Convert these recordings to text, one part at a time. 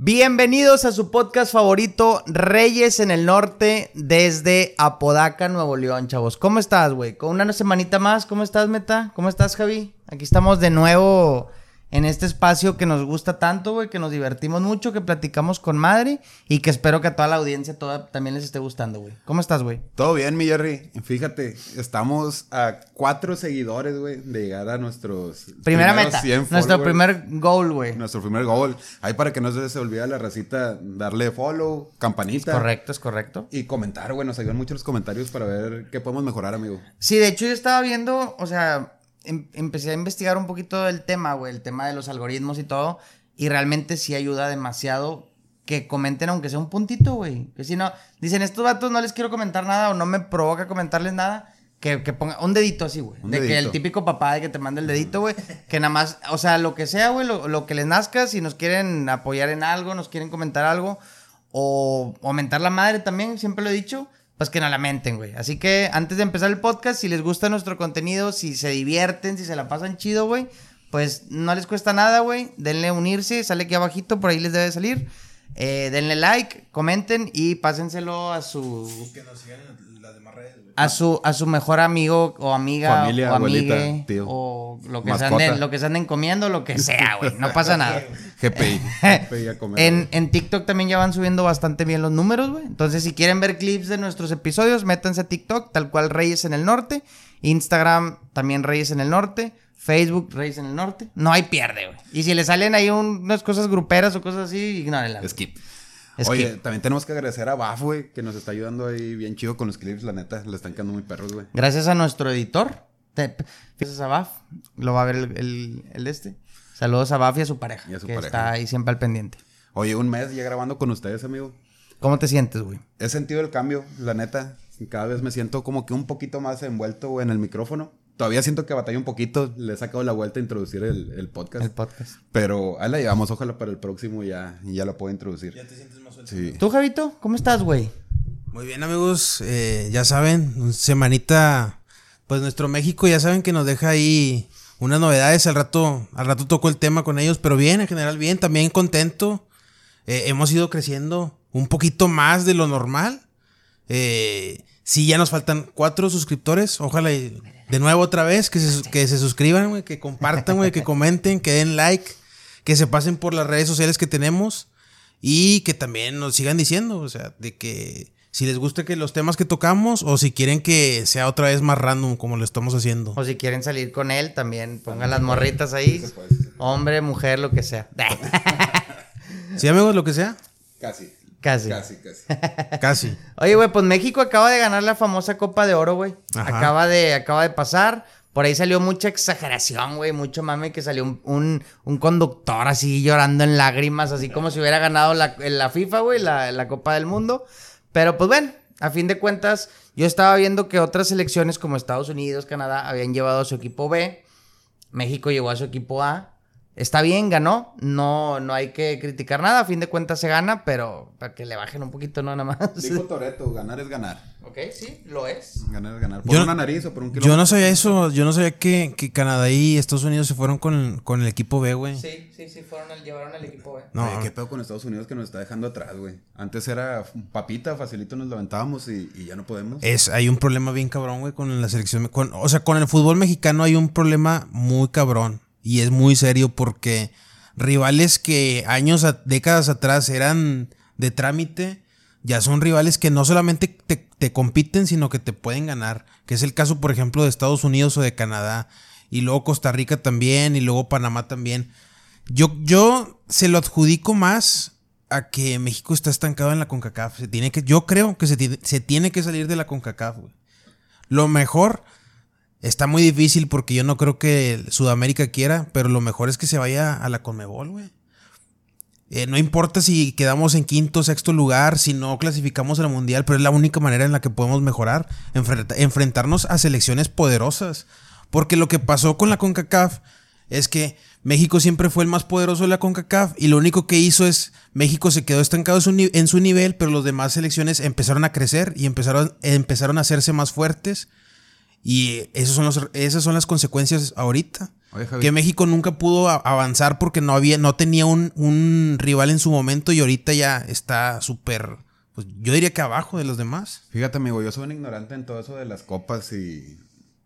Bienvenidos a su podcast favorito, Reyes en el Norte, desde Apodaca, Nuevo León, chavos. ¿Cómo estás, güey? Con una semanita más, ¿cómo estás, Meta? ¿Cómo estás, Javi? Aquí estamos de nuevo en este espacio que nos gusta tanto, güey, que nos divertimos mucho, que platicamos con madre y que espero que a toda la audiencia toda, también les esté gustando, güey. ¿Cómo estás, güey? Todo bien, mi Jerry. Fíjate, estamos a cuatro seguidores, güey, de llegar a nuestros Primera meta, nuestro primer goal, güey. Nuestro primer goal. Ahí para que no se les olvide a la racita darle follow, campanita. Es correcto, es correcto. Y comentar, güey, nos ayudan mucho los comentarios para ver qué podemos mejorar, amigo. Sí, de hecho yo estaba viendo, o sea, Em, empecé a investigar un poquito el tema, güey, el tema de los algoritmos y todo. Y realmente sí ayuda demasiado que comenten aunque sea un puntito, güey. Que si no, dicen, estos vatos no les quiero comentar nada o no me provoca comentarles nada. Que, que ponga un dedito así, güey. De que el típico papá de que te manda el dedito, güey. Que nada más, o sea, lo que sea, güey, lo, que les nazca, si nos quieren apoyar en algo, nos quieren comentar algo. O aumentar la madre también, siempre lo he dicho pues que no lamenten, güey. Así que antes de empezar el podcast, si les gusta nuestro contenido, si se divierten, si se la pasan chido, güey, pues no les cuesta nada, güey. Denle unirse, sale aquí abajito, por ahí les debe salir. Eh, denle like, comenten y pásenselo a su... Que nos sigan a su, a su mejor amigo o amiga Familia, o amigue o lo que, se anden, lo que se anden comiendo, lo que sea, güey. No pasa nada. GPI. en, en TikTok también ya van subiendo bastante bien los números, güey. Entonces, si quieren ver clips de nuestros episodios, métanse a TikTok, tal cual Reyes en el Norte. Instagram, también Reyes en el Norte. Facebook, Reyes en el Norte. No hay pierde, güey. Y si le salen ahí unas cosas gruperas o cosas así, ignórenlas. Skip. Oye, también tenemos que agradecer a Baf, güey, que nos está ayudando ahí bien chido con los clips, la neta, le están quedando muy perros, güey. Gracias a nuestro editor. Gracias a Baf, lo va a ver el, el, este. Saludos a Baf y a su pareja, que está ahí siempre al pendiente. Oye, un mes ya grabando con ustedes, amigo. ¿Cómo te sientes, güey? He sentido el cambio, la neta. Cada vez me siento como que un poquito más envuelto, en el micrófono. Todavía siento que batalla un poquito. Le he sacado la vuelta a introducir el, podcast. El podcast. Pero ahí la llevamos. Ojalá para el próximo ya, ya la puedo introducir. Ya te sientes más. Sí. ¿Tú, Javito? ¿Cómo estás, güey? Muy bien, amigos. Eh, ya saben, semanita. Pues nuestro México, ya saben que nos deja ahí unas novedades. Al rato, al rato tocó el tema con ellos. Pero bien, en general, bien. También contento. Eh, hemos ido creciendo un poquito más de lo normal. Eh, sí, ya nos faltan cuatro suscriptores. Ojalá. Y de nuevo otra vez, que se, que se suscriban, güey, que compartan, güey, que comenten, que den like, que se pasen por las redes sociales que tenemos y que también nos sigan diciendo, o sea, de que si les gusta que los temas que tocamos o si quieren que sea otra vez más random como lo estamos haciendo. O si quieren salir con él, también pongan las morritas ahí. Hombre, mujer, lo que sea. ¿Sí, amigos, lo que sea? Casi. Casi. Casi, casi. casi. Oye, güey, pues México acaba de ganar la famosa Copa de Oro, güey. Acaba de, acaba de pasar. Por ahí salió mucha exageración, güey. Mucho mame que salió un, un, conductor así llorando en lágrimas, así como si hubiera ganado la, la FIFA, güey, la, la Copa del Mundo. Pero pues bueno, a fin de cuentas, yo estaba viendo que otras selecciones como Estados Unidos, Canadá, habían llevado a su equipo B. México llegó a su equipo A. Está bien, ganó. No, no hay que criticar nada. A fin de cuentas se gana, pero para que le bajen un poquito, no nada más. Dijo Toreto, ganar es ganar. Ok, sí, lo es. Ganar es ganar. Por una nariz o por un kilómetro. Yo no sabía eso. Yo no sabía que, que Canadá y Estados Unidos se fueron con, con el equipo B, güey. Sí, sí, sí, fueron al, llevaron al equipo B. No, qué pedo con Estados Unidos que nos está dejando atrás, güey. Antes era papita, facilito nos levantábamos y, y, ya no podemos. Es, hay un problema bien cabrón, güey, con la selección. Con, o sea, con el fútbol mexicano hay un problema muy cabrón. Y es muy serio porque rivales que años, décadas atrás eran de trámite, ya son rivales que no solamente te, compiten, sino que te pueden ganar. Que es el caso, por ejemplo, de Estados Unidos o de Canadá. Y luego Costa Rica también, y luego Panamá también. Yo, yo se lo adjudico más a que México está estancado en la CONCACAF. Se tiene que, yo creo que se, se tiene que salir de la CONCACAF, Lo mejor Está muy difícil porque yo no creo que Sudamérica quiera, pero lo mejor es que se vaya a la Conmebol, güey. Eh, no importa si quedamos en quinto sexto lugar, si no clasificamos al mundial, pero es la única manera en la que podemos mejorar, enfrentarnos a selecciones poderosas. Porque lo que pasó con la CONCACAF es que México siempre fue el más poderoso de la CONCACAF y lo único que hizo es México se quedó estancado en su nivel, pero los demás selecciones empezaron a crecer y empezaron, a hacerse más fuertes Y esas son las consecuencias ahorita. Oye. Que México nunca pudo avanzar porque no había, no tenía un, un rival en su momento y ahorita ya está súper, pues yo diría que abajo de los demás. Fíjate, amigo, yo soy un ignorante en todo eso de las copas y,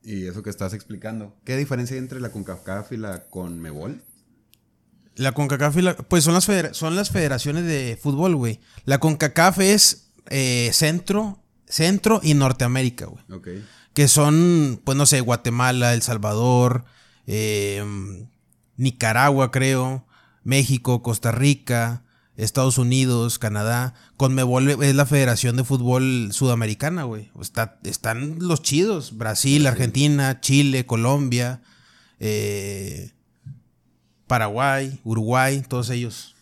y eso que estás explicando. ¿Qué diferencia hay entre la CONCACAF y la CONMEBOL? La CONCACAF y la- pues son las, son las federaciones de fútbol, güey. La CONCACAF es eh, centro, centro y Norteamérica, güey. Ok. Que son, pues no sé, Guatemala, El Salvador, eh, Nicaragua, creo, México, Costa Rica, Estados Unidos, Canadá. Conmebol es la Federación de Fútbol Sudamericana, güey. Está, están los chidos. Brasil, Argentina, Chile, Colombia, eh, Paraguay, Uruguay, todos ellos,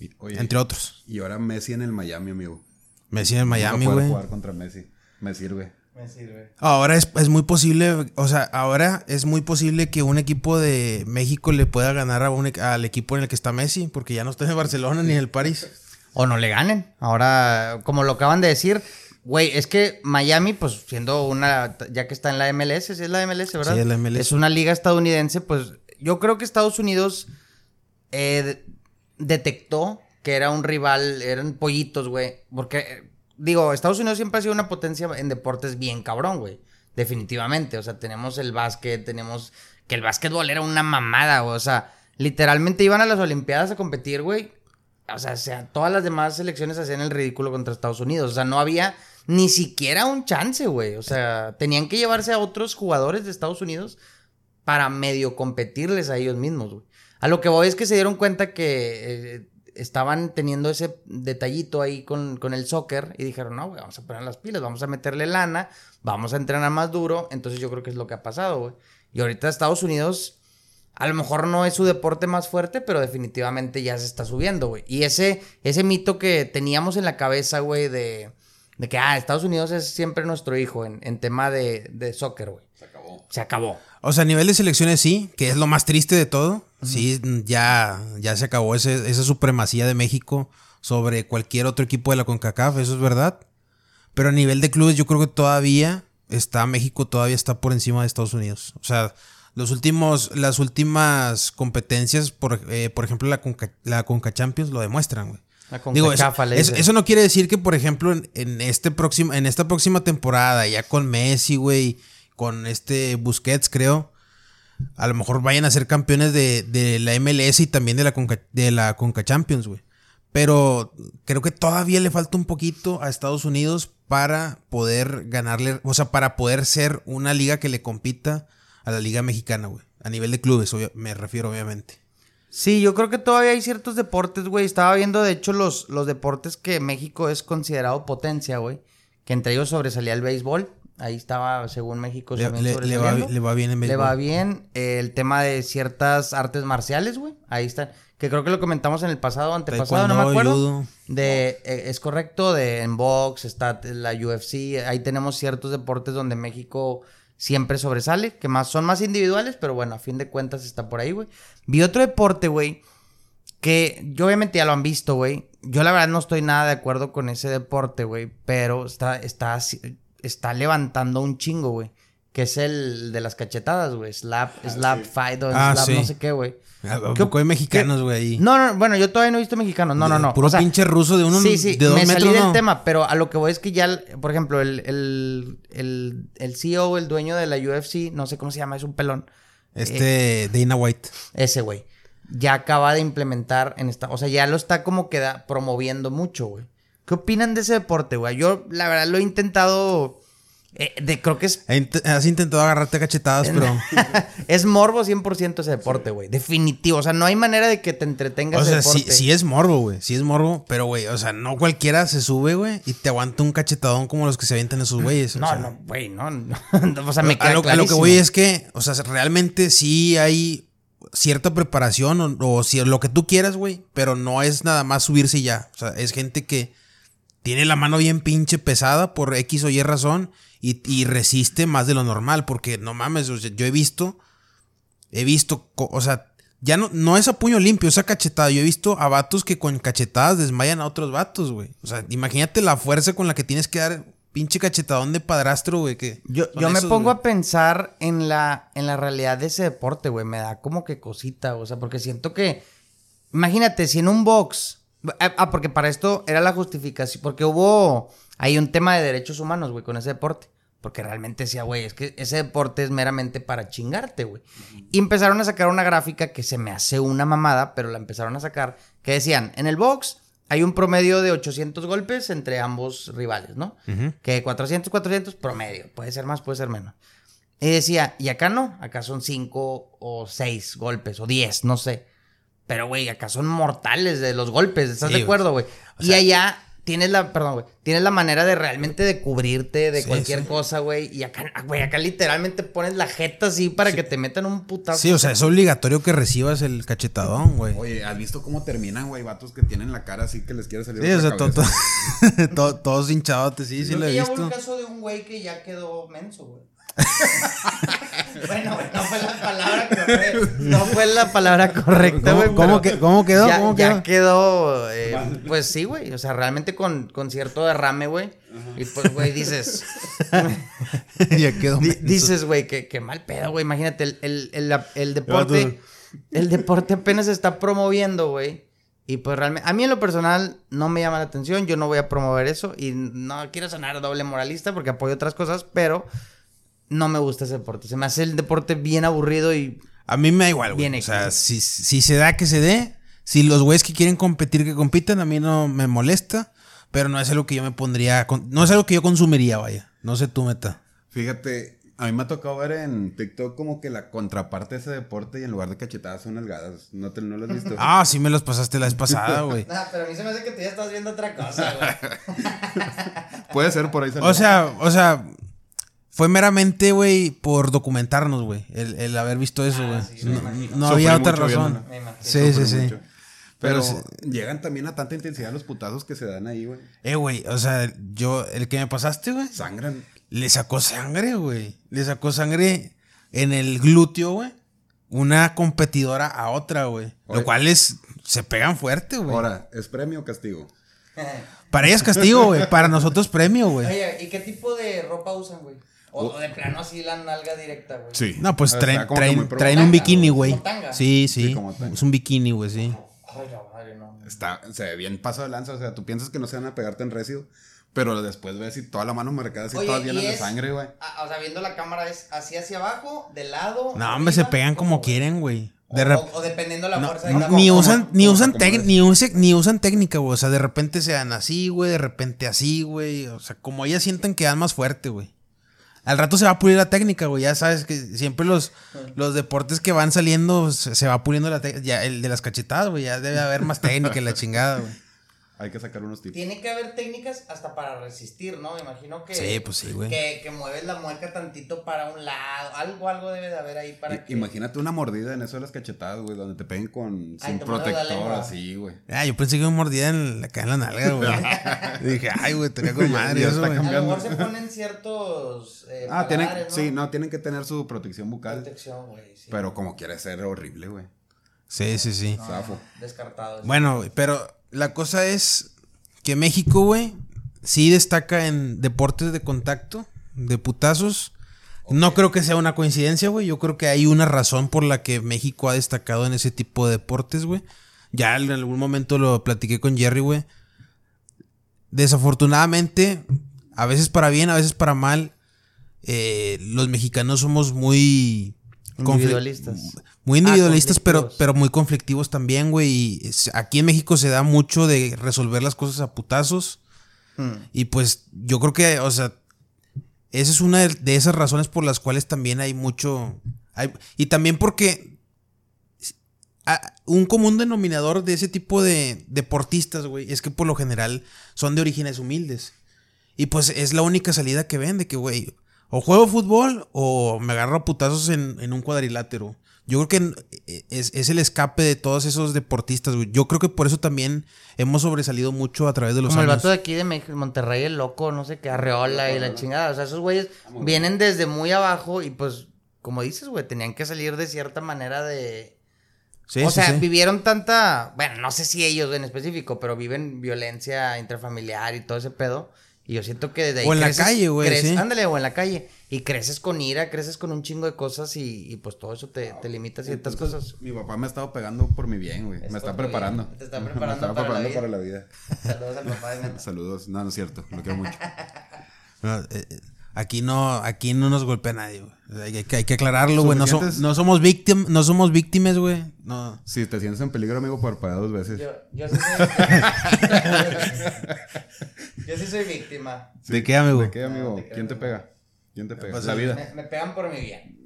Y- oye, entre otros. y ahora Messi en el Miami, amigo. Messi en Miami, No poder güey. jugar contra Messi. Me sirve. Me sirve. Ahora es, es muy posible, o sea, ahora es muy posible que un equipo de México le pueda ganar a un e- al equipo en el que está Messi, porque ya no está en el Barcelona ni en el París. O no le ganen. Ahora, como lo acaban de decir, güey, es que Miami, pues siendo una, ya que está en la MLS, es la MLS, ¿verdad? Sí, es la MLS. Es una liga estadounidense, pues yo creo que Estados Unidos eh, de- detectó que era un rival, eran pollitos, güey. Porque, eh, digo, Estados Unidos siempre ha sido una potencia en deportes bien cabrón, güey. Definitivamente. O sea, tenemos el básquet, tenemos. Que el básquetbol era una mamada, güey. O sea, literalmente iban a las Olimpiadas a competir, güey. O sea, sea, todas las demás selecciones hacían el ridículo contra Estados Unidos. O sea, no había ni siquiera un chance, güey. O sea, tenían que llevarse a otros jugadores de Estados Unidos para medio competirles a ellos mismos, güey. A lo que voy es que se dieron cuenta que eh, estaban teniendo ese detallito ahí con, con el soccer y dijeron, no, güey, vamos a poner las pilas, vamos a meterle lana, vamos a entrenar más duro. Entonces yo creo que es lo que ha pasado, güey. Y ahorita Estados Unidos, a lo mejor no es su deporte más fuerte, pero definitivamente ya se está subiendo, güey. Y ese, ese mito que teníamos en la cabeza, güey, de, de que, ah, Estados Unidos es siempre nuestro hijo en, en tema de, de soccer, güey. Se acabó. Se acabó. O sea, a nivel de selecciones sí, que es lo más triste de todo. Sí, ya, ya se acabó ese- esa supremacía de México sobre cualquier otro equipo de la CONCACAF, eso es verdad. Pero a nivel de clubes yo creo que todavía está México todavía está por encima de Estados Unidos. O sea, los últimos las últimas competencias, por, eh, por ejemplo la Conca, la Conca Champions lo demuestran, güey. La Digo, eso, eso- eso no quiere decir que, por ejemplo, en, en este próximo, en esta próxima temporada, ya con Messi, güey, con este Busquets, creo, a lo mejor vayan a ser campeones de, de la MLS y también de la Conca, de la Conca Champions, güey. Pero creo que todavía le falta un poquito a Estados Unidos para poder ganarle, o sea, para poder ser una liga que le compita a la liga mexicana, güey. A nivel de clubes, obvia- me refiero, obviamente. Sí, yo creo que todavía hay ciertos deportes, güey. Estaba viendo, de hecho, los, los deportes que México es considerado potencia, güey. Que entre ellos sobresalía el béisbol. Ahí estaba, según México, Le, le- le va, le va bien en Le va bien el tema de ciertas artes marciales, güey. Ahí están. Que creo que lo comentamos en el pasado, antepasado, no me acuerdo. judo. De, eh, es correcto, de en box, está la UFC. Ahí tenemos ciertos deportes donde México siempre sobresale, que más son más individuales, pero bueno, a fin de cuentas está por ahí, güey. Vi otro deporte, güey, que yo obviamente ya lo han visto, güey. Yo la verdad no estoy nada de acuerdo con ese deporte, güey, pero está, está, así- está levantando un chingo, güey. Que es el de las cachetadas, güey. Slap, slap fight o Ah, slap sí. no sé qué, güey. ¿A ¿Qué- poco hay mexicanos, güey, ahí? No, no, bueno, yo todavía no he visto mexicanos. No, no, no. Puro O sea, pinche ruso de uno Sí, sí, de dos me salí metros, del ¿no? tema, pero a lo que voy es que ya, por ejemplo, el, el, el, el CEO, el dueño de la UFC, no sé cómo se llama, es un pelón. Este Dana White. Ese güey. Ya acaba de implementar en esta. O sea, ya lo está como que da- promoviendo mucho, güey. ¿Qué opinan de ese deporte, güey? Yo, la verdad, lo he intentado. eh, de, creo que es. Has intentado agarrarte a cachetadas, pero. es morbo 100% ese deporte, güey. Definitivo. O sea, no hay manera de que te entretengas O sea, sí, deporte. sí es morbo, güey. Sí es morbo, pero, güey, o sea, no cualquiera se sube, güey, y te aguanta un cachetadón como los que se avientan esos güeyes. o No, sea. no, güey, no, no. O sea, me a, queda lo, a lo que voy es que, o sea, realmente sí hay cierta preparación o, o si lo que tú quieras, güey, pero no es nada más subirse y ya. O sea, es gente que tiene la mano bien pinche pesada por X o Y razón y, y resiste más de lo normal, porque no mames, o sea, yo he visto, he visto, o sea, ya no, no es a puño limpio, es a cachetada. Yo he visto a vatos que con cachetadas desmayan a otros vatos, güey. O sea, imagínate la fuerza con la que tienes que dar pinche cachetadón de padrastro, güey. Que Yo, yo me esos, pongo güey. a pensar en la, en la realidad de ese deporte, güey. Me da como que cosita, o sea, porque siento que. Imagínate, si en un box. Ah, ah, porque para esto era la justificación. Porque hubo. Hay un tema de derechos humanos, güey, con ese deporte. Porque realmente decía, güey, es que ese deporte es meramente para chingarte, güey. Y empezaron a sacar una gráfica que se me hace una mamada, pero la empezaron a sacar. Que decían, en el box hay un promedio de 800 golpes entre ambos rivales, ¿no? Que 400, 400 promedio. Puede ser más, puede ser menos. Y decía, y acá no, acá son 5 o 6 golpes o 10, no sé. Pero, güey, acá son mortales de los golpes, ¿estás Sí, de acuerdo, güey? Y sea- allá tienes la, perdón, güey, tienes la manera de realmente de cubrirte de Sí, cualquier sí. cosa, güey. Y acá, güey, acá literalmente pones la jeta así para que te metan un putazo. Sí, o sea, es obligatorio que recibas el cachetadón, güey. Oye, ¿has visto cómo terminan, güey? Vatos que tienen la cara así que les quiere salir Sí, o sea, to- cabeza. to- to- todos hinchadotes, sí, sí lo he visto. un caso de un güey que ya quedó menso, güey. bueno, no fue la palabra correcta. No fue la palabra correcta, ¿Cómo- güey. cómo que- cómo quedó? Ya, ¿Cómo ya quedó? eh, pues sí, güey. O sea, realmente con, con cierto derrame, güey. Y pues, güey, dices. ya quedó. dices, güey, que, que mal pedo, güey. Imagínate, el, el, el, el deporte. El deporte apenas se está promoviendo, güey. Y pues realmente, a mí en lo personal no me llama la atención, yo no voy a promover eso y no quiero sonar doble moralista porque apoyo otras cosas, pero no me gusta ese deporte. Se me hace el deporte bien aburrido y A mí me da igual, güey. Bien O sea, si, si se da, que se dé. Si los güeyes que quieren competir, que compitan, a mí no me molesta. Pero no es algo que yo me pondría. con- No es algo que yo consumiría, vaya. No sé tú, meta. Fíjate, a mí me ha tocado ver en TikTok como que la contraparte de ese deporte y en lugar de cachetadas son nalgadas. ¿No, te, no lo has visto? Ah, sí me los pasaste la vez pasada, güey. Nah, pero a mí se me hace que tú ya estás viendo otra cosa, güey. Puede ser por ahí. salió. O sea, o sea, fue meramente, güey, por documentarnos, güey. El, el haber visto eso, güey. Ah, sí, me no había otra razón. Sí, sí, sí. mucho. Pero, Pero llegan también a tanta intensidad los putazos que se dan ahí, güey. Eh, güey, o sea, yo, el que me pasaste, güey, Sangran. le sacó sangre, güey. Le sacó sangre en el glúteo, güey. Una competidora a otra, güey. Lo cual es, se pegan fuerte, güey. Ahora, ¿es premio o castigo? Para ellas castigo, güey. Para nosotros premio, güey. Oye, ¿y qué tipo de ropa usan, güey? O, o de plano así la nalga directa, güey. Sí. No, pues O sea, traen, traen, traen un bikini, güey. Como tanga. Sí, sí. Sí, como tanga. es un bikini, güey, sí. Ay, la madre, no. Está, se ve bien paso de lanza. O sea, tú piensas que no se van a pegarte en recio. Pero después ves y toda la mano marcada así, Oye, todas llenas de sangre, güey. O sea, viendo la cámara es así hacia abajo, de lado. No, hombre, se pegan como quieren, güey. O, De o- o dependiendo la No, fuerza de cada ni como- usan, ni usan, ni, ni técnica, güey. O sea, de repente se dan así, güey. De repente así, güey. O sea, como ellas sienten que dan más fuerte, güey. Al rato se va a pulir la técnica, güey. Ya sabes que siempre los, los deportes que van saliendo se, va puliendo la técnica. Ya, el de las cachetadas, güey. Ya debe haber más técnica en la chingada, güey. Hay que sacar unos tips. Tiene que haber técnicas hasta para resistir, ¿no? Me imagino que. Sí, pues sí, güey. Que, que mueves la mueca tantito para un lado. Algo, algo debe de haber ahí para I- que. Imagínate una mordida en eso de las cachetadas, güey, donde te peguen con Ay, sin protector, así, güey. Ah, yo pensé que me mordía en la, acá en la nalga, güey. Dije, ay, güey, tenía con madre ya eso, está güey. A lo mejor se ponen ciertos. Eh, Ah, tienen, paladares, sí, no, tienen que tener su protección bucal. Protección, güey. Sí. Pero como quiere ser horrible, güey. Sí, sí, sí. No, zafo. Descartado. Bueno, güey, pero la cosa es que México, güey, sí destaca en deportes de contacto, de putazos. No creo que sea una coincidencia, güey. Yo creo que hay una razón por la que México ha destacado en ese tipo de deportes, güey. Ya en algún momento lo platiqué con Jerry, güey. Desafortunadamente, a veces para bien, a veces para mal, eh, los mexicanos somos muy... Individualistas. muy individualistas, pero, pero muy conflictivos también, güey. Y es- aquí en México se da mucho de resolver las cosas a putazos. Hmm. Y pues yo creo que, o sea, esa es una de, de esas razones por las cuales también hay mucho... hay- y también porque a- un común denominador de ese tipo de deportistas, güey, es que por lo general son de orígenes humildes. Y pues es la única salida que ven de que, güey, o juego fútbol o me agarro a putazos en, en un cuadrilátero. Yo creo que es, es el escape de todos esos deportistas, güey. Yo creo que por eso también hemos sobresalido mucho a través de los Como el años. vato de aquí de Monterrey, el loco, no sé qué, Arreola y la chingada. O sea, esos güeyes vienen desde muy abajo y pues, como dices, güey, tenían que salir de cierta manera de... Sí, o sí, sea, sí. vivieron tanta... Bueno, no sé si ellos en específico, pero viven violencia intrafamiliar y todo ese pedo. Y yo siento que desde ahí O en la creces- calle, güey, sí. Ándale, o en la calle. Y creces con ira, creces con un chingo de cosas y, y pues todo eso te, te limita a ciertas cosas. Mi papá me ha estado pegando por mi bien, güey. Es Me está preparando. bien. Te está Me preparando está para la preparando vida. para la vida. Saludos al papá de. Saludos. No, no es cierto. Lo quiero mucho. No, eh, eh, aquí no, aquí no nos golpea nadie, güey. Hay, hay que- hay que aclararlo, güey. No, so- Suficientes- no somos víctimas, no somos víctimas, güey. No. Si te sientes en peligro, amigo, parpadea dos veces. Yo, yo sí soy. yo sí soy víctima. ¿De qué, amigo? ¿De qué, amigo? No, ¿Quién te pega? ¿Quién te pega? Pues, La el- vida. Me, me pegan por mi bien.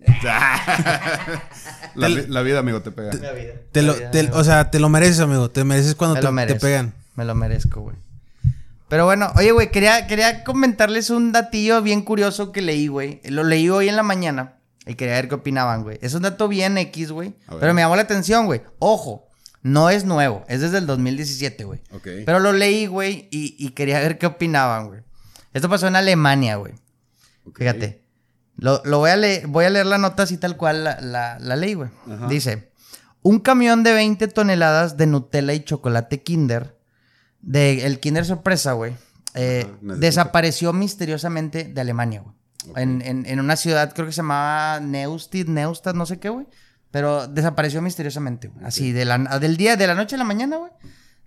La, la vida, amigo, te pega. La vida. Te La lo, vida, te- amigo. o sea, te lo mereces, amigo. Te mereces cuando me te, lo te pegan. Me lo merezco, güey. Pero bueno, oye, güey, quería, quería comentarles un datillo bien curioso que leí, güey. Lo leí hoy en la mañana y quería ver qué opinaban, güey. Es un dato bien X, güey. Pero me llamó la atención, güey. Ojo, no es nuevo, es desde el 2017, güey. Ok. Pero lo leí, güey, y, y quería ver qué opinaban, güey. Esto pasó en Alemania, güey. Fíjate. Lo, lo voy a leer, voy a leer la nota así tal cual la, la, la leí, güey. Dice, un camión de 20 toneladas de Nutella y chocolate Kinder, de el Kinder sorpresa, güey, eh, desapareció misteriosamente de Alemania, güey. En, en- en una ciudad, creo que se llamaba Neustadt, Neustadt, no sé qué, güey. Pero desapareció misteriosamente, güey. Así, de la, del día, de la noche a la mañana, güey.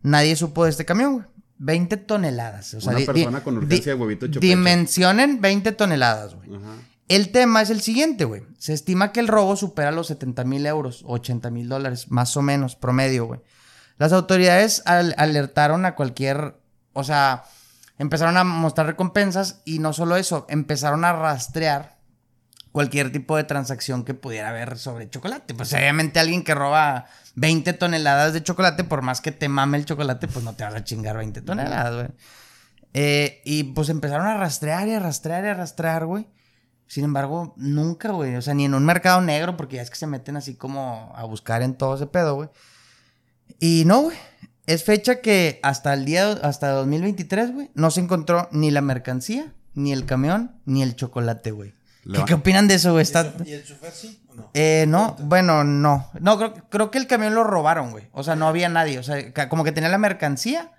Nadie supo de este camión, güey. 20 toneladas. O sea, Una di- persona con urgencia di- de huevito hecho pecho. Dimensionen 20 toneladas, güey. Ajá. El tema es el siguiente, güey. Se estima que el robo supera los 70 mil euros, 80 mil dólares, más o menos, promedio, güey. Las autoridades al- alertaron a cualquier, o sea, empezaron a mostrar recompensas y no solo eso, empezaron a rastrear cualquier tipo de transacción que pudiera haber sobre chocolate. Pues obviamente alguien que roba 20 toneladas de chocolate, por más que te mame el chocolate, pues no te vas a chingar 20 toneladas, güey. Eh, y pues empezaron a rastrear y a rastrear y a rastrear, güey. Sin embargo, nunca, güey. O sea, ni en un mercado negro, porque ya es que se meten así como a buscar en todo ese pedo, güey. Y no, güey. Es fecha que hasta el día, hasta 2023, güey, no se encontró ni la mercancía, ni el camión, ni el chocolate, güey. ¿Qué, opinan de eso, güey? Está... ¿Y el chofer sí o no? Eh, no, bueno, no. No, creo, creo que el camión lo robaron, güey. O sea, no había nadie. O sea, como que tenía la mercancía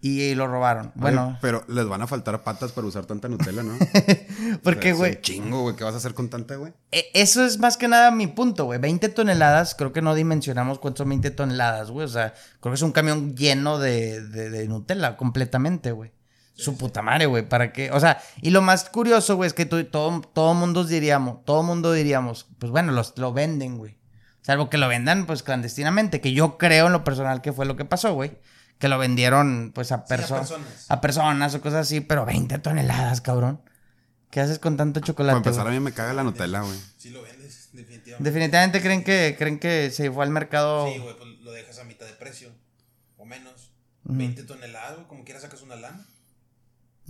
y, lo robaron. Bueno, Oye, pero les van a faltar patas para usar tanta Nutella, ¿no? porque, O sea, es güey, chingo, güey. ¿Qué vas a hacer con tanta, güey? E- Eso es más que nada mi punto, güey. 20 toneladas, creo que no dimensionamos cuánto son 20 toneladas, güey. O sea, creo que es un camión lleno de, de, de Nutella completamente, güey. Su puta madre, güey. ¿Para qué? O sea, y lo más curioso, güey, es que todo, todo mundo diríamos, todo mundo diríamos, pues bueno, los, lo venden, güey. Salvo que lo vendan, pues clandestinamente. Que yo creo en lo personal que fue lo que pasó, güey. Que lo vendieron, pues, a, perso- personas. a personas o cosas así. Pero 20 toneladas, cabrón. ¿Qué haces con tanto Para chocolate? empezar, güey? a mí me caga la Nutella, güey. Sí lo vendes, definitivamente. Definitivamente creen que creen que se fue al mercado. Sí, güey, pues lo dejas a mitad de precio. O menos. 20 toneladas, güey, como quieras sacas una lana.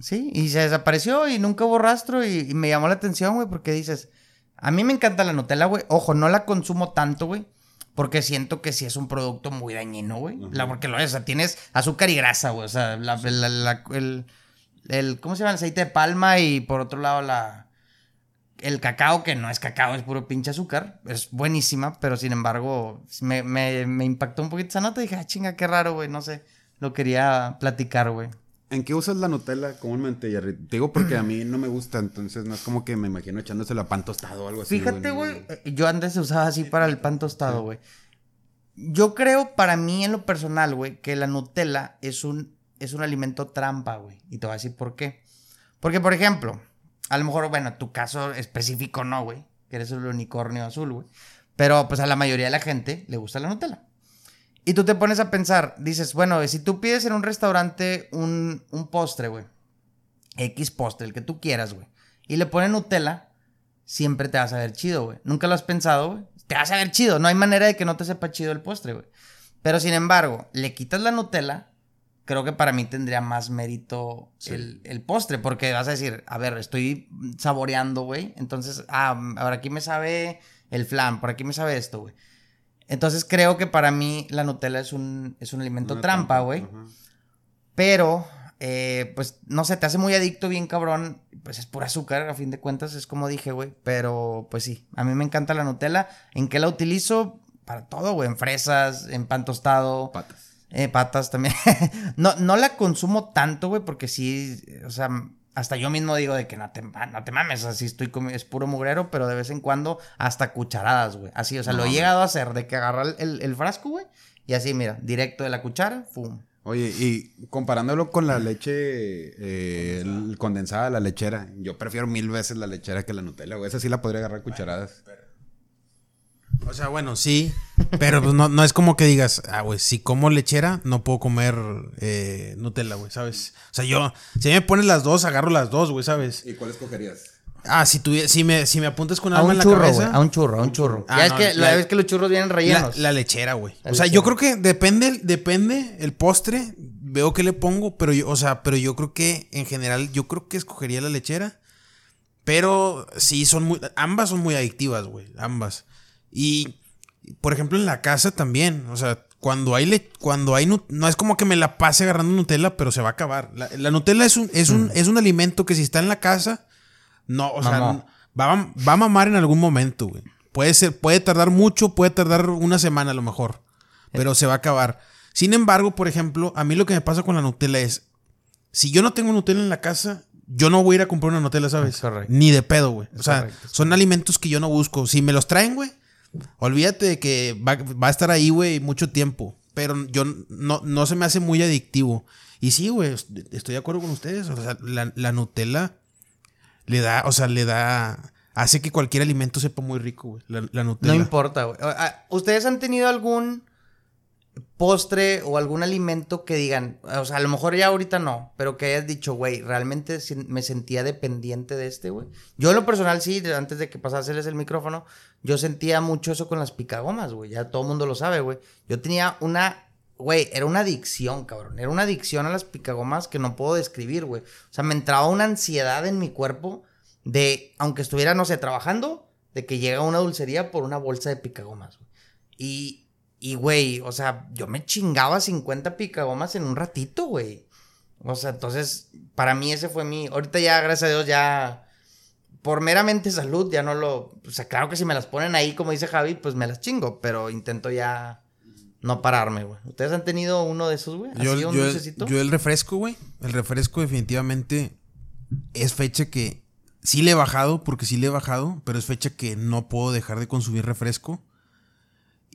Sí, y se desapareció y nunca hubo rastro y, y me llamó la atención, güey, porque dices, a mí me encanta la Nutella, güey. Ojo, no la consumo tanto, güey, porque siento que sí es un producto muy dañino, güey. La porque lo es, o sea, tienes azúcar y grasa, güey, o sea, la, la- la- el, el- ¿cómo se llama? El aceite de palma y por otro lado la el cacao, que no es cacao, es puro pinche azúcar. Es buenísima, pero sin embargo, me, me, me impactó un poquito esa nota y dije, ah, chinga, qué raro, güey, no sé. Lo quería platicar, güey. ¿En qué usas la Nutella comúnmente, Jerry? Te digo porque a mí no me gusta, entonces no es como que me imagino echándosela a pan tostado o algo así. Fíjate, güey, eh, yo antes se usaba así para el pan tostado, güey. Yo creo, para mí, en lo personal, güey, que la Nutella es un, es un alimento trampa, güey. Y te voy a decir por qué. Porque, por ejemplo, a lo mejor, bueno, tu caso específico no, güey. Que eres el unicornio azul, güey. Pero, pues, a la mayoría de la gente le gusta la Nutella. Y tú te pones a pensar, dices, bueno, si tú pides en un restaurante un, un postre, güey. X postre, el que tú quieras, güey. Y le ponen Nutella, siempre te vas a ver chido, güey. Nunca lo has pensado, güey. Te vas a ver chido. No hay manera de que no te sepa chido el postre, güey. Pero sin embargo, le quitas la Nutella, creo que para mí tendría más mérito Sí. el, el postre. Porque vas a decir, a ver, estoy saboreando, güey. Entonces, ah, ahora aquí me sabe el flan, por aquí me sabe esto, güey. Entonces creo que para mí la Nutella es un, es un alimento Una trampa, güey. Pero, eh, pues, no sé, te hace muy adicto, bien cabrón. Pues es pura azúcar, a fin de cuentas, es como dije, güey. Pero, pues sí, a mí me encanta la Nutella. ¿En qué la utilizo? Para todo, güey. En fresas, en pan tostado, Patas. eh, patas también. no, no la consumo tanto, güey, porque sí, o sea, hasta yo mismo digo de que no te, no te mames, así estoy comi- es puro mugrero, pero de vez en cuando hasta cucharadas, güey. Así, o sea, lo he llegado a hacer de que agarrar el, el frasco, güey, y así, mira, directo de la cuchara, fum. Oye, y comparándolo con la leche eh, el- condensada, la lechera, yo prefiero mil veces la lechera que la Nutella, güey. Esa sí la podría agarrar cucharadas. O sea, bueno, sí. Pero pues no, no es como que digas, ah, güey, si como lechera, no puedo comer eh, Nutella, güey, ¿sabes? O sea, yo, si me pones las dos, agarro las dos, güey, ¿sabes? ¿Y cuál escogerías? Ah, si, tuviera, si, me, si me apuntas con A algo un en la churro, cabeza. a un churro, a un churro. Ah, ya es no, que, la- la vez que los churros vienen rellenos. la lechera, güey. O sea, lechera. yo creo que depende, depende el postre, veo qué le pongo, pero yo, o sea, pero yo creo que en general, yo creo que escogería la lechera. Pero sí, son muy, ambas son muy adictivas, güey, ambas. Y, por ejemplo, en la casa también, o sea, cuando hay, le- cuando hay, no es como que me la pase agarrando Nutella, pero se va a acabar. La, la Nutella es un, es un, es un alimento que si está en la casa, no, o sea, va, a- va a mamar en algún momento, güey. Puede ser, puede tardar mucho, puede tardar una semana a lo mejor, pero se va a acabar. Sin embargo, por ejemplo, a mí lo que me pasa con la Nutella es, si yo no tengo Nutella en la casa, yo no voy a ir a comprar una Nutella, ¿sabes? Es correcto. Ni de pedo, güey. O sea, correcto, son alimentos que yo no busco. Si me los traen, güey, olvídate de que va, va a estar ahí, güey, mucho tiempo. Pero yo no, no se me hace muy adictivo. Y sí, güey, est- estoy de acuerdo con ustedes. O sea, la, la Nutella le da, o sea, le da. Hace que cualquier alimento sepa muy rico, güey. La, la Nutella. No importa, güey. Ah, ¿Ustedes han tenido algún postre o algún alimento que digan, o sea, a lo mejor ya ahorita no, pero que hayas dicho, güey, realmente me sentía dependiente de este, güey? Yo en lo personal sí, antes de que pasáseles el micrófono, yo sentía mucho eso con las picagomas, güey. Ya todo el mundo lo sabe, güey. Yo tenía una, güey, era una adicción, cabrón. Era una adicción a las picagomas que no puedo describir, güey. O sea, me entraba una ansiedad en mi cuerpo de, aunque estuviera, no sé, trabajando, de que llega una dulcería por una bolsa de picagomas. Y, y, güey, o sea, yo me chingaba 50 picagomas en un ratito, güey. O sea, entonces, para mí ese fue mi... Ahorita ya, gracias a Dios, ya... Por meramente salud, ya no lo... O sea, claro que si me las ponen ahí, como dice Javi, pues me las chingo. Pero intento ya no pararme, güey. ¿Ustedes han tenido uno de esos, güey? Yo, ¿Así un yo- dulcecito? yo el refresco, güey. El refresco definitivamente es fecha que sí le he bajado, porque sí le he bajado, pero es fecha que no puedo dejar de consumir refresco.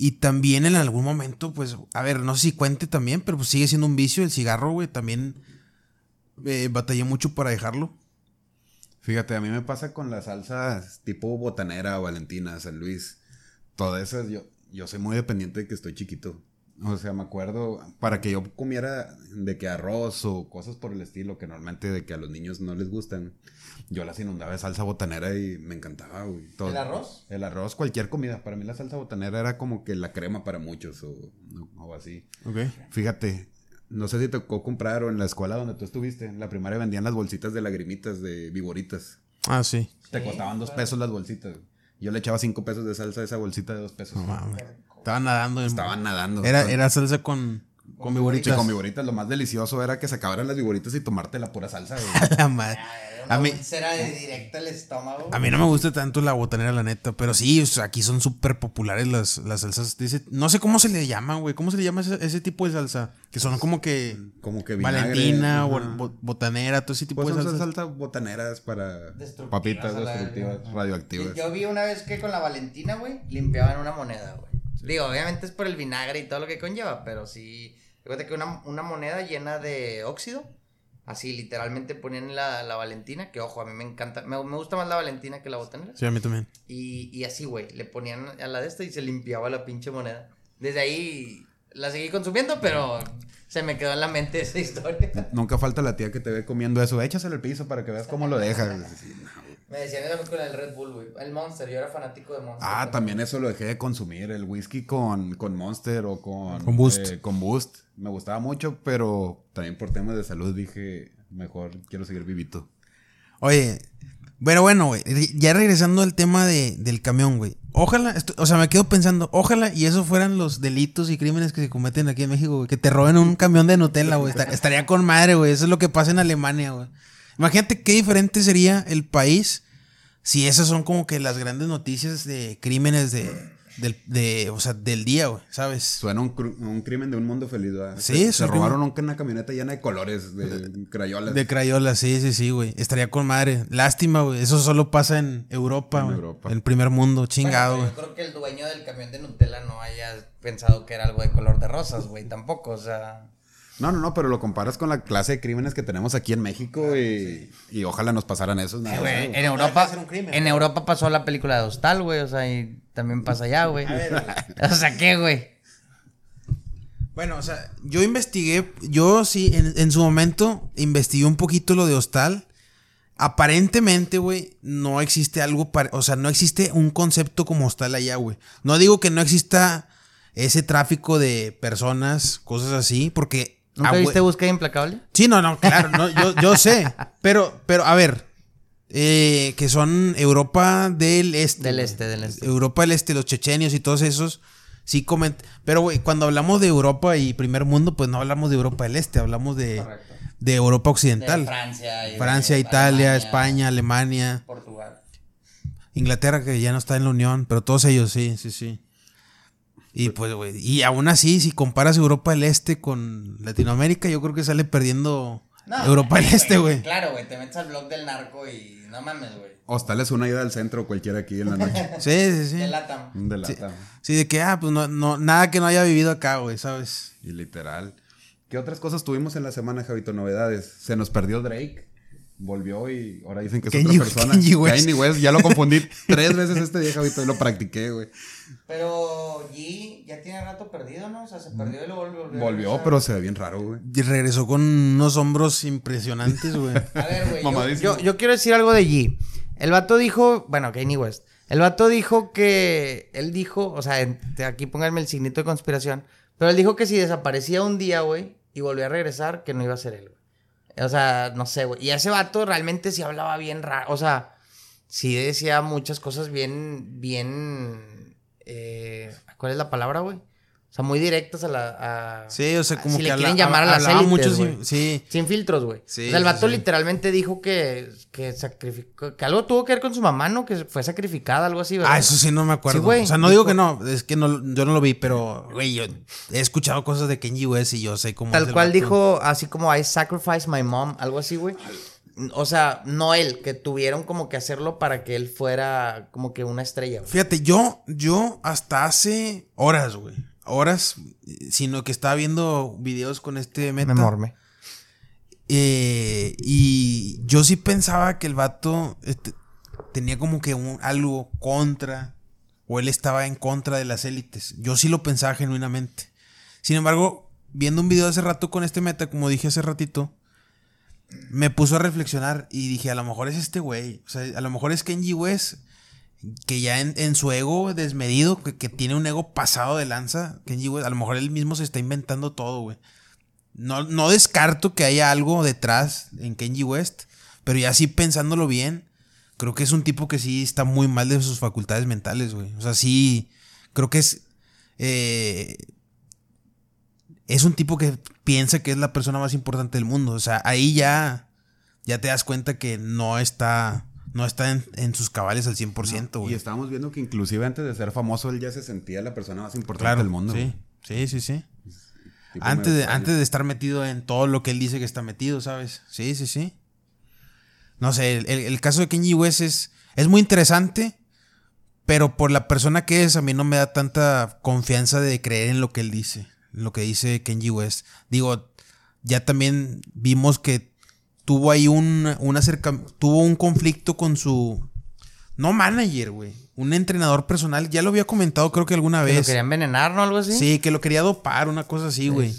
Y también en algún momento, pues, a ver, no sé si cuente también, pero pues sigue siendo un vicio el cigarro, güey. También eh, batallé mucho para dejarlo. Fíjate, a mí me pasa con las salsas tipo botanera, Valentina, San Luis. Todas esas, yo, yo soy muy dependiente de que estoy chiquito. O sea, me acuerdo, para que yo comiera de que arroz o cosas por el estilo, que normalmente de que a los niños no les gustan, yo las inundaba de salsa botanera y me encantaba, güey. Todo. ¿El arroz? El arroz, cualquier comida. Para mí la salsa botanera era como que la crema para muchos o, o así. Ok. Fíjate, no sé si te tocó comprar o en la escuela donde tú estuviste, en la primaria vendían las bolsitas de lagrimitas, de viboritas. Ah, sí. Te costaban dos pesos las bolsitas. Yo le echaba cinco pesos de salsa a esa bolsita de dos pesos. No mames. Estaba nadando. en- Estaban nadando. Era, era salsa con, con Sí, viboritas. con viboritas. Lo más delicioso era que se acabaran las viboritas y tomarte la pura salsa. güey. La madre. A mí, Será de directo al estómago. A mí no me gusta tanto la botanera, la neta. Pero sí, o sea, aquí son súper populares las, las salsas. ese- no sé cómo se le llaman, güey. ¿Cómo se le llama ese, ese tipo de salsa? Que son como que Como que vinagre. Valentina, bo- botanera, todo ese tipo Pues de son salsas. salsas botaneras para Destructivas papitas destructivas, radioactivas. Yo vi una vez que con la Valentina, güey, limpiaban una moneda, güey. Digo, obviamente es por el vinagre y todo lo que conlleva, pero sí. Fíjate que una, una moneda llena de óxido, así literalmente ponían la, la Valentina, que ojo, a mí me encanta, me, me gusta más la Valentina que la botanera. Sí, a mí también. Y, y así, güey, le ponían a la de esta y se limpiaba la pinche moneda. Desde ahí la seguí consumiendo, pero se me quedó en la mente esa historia. Nunca falta la tía que te ve comiendo eso. Échaselo al piso para que veas cómo lo dejas. Sí, no. Me decían eso con el Red Bull, güey. El Monster, yo era fanático de Monster. Ah, también eso lo dejé de consumir. El whisky con, con Monster o con, Con Boost. eh, con Boost. Me gustaba mucho, pero también por temas de salud dije, mejor quiero seguir vivito. Oye, pero bueno, güey. Ya regresando al tema de, del camión, güey. Ojalá, o sea, me quedo pensando, ojalá y esos fueran los delitos y crímenes que se cometen aquí en México, güey. Que te roben un camión de Nutella, güey. Estar- estaría con madre, güey. Eso es lo que pasa en Alemania, güey. Imagínate qué diferente sería el país si esas son como que las grandes noticias de crímenes de, del, de, o sea, del día, güey, ¿sabes? Suena un, un crimen de un mundo feliz, ¿verdad? Sí, Se, robaron un- una camioneta llena de colores, de crayolas. De Crayola, sí, sí, sí, güey. Estaría con madre. Lástima, güey. Eso solo pasa en Europa, En güey. Europa. En el primer mundo, chingado, Bueno, güey. yo creo que el dueño del camión de Nutella no haya pensado que era algo de color de rosas, güey, tampoco, o sea... No, no, no, pero lo comparas con la clase de crímenes que tenemos aquí en México y, y ojalá nos pasaran esos. nada Eh, güey, güey. en Europa, en Europa pasó la película de Hostal, güey, o sea, y también pasa allá, güey. O sea, ¿qué, güey? Bueno, o sea, yo investigué, yo sí, en, en su momento investigué un poquito lo de hostal. Aparentemente, güey, no existe algo, para, o sea, no existe un concepto como hostal allá, güey. No digo que no exista ese tráfico de personas, cosas así, porque... ¿Nunca ah, viste Búsqueda Implacable? Sí, no, no, claro, no, yo, yo sé. Pero, pero, a ver, eh, que son Europa del Este. Del este, del este. Europa del Este, los chechenios y todos esos. Sí, coment Pero, güey, cuando hablamos de Europa y primer mundo, pues no hablamos de Europa del Este, hablamos de, Correcto. de Europa De Occidental. Francia, y de Francia, Italia, Alemania, España, Alemania, Portugal. Inglaterra, que ya no está en la Unión, pero todos ellos, sí, sí, sí. Y pues, güey, y aún así, si comparas Europa del Este con Latinoamérica, yo creo que sale perdiendo No, Europa del Este, güey. Claro, güey, te metes al blog del narco y no mames, güey. Hostal es una ida al centro cualquiera aquí en la noche. Sí, sí, sí. De Latam. De lata. Sí, de que, ah, pues no, no, nada que no haya vivido acá, güey, ¿sabes? Y literal. ¿Qué otras cosas tuvimos en la semana, Javito? Novedades. Se nos perdió Drake. Volvió y ahora dicen que es otra persona. Kanye West. Kanye West. Ya lo confundí tres veces este día, Javito, y lo practiqué, güey. Pero G ya tiene rato perdido, ¿no? O sea, se perdió y lo volvió. volvió pero se ve bien raro, güey. Y regresó con unos hombros impresionantes, güey. A ver, güey. Yo, Mamadísimo. yo, yo quiero decir algo de G. El vato dijo, bueno, Kanye West. El vato dijo que. Él dijo, o sea, en- aquí pónganme el signito de conspiración. Pero él dijo que si desaparecía un día, güey, y volvía a regresar, que no iba a ser él. O sea, no sé, güey. Y ese vato realmente sí hablaba bien raro. O sea, sí decía muchas cosas bien, bien. eh, ¿Cuál es la palabra, güey? O sea, muy directas a la. a- Sí, o sea, como si que le quieren llamar a las hablaba élites, mucho sin- sí. Sin filtros, güey. Sí, o sea, el vato sí. literalmente dijo que, que sacrificó, que algo tuvo que ver con su mamá, ¿no? Que fue sacrificada, algo así, ¿verdad? Ah, eso sí no me acuerdo. O sea, no digo que no, es que no, yo no lo vi, pero, güey, yo he escuchado cosas de Kenji West y yo sé cómo Tal cual dijo, así como I sacrificed my mom, algo así, güey. O sea, no él, que tuvieron como que hacerlo para que él fuera como que una estrella, güey. Fíjate, yo, yo hasta hace horas, güey. Horas, sino que estaba viendo videos con este meta. Me morme. Eh, y yo sí pensaba que el vato este, tenía como que un, algo contra, o él estaba en contra de las élites. Yo sí lo pensaba genuinamente. Sin embargo, viendo un video hace rato con este meta, como dije hace ratito, me puso a reflexionar y dije, a lo mejor es este güey. O sea, a lo mejor es Kenji West, que ya en, en su ego desmedido, que, que tiene un ego pasado de lanza, Kenji West, a lo mejor él mismo se está inventando todo, güey. No, no descarto que haya algo detrás en Kenji West, pero ya sí pensándolo bien, creo que es un tipo que sí está muy mal de sus facultades mentales, güey. O sea, sí, creo que es... eh, es un tipo que piensa que es la persona más importante del mundo. O sea, ahí ya, ya te das cuenta que no está, no está en, en sus cabales al 100%, Y güey. estábamos viendo que inclusive antes de ser famoso, él ya se sentía la persona más importante Claro, del mundo. sí, sí, sí, Antes de, antes de estar metido en todo lo que él dice que está metido, ¿sabes? Sí, sí, sí. No sé, el, el- el caso de Kenji West es, es muy interesante, pero por la persona que es, a mí no me da tanta confianza de creer en lo que él dice, en lo que dice Kenji West. Digo, ya también vimos que tuvo ahí un, un acerca- tuvo un conflicto con su, no manager, güey, un entrenador personal, ya lo había comentado creo que alguna Que lo vez. quería envenenar, ¿no? Algo así. Sí, que lo quería dopar, una cosa así, güey.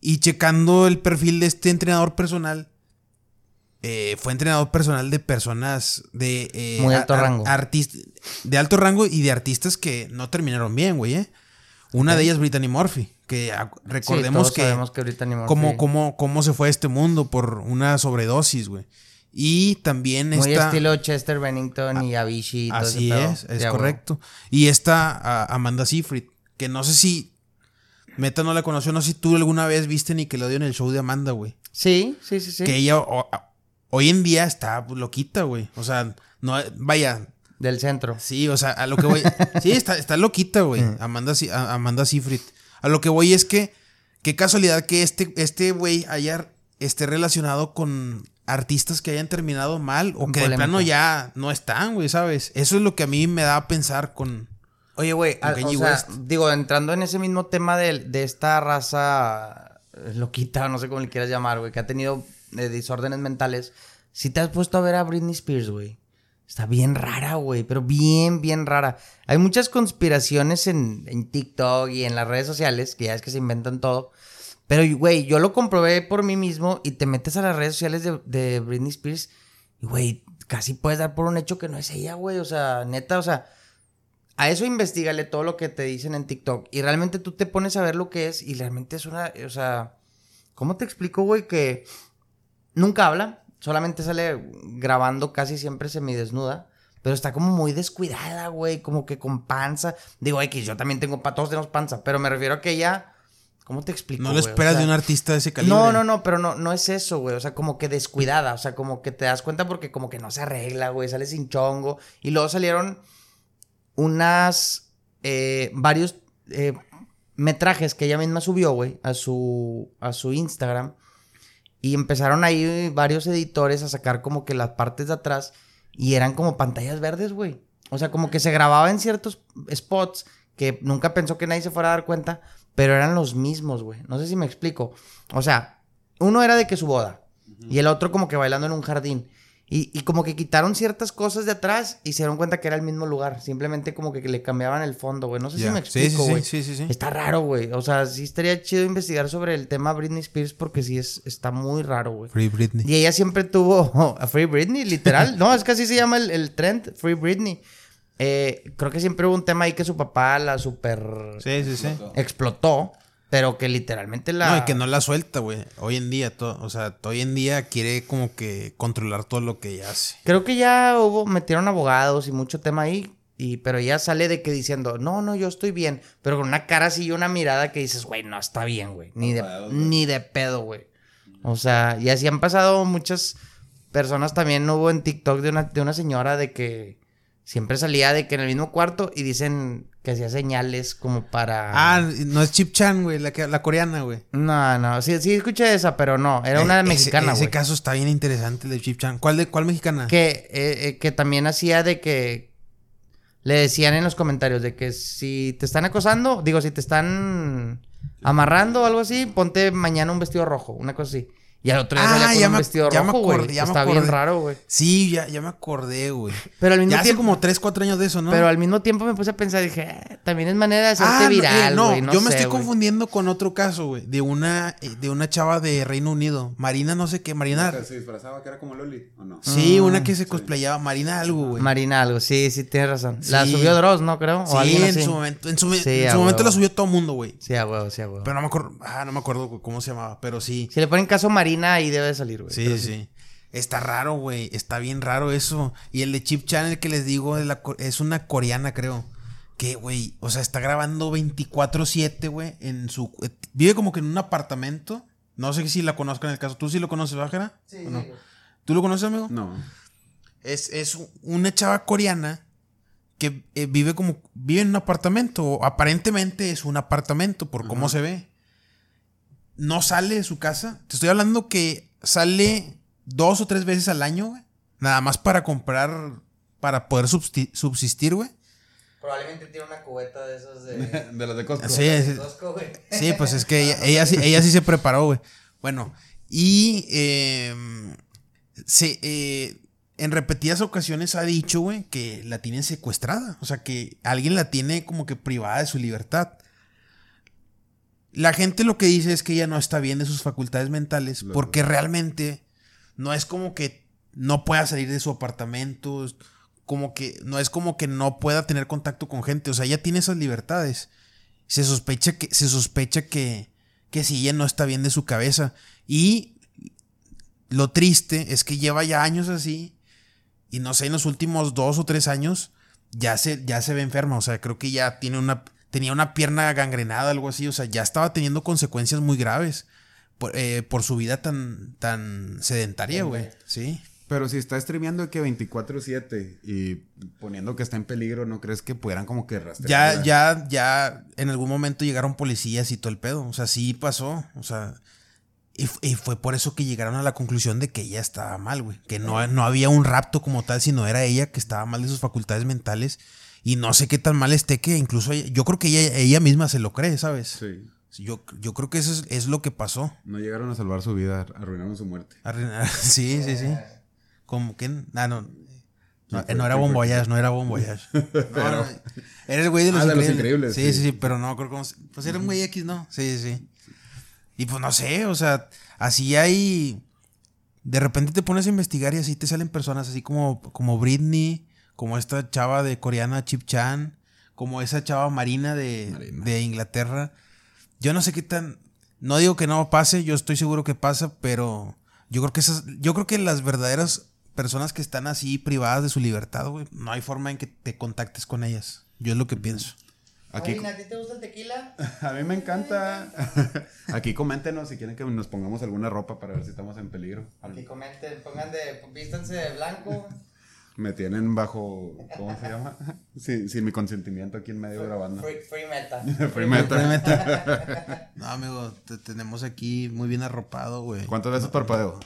Y checando el perfil de este entrenador personal, eh, fue entrenador personal de personas de... eh, Muy alto rango. artist- de alto rango y de artistas que no terminaron bien, güey, ¿eh? Una de ellas, Brittany Murphy, que Sí, recordemos todos que... que ahorita ni cómo, cómo, cómo se fue a este mundo por una sobredosis, güey. Y también Muy está... estilo Chester Bennington y Avicii y todo ese Así pedo. es, es Ya, correcto. Y esta a- Amanda Seyfried, que no sé si Meta no la conoció, no sé si tú alguna vez viste Nickelodeon el show de Amanda, güey. Sí, sí, sí, sí. Que ella o- hoy en día está loquita, güey. O sea, no, vaya, Del centro. Sí, o sea, a lo que voy. Sí, está, está loquita, güey. Amanda, Si- a- Amanda Seyfried. A lo que voy es que. Qué casualidad que este este güey haya esté relacionado con artistas que hayan terminado mal o que de plano ya no están, güey, ¿sabes? Eso es lo que a mí me da a pensar con. Oye, güey, o sea, West. digo, entrando en ese mismo tema de, de esta raza eh, loquita, no sé cómo le quieras llamar, güey, que ha tenido eh, desórdenes mentales, si te has puesto a ver a Britney Spears, güey. Está bien rara, güey, pero bien, bien rara. Hay muchas conspiraciones en, en TikTok y en las redes sociales, que ya es que se inventan todo. Pero, güey, yo lo comprobé por mí mismo y te metes a las redes sociales de, de Britney Spears y, güey, casi puedes dar por un hecho que no es ella, güey. O sea, neta, o sea, a eso investigale todo lo que te dicen en TikTok. Y realmente tú te pones a ver lo que es y realmente es una, o sea, ¿cómo te explico, güey? Que nunca habla, solamente sale grabando casi siempre semidesnuda. Pero está como muy descuidada, güey, como que con panza. Digo, X, yo también tengo, pa- todos tenemos panza, pero me refiero a que ella, ¿cómo te explico? No lo güey? O esperas sea, de un artista de ese calibre. no, no, no, pero no, no es eso, güey. O sea, como que descuidada. O sea, como que te das cuenta porque como que no se arregla, güey. Sale sin chongo. Y luego salieron unas. eh, varios eh, metrajes que ella misma subió, güey, a su, a su Instagram. Y empezaron ahí varios editores a sacar como que las partes de atrás. Y eran como pantallas verdes, güey. O sea, como que se grababa en ciertos spots que nunca pensó que nadie se fuera a dar cuenta. Pero eran los mismos, güey. No sé si me explico. O sea, uno era de que su boda. Y el otro como que bailando en un jardín. Y, y como que quitaron ciertas cosas de atrás y se dieron cuenta que era el mismo lugar. Simplemente como que le cambiaban el fondo, güey. No sé si me explico, sí, güey. sí, sí, sí. Está raro, güey. O sea, sí estaría chido investigar sobre el tema Britney Spears porque sí es, está muy raro, güey. Free Britney. Y ella siempre tuvo a Free Britney, literal. No, es que así se llama el, el trend, Free Britney. Eh, creo que siempre hubo un tema ahí que su papá la super Sí, sí, sí. explotó, pero que literalmente la... No, y que no la suelta, güey. Hoy en día, todo, o sea, hoy en día quiere como que controlar todo lo que ella hace. Creo que ya hubo, metieron abogados y mucho tema ahí. Y, pero ella sale de que diciendo, no, no, yo estoy bien. Pero con una cara así y una mirada que dices, güey, no está bien, güey. Ni de, ni de pedo, güey. O sea, y así han pasado muchas personas también. Hubo en TikTok de una, de una señora de que siempre salía de que en el mismo cuarto y dicen que hacía señales como para. Ah, no es Chip Chan, güey, la, la coreana, güey. No, no, sí, sí escuché esa, pero no, era una Eh, ese- mexicana, Ese, güey. caso está bien interesante, el de Chip Chan. ¿Cuál, de, cuál mexicana? Que, eh, eh, que también hacía de que le decían en los comentarios de que si te están acosando, digo, si te están amarrando o algo así, ponte mañana un vestido rojo, una cosa así. Y al otro día Ah, salía con ya un me- vestido ya rojo, güey. Está bien raro, güey. Sí, ya, ya me acordé, güey. Pero al mismo Ya hace tiempo, como 3, 4 años de eso, ¿no? pero al mismo tiempo me puse a pensar, dije, eh, también es manera de hacerte Ah, no, viral, eh, no, güey. No, yo me estoy güey. confundiendo con otro caso, güey. De una, eh, de una chava de Reino Unido. Marina, no sé qué, Marina. ¿Se se disfrazaba que era como Loli o no? Sí, Mm, una que se cosplayaba. Marina algo, güey. Marina algo, sí, sí, tienes razón. La subió Dross, ¿no? Creo. Sí, o en así. su momento, en su, Sí, en a su momento la subió todo el mundo, güey. Sí, a huevo, sí, a huevo. Pero no me acuerdo, ah, no me acuerdo güey, cómo se llamaba, pero sí. Si le ponen caso Marina, ahí debe de salir, güey. Sí, sí, sí. Está raro, güey. Está bien raro eso. Y el de Chip Channel que les digo la es una coreana, creo. Que, güey, o sea, está grabando 24-7, güey, en su... eh, Vive como que en un apartamento. No sé si la conozcan en el caso. ¿Tú sí lo conoces, Bájara? Sí. ¿Tú lo conoces, amigo? No. Es, es una chava coreana que eh, vive como... Vive en un apartamento. o aparentemente es un apartamento por cómo se ve. No sale de su casa. Te estoy hablando que sale dos o tres veces al año, güey. Nada más para comprar... Para poder subsistir, güey. Probablemente tiene una cubeta de esos de... De los de Costco. Sí, sí. Costco, güey. Sí, pues es que ella, ella sí, ella sí se preparó, güey. Bueno, y eh, se, eh, en repetidas ocasiones ha dicho, güey, que la tienen secuestrada. O sea, que alguien la tiene como que privada de su libertad. La gente lo que dice es que ella no está bien de sus facultades mentales porque realmente no es como que no pueda salir de su apartamento, como que no es como que no pueda tener contacto con gente, o sea, ella tiene esas libertades. Se sospecha que se sospecha que que si ella no está bien de su cabeza y lo triste es que lleva ya años así y no sé, en los últimos dos o tres años ya se, ya se ve enferma. O sea, creo que ya tiene una, tenía una pierna gangrenada, algo así. O sea, ya estaba teniendo consecuencias muy graves por, eh, por su vida tan, tan sedentaria, güey. Sí. Pero si está streameando que 24-7 y poniendo que está en peligro, ¿no crees que pudieran como que rastrear? Ya, ya, ya en algún momento llegaron policías y todo el pedo. O sea, sí pasó. O sea, y, y fue por eso que llegaron a la conclusión de que ella estaba mal, güey. Que no, no había un rapto como tal, sino era ella que estaba mal de sus facultades mentales. Y no sé qué tan mal esté que incluso ella- yo creo que ella, ella misma se lo cree, ¿sabes? Sí. Yo, yo creo que eso es, es lo que pasó. No llegaron a salvar su vida, arruinaron su muerte. Arruinar- Sí, sí, sí. Como que. Ah, no. No, no era Bon Voyage, no era Bon Voyage. No, no, Era el güey de los, Ah, de los increíbles. Increíbles, Sí, sí, sí. sí, pero no creo se- Pues era un güey X, ¿no? Sí, sí, sí. Y pues no sé, o sea, así hay. De repente te pones a investigar y así te salen personas así como, como Britney, como esta chava de coreana Chip Chan, como esa chava Marina de, Marina. de Inglaterra. Yo no sé qué tan. No digo que no pase, yo estoy seguro que pasa, pero yo creo que esas. Yo creo que las verdaderas personas que están así privadas de su libertad, güey, no hay forma en que te contactes con ellas. Yo es lo que pienso. Aquí, Marina, ¿a ti te gusta el tequila? a mí me encanta. Aquí coméntenos si quieren que nos pongamos alguna ropa para ver si estamos en peligro. Aquí comenten, pongan de, vístanse de blanco. Me tienen bajo, ¿cómo se llama? Sí, sin mi consentimiento aquí en medio grabando. Free, free meta. Free metal. No, amigo, te tenemos aquí muy bien arropado, güey. ¿Cuántas veces parpadeo?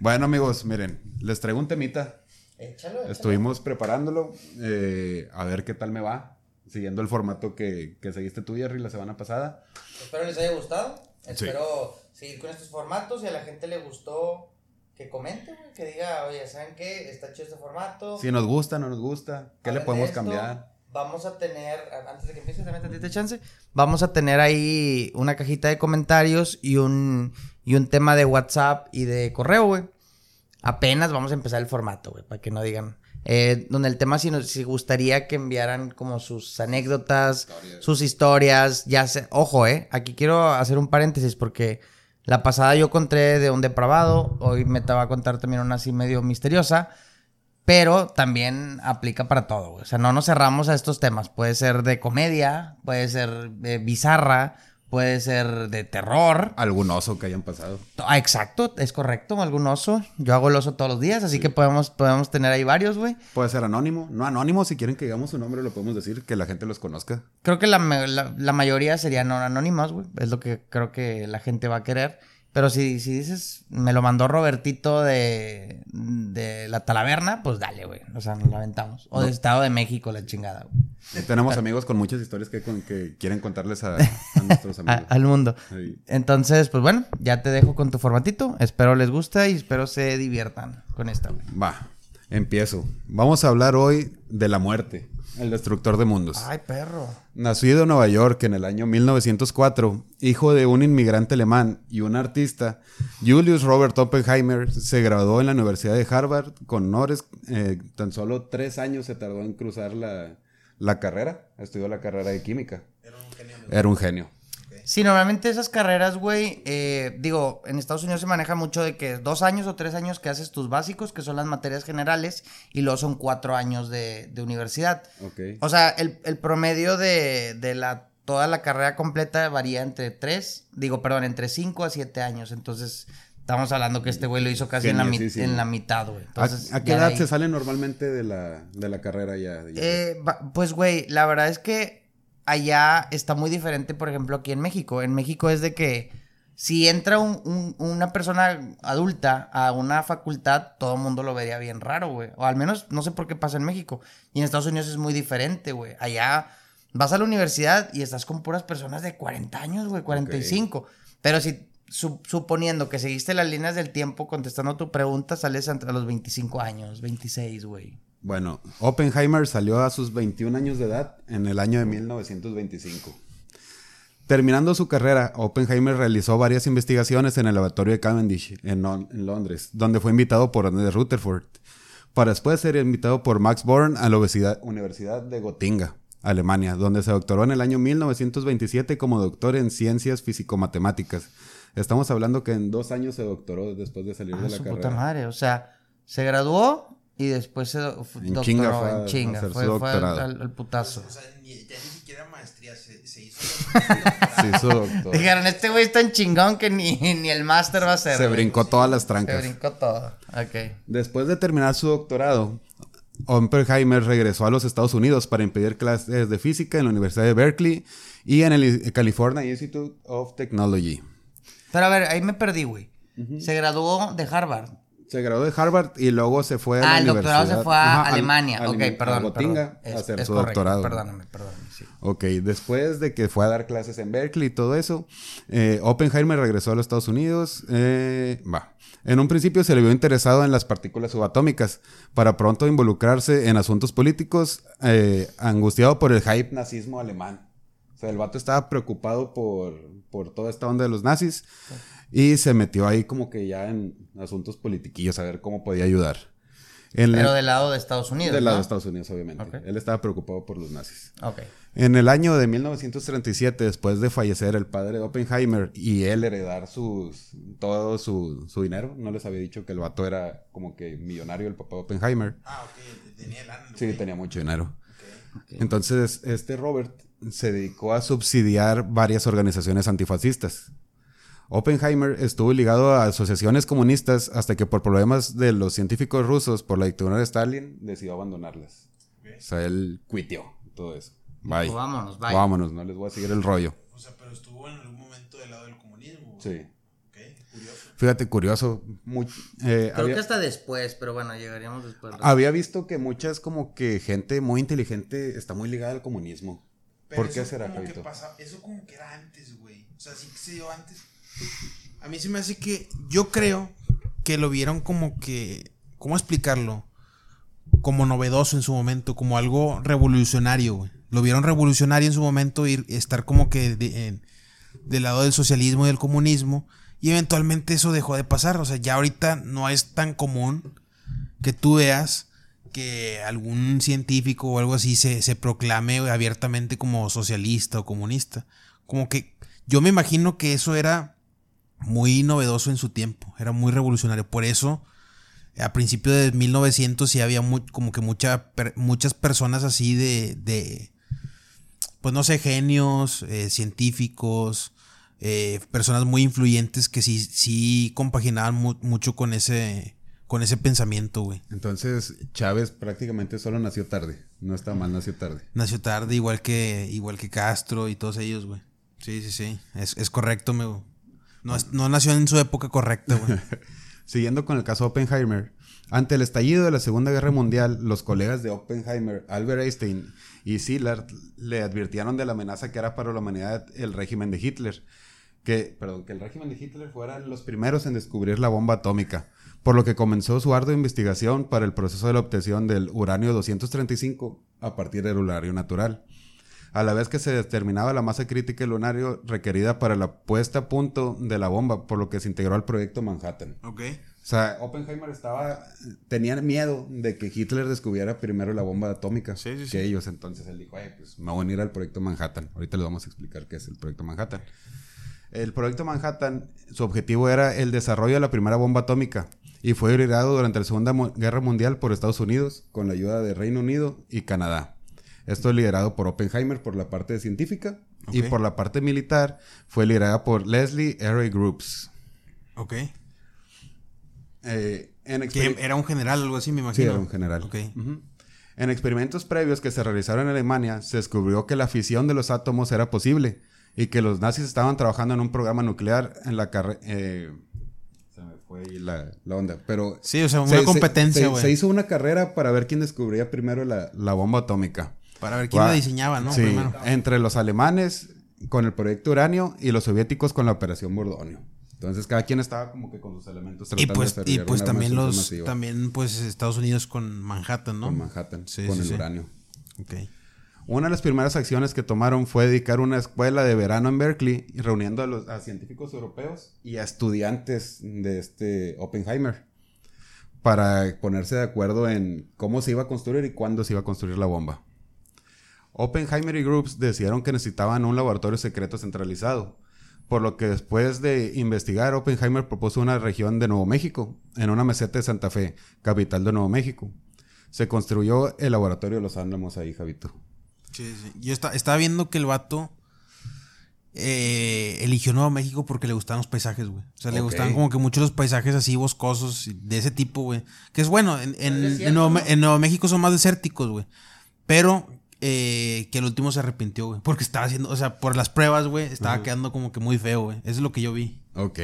bueno, amigos, miren, les traigo un temita. Échalo, échalo. Estuvimos preparándolo, eh, a ver qué tal me va, siguiendo el formato que, que seguiste tú, Jerry, la semana pasada. Espero les haya gustado. Espero seguir con estos formatos. Si a la gente le gustó, que comente, güey. Que diga, oye, ¿saben qué? Está chido este formato. Si nos gusta, no nos gusta, ¿qué le Hablen podemos de esto. cambiar? Vamos a tener, a- antes de que empieces, dame tantita chance. Vamos a tener ahí una cajita de comentarios y un, y un tema de WhatsApp y de correo, güey. Apenas vamos a empezar el formato, güey, para que no digan. Eh, donde el tema, si, nos, si gustaría que enviaran como sus anécdotas, sus historias, ya sé. Ojo, eh. Aquí quiero hacer un paréntesis porque la pasada yo conté de un depravado. Hoy me te va a contar también una así medio misteriosa. Pero también aplica para todo, güey. O sea, no nos cerramos a estos temas. Puede ser de comedia, puede ser de bizarra, puede ser de terror. Algún oso que hayan pasado. Ah, exacto, es correcto, algún oso. Yo hago el oso todos los días, así que podemos, podemos tener ahí varios, güey. Puede ser anónimo, no anónimo, si quieren que digamos su nombre lo podemos decir, que la gente los conozca. Creo que la, la- la mayoría serían anónimos, güey. Es lo que creo que la gente va a querer. Pero si, si dices, me lo mandó Robertito de, de la Talaverna, pues dale, güey. O sea, nos la aventamos. O de Estado de México, la chingada, güey. Tenemos amigos con muchas historias que, con- que quieren contarles a, a nuestros A- amigos. al mundo. Sí. Entonces, pues bueno, ya te dejo con tu formatito. Espero les guste y espero se diviertan con esta, güey. Va, empiezo. Vamos a hablar hoy de la muerte, el destructor de mundos. Ay, perro. Nacido en Nueva York en el año 1904, hijo de un inmigrante alemán y un artista, Julius Robert Oppenheimer se graduó en la Universidad de Harvard con honores. eh, tan solo tres años se tardó en cruzar la, la carrera. Estudió la carrera de química. Era un genio. Sí, normalmente esas carreras, güey, eh, digo, en Estados Unidos se maneja mucho de que dos años o tres años que haces tus básicos, que son las materias generales, y luego son cuatro años de, de universidad. Ok. O sea, el, el promedio de, de la, toda la carrera completa varía entre tres, digo, perdón, entre cinco a siete años. Entonces, estamos hablando que este güey lo hizo casi en la, en la mitad, güey. Entonces, ¿A, a qué edad ahí- se sale normalmente de la, de la carrera ya? ya? Eh, pues, güey, la verdad es que allá está muy diferente, por ejemplo, aquí en México. En México es de que si entra un- un- una persona adulta a una facultad, todo el mundo lo vería bien raro, güey. O al menos, no sé por qué pasa en México. Y en Estados Unidos es muy diferente, güey. Allá vas a la universidad y estás con puras personas de 40 años, güey, 45. Pero si, su- suponiendo que seguiste las líneas del tiempo contestando tu pregunta, sales a los 25 años, 26, güey. Bueno, Oppenheimer salió a sus 21 años de edad en el año de 1925. Terminando su carrera, Oppenheimer realizó varias investigaciones en el laboratorio de Cavendish, en, Lon- en Londres, donde fue invitado por Ernest Rutherford, para después ser invitado por Max Born a la Universidad- Universidad de Gotinga, Alemania, donde se doctoró en el año 1927 como doctor en ciencias físico-matemáticas. Estamos hablando que en dos años se doctoró después de salir Ah, de la su carrera. puta madre. O sea, se graduó y después se do- fu- En doctoró chinga fue a en chinga. hacer su Fue, fue al, doctorado. al- al putazo. O sea, ni- ya ni siquiera maestría, se, se hizo. Se hizo doctor. Dijeron, este güey es tan chingón que ni, ni el máster va a ser. Se güey". brincó todas las Se trancas. brincó todo. Ok. Después de terminar su doctorado, Oppenheimer regresó a los Estados Unidos para impedir clases de física en la Universidad de Berkeley y en el California Institute of Technology. Pero a ver, ahí me perdí, güey. Se graduó de Harvard. Se graduó de Harvard y luego se fue a la Ah, el doctorado se fue a Ajá, Alemania. al- ok, a perdón. Gotinga perdón. a hacer es su correcto, doctorado. Perdóname, perdóname, sí. Ok, después de que fue a dar clases en Berkeley y todo eso, eh, Oppenheimer regresó a los Estados Unidos. eh, va. En un principio se le vio interesado en las partículas subatómicas, para pronto involucrarse en asuntos políticos, eh, angustiado por el hype nazismo alemán. O sea, el vato estaba preocupado por, por toda esta onda de los nazis y se metió ahí como que ya en asuntos politiquillos, a ver cómo podía ayudar. En Pero del lado de Estados Unidos. del lado de Estados Unidos, obviamente. Él estaba preocupado por los nazis. En el año de 1937, después de fallecer el padre de Oppenheimer y él heredar sus, todo su, su dinero, no les había dicho que el vato era como que millonario, el papá de Oppenheimer. Ah, ok, tenía el. Sí, tenía mucho dinero. Entonces, este Robert se dedicó a subsidiar varias organizaciones antifascistas. Oppenheimer estuvo ligado a asociaciones comunistas hasta que por problemas de los científicos rusos por la dictadura de Stalin decidió abandonarlas. O sea, él cuitió todo eso. Bye. Dijo, vámonos, bye. Vámonos, no les voy a seguir el rollo. O sea, pero estuvo en algún momento del lado del comunismo. Sí. Ok, curioso. Fíjate, curioso. muy- eh, Creo había, que hasta después, pero bueno, llegaríamos después. había visto que muchas como que gente muy inteligente está muy ligada al comunismo. Pero ¿Por qué será, como que Javito? pasa- Eso como que era antes, güey. O sea, sí que se dio antes. A mí se me hace que. Yo creo que lo vieron como que. ¿Cómo explicarlo? Como novedoso en su momento, como algo revolucionario. Lo vieron revolucionario en su momento y estar como que del lado del socialismo y del comunismo. Y eventualmente eso dejó de pasar. O sea, ya ahorita no es tan común que tú veas que algún científico o algo así se, se proclame abiertamente como socialista o comunista. Como que yo me imagino que eso era muy novedoso en su tiempo, era muy revolucionario. Por eso, a principios de 1900 sí había como que mucha, per- muchas personas así de, de, pues no sé, genios, eh, científicos, eh, personas muy influyentes que sí, sí compaginaban mu- mucho con ese, con ese pensamiento, güey. Entonces, Chávez prácticamente solo nació tarde. No está mal, nació tarde. Nació tarde, igual que, igual que Castro y todos ellos, güey. Sí, sí, sí. Es, es correcto, me. No, no nació en su época correcta. Siguiendo con el caso Oppenheimer, ante el estallido de la Segunda Guerra Mundial, los colegas de Oppenheimer, Albert Einstein y Szilard, le advirtieron de la amenaza que era para la humanidad el régimen de Hitler. Que, perdón, que el régimen de Hitler fueran los primeros en descubrir la bomba atómica, por lo que comenzó su ardua investigación para el proceso de la obtención del uranio 235 a partir del uranio natural. A la vez que se determinaba la masa crítica del uranio requerida para la puesta a punto de la bomba, por lo que se integró al proyecto Manhattan. ok. O sea, Oppenheimer estaba. Tenía miedo de que Hitler descubriera primero la bomba atómica Sí, sí, que sí. ellos. Entonces él dijo, "Oye, pues me voy a unir al proyecto Manhattan. Ahorita les vamos a explicar qué es el proyecto Manhattan. El proyecto Manhattan, su objetivo era el desarrollo de la primera bomba atómica y fue liderado durante la Segunda Guerra Mundial por Estados Unidos con la ayuda de Reino Unido y Canadá. Esto liderado por Oppenheimer por la parte científica y por la parte militar fue liderada por Leslie Aeroy Groups. Ok. Eh, en Que exper- era un general algo así, me Sí, imagino. era un general. Ok. Ujú. En experimentos previos que se realizaron en Alemania, se descubrió que la fisión de los átomos era posible y que los nazis estaban trabajando en un programa nuclear en la carrera... se me fue ahí la, la onda, pero... Sí, o sea, una se- competencia, se, se hizo una carrera para ver quién descubría primero la, la bomba atómica. Para ver quién Gua- la diseñaba, ¿no? Sí, Primero. entre los alemanes con el proyecto uranio y los soviéticos con la operación Bordonio. Entonces cada quien estaba como que con sus elementos Y pues, de y pues también los, también pues Estados Unidos con Manhattan, ¿no? con Manhattan, Sí, con sí, el sí. uranio. Ok. Una de las primeras acciones que tomaron fue dedicar una escuela de verano en Berkeley, reuniendo a, los, a científicos europeos y a estudiantes de este Oppenheimer para ponerse de acuerdo en cómo se iba a construir y cuándo se iba a construir la bomba. Oppenheimer y Groups decidieron que necesitaban un laboratorio secreto centralizado, por lo que después de investigar, Oppenheimer propuso una región de Nuevo México, en una meseta de Santa Fe, capital de Nuevo México. Se construyó el laboratorio de los Álamos ahí, Javito. Sí, sí. Yo esta- estaba viendo que el vato eh, eligió Nuevo México porque le gustaban los paisajes, güey. O sea, le gustaban como que muchos los paisajes así boscosos, y de ese tipo, güey. Que es bueno, en, en- desierto, en Nuevo, en Nuevo México son más desérticos, güey. Pero que el último se arrepintió, güey. Porque estaba haciendo, o sea, por las pruebas, güey, estaba quedando como que muy feo, güey. Eso es lo que yo vi. Ok.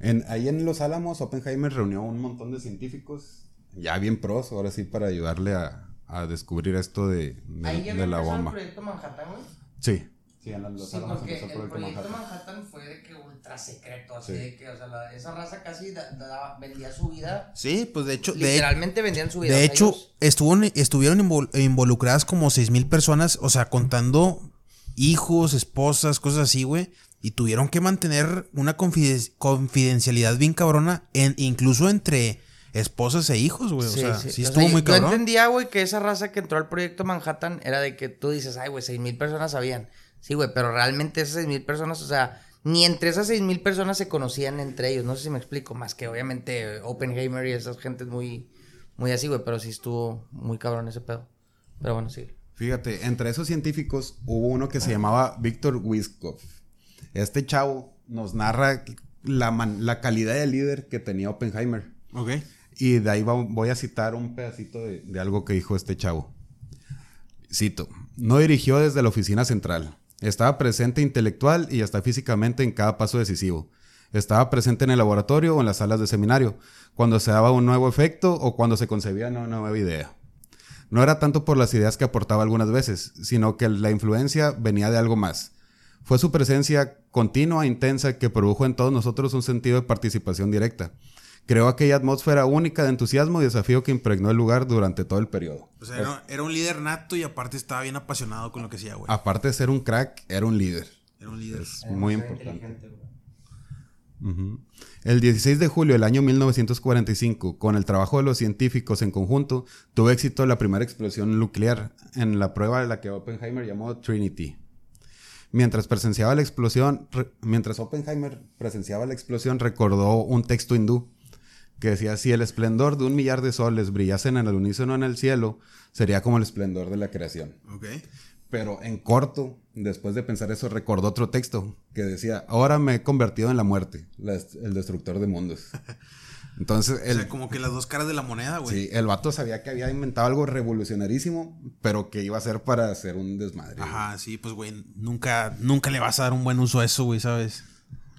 En, ahí en Los Álamos, Oppenheimer reunió un montón de científicos, ya bien pros, ahora sí, para ayudarle a, a descubrir esto de, de- Ahí ya de la bomba. el proyecto Manhattan, güey. Sí. Sí, en Los Sí, Álamos porque empezó el el proyecto Manhattan. Manhattan fue de que ultra secreto, así Sí. de que, o sea, la- esa raza casi da- vendía su vida. Sí, pues de hecho, Literalmente vendían su vida. De hecho, ellos- estuvo, estuvieron invol- involucradas como seis mil personas, o sea, contando hijos, esposas, cosas así, güey. Y tuvieron que mantener una confiden- confidencialidad bien cabrona, en, incluso entre esposas e hijos, güey. o sea, sí, O sea, estuvo muy Yo cabrón. entendía, güey, que esa raza que entró al proyecto Manhattan era de que tú dices, ay, güey, seis mil personas sabían. Sí, güey, pero realmente esas seis mil personas, o sea, ni entre esas seis mil personas se conocían entre ellos. No sé si me explico, más que obviamente Oppenheimer y esas gentes muy, muy así, güey, pero sí estuvo muy cabrón ese pedo. Pero bueno, sí. Fíjate, entre esos científicos hubo uno que se llamaba Víctor Wiskov. Este chavo nos narra la, man- la calidad de líder que tenía Oppenheimer. Ok. Y de ahí va- voy a citar un pedacito de, de algo que dijo este chavo. Cito, no dirigió desde la oficina central. Estaba presente intelectual y hasta físicamente en cada paso decisivo. Estaba presente en el laboratorio o en las salas de seminario, cuando se daba un nuevo efecto o cuando se concebía una nueva idea. No era tanto por las ideas que aportaba algunas veces, sino que la influencia venía de algo más. Fue su presencia continua e intensa que produjo en todos nosotros un sentido de participación directa. Creó aquella atmósfera única de entusiasmo y desafío que impregnó el lugar durante todo el periodo. O sea, era, era un líder nato y aparte estaba bien apasionado con lo que hacía, güey. Aparte de ser un crack, era un líder. Era un líder. Es muy importante. El 16 de julio del año 1945, con el trabajo de los científicos en conjunto, tuvo éxito la primera explosión nuclear en la prueba de la que Oppenheimer llamó Trinity. Mientras presenciaba la explosión, mientras Oppenheimer presenciaba la explosión, recordó un texto hindú que decía si el esplendor de un millar de soles brillasen en el unísono en el cielo, sería como el esplendor de la creación. Ok. Pero en corto, después de pensar eso, recordó otro texto que decía, ahora me he convertido en la muerte, la el destructor de mundos. Entonces, O el, sea, como que las dos caras de la moneda, güey. sí, el vato sabía que había inventado algo revolucionarísimo, pero que iba a ser para hacer un desmadre. Ajá, sí, pues, güey, nunca, nunca le vas a dar un buen uso a eso, güey, ¿sabes?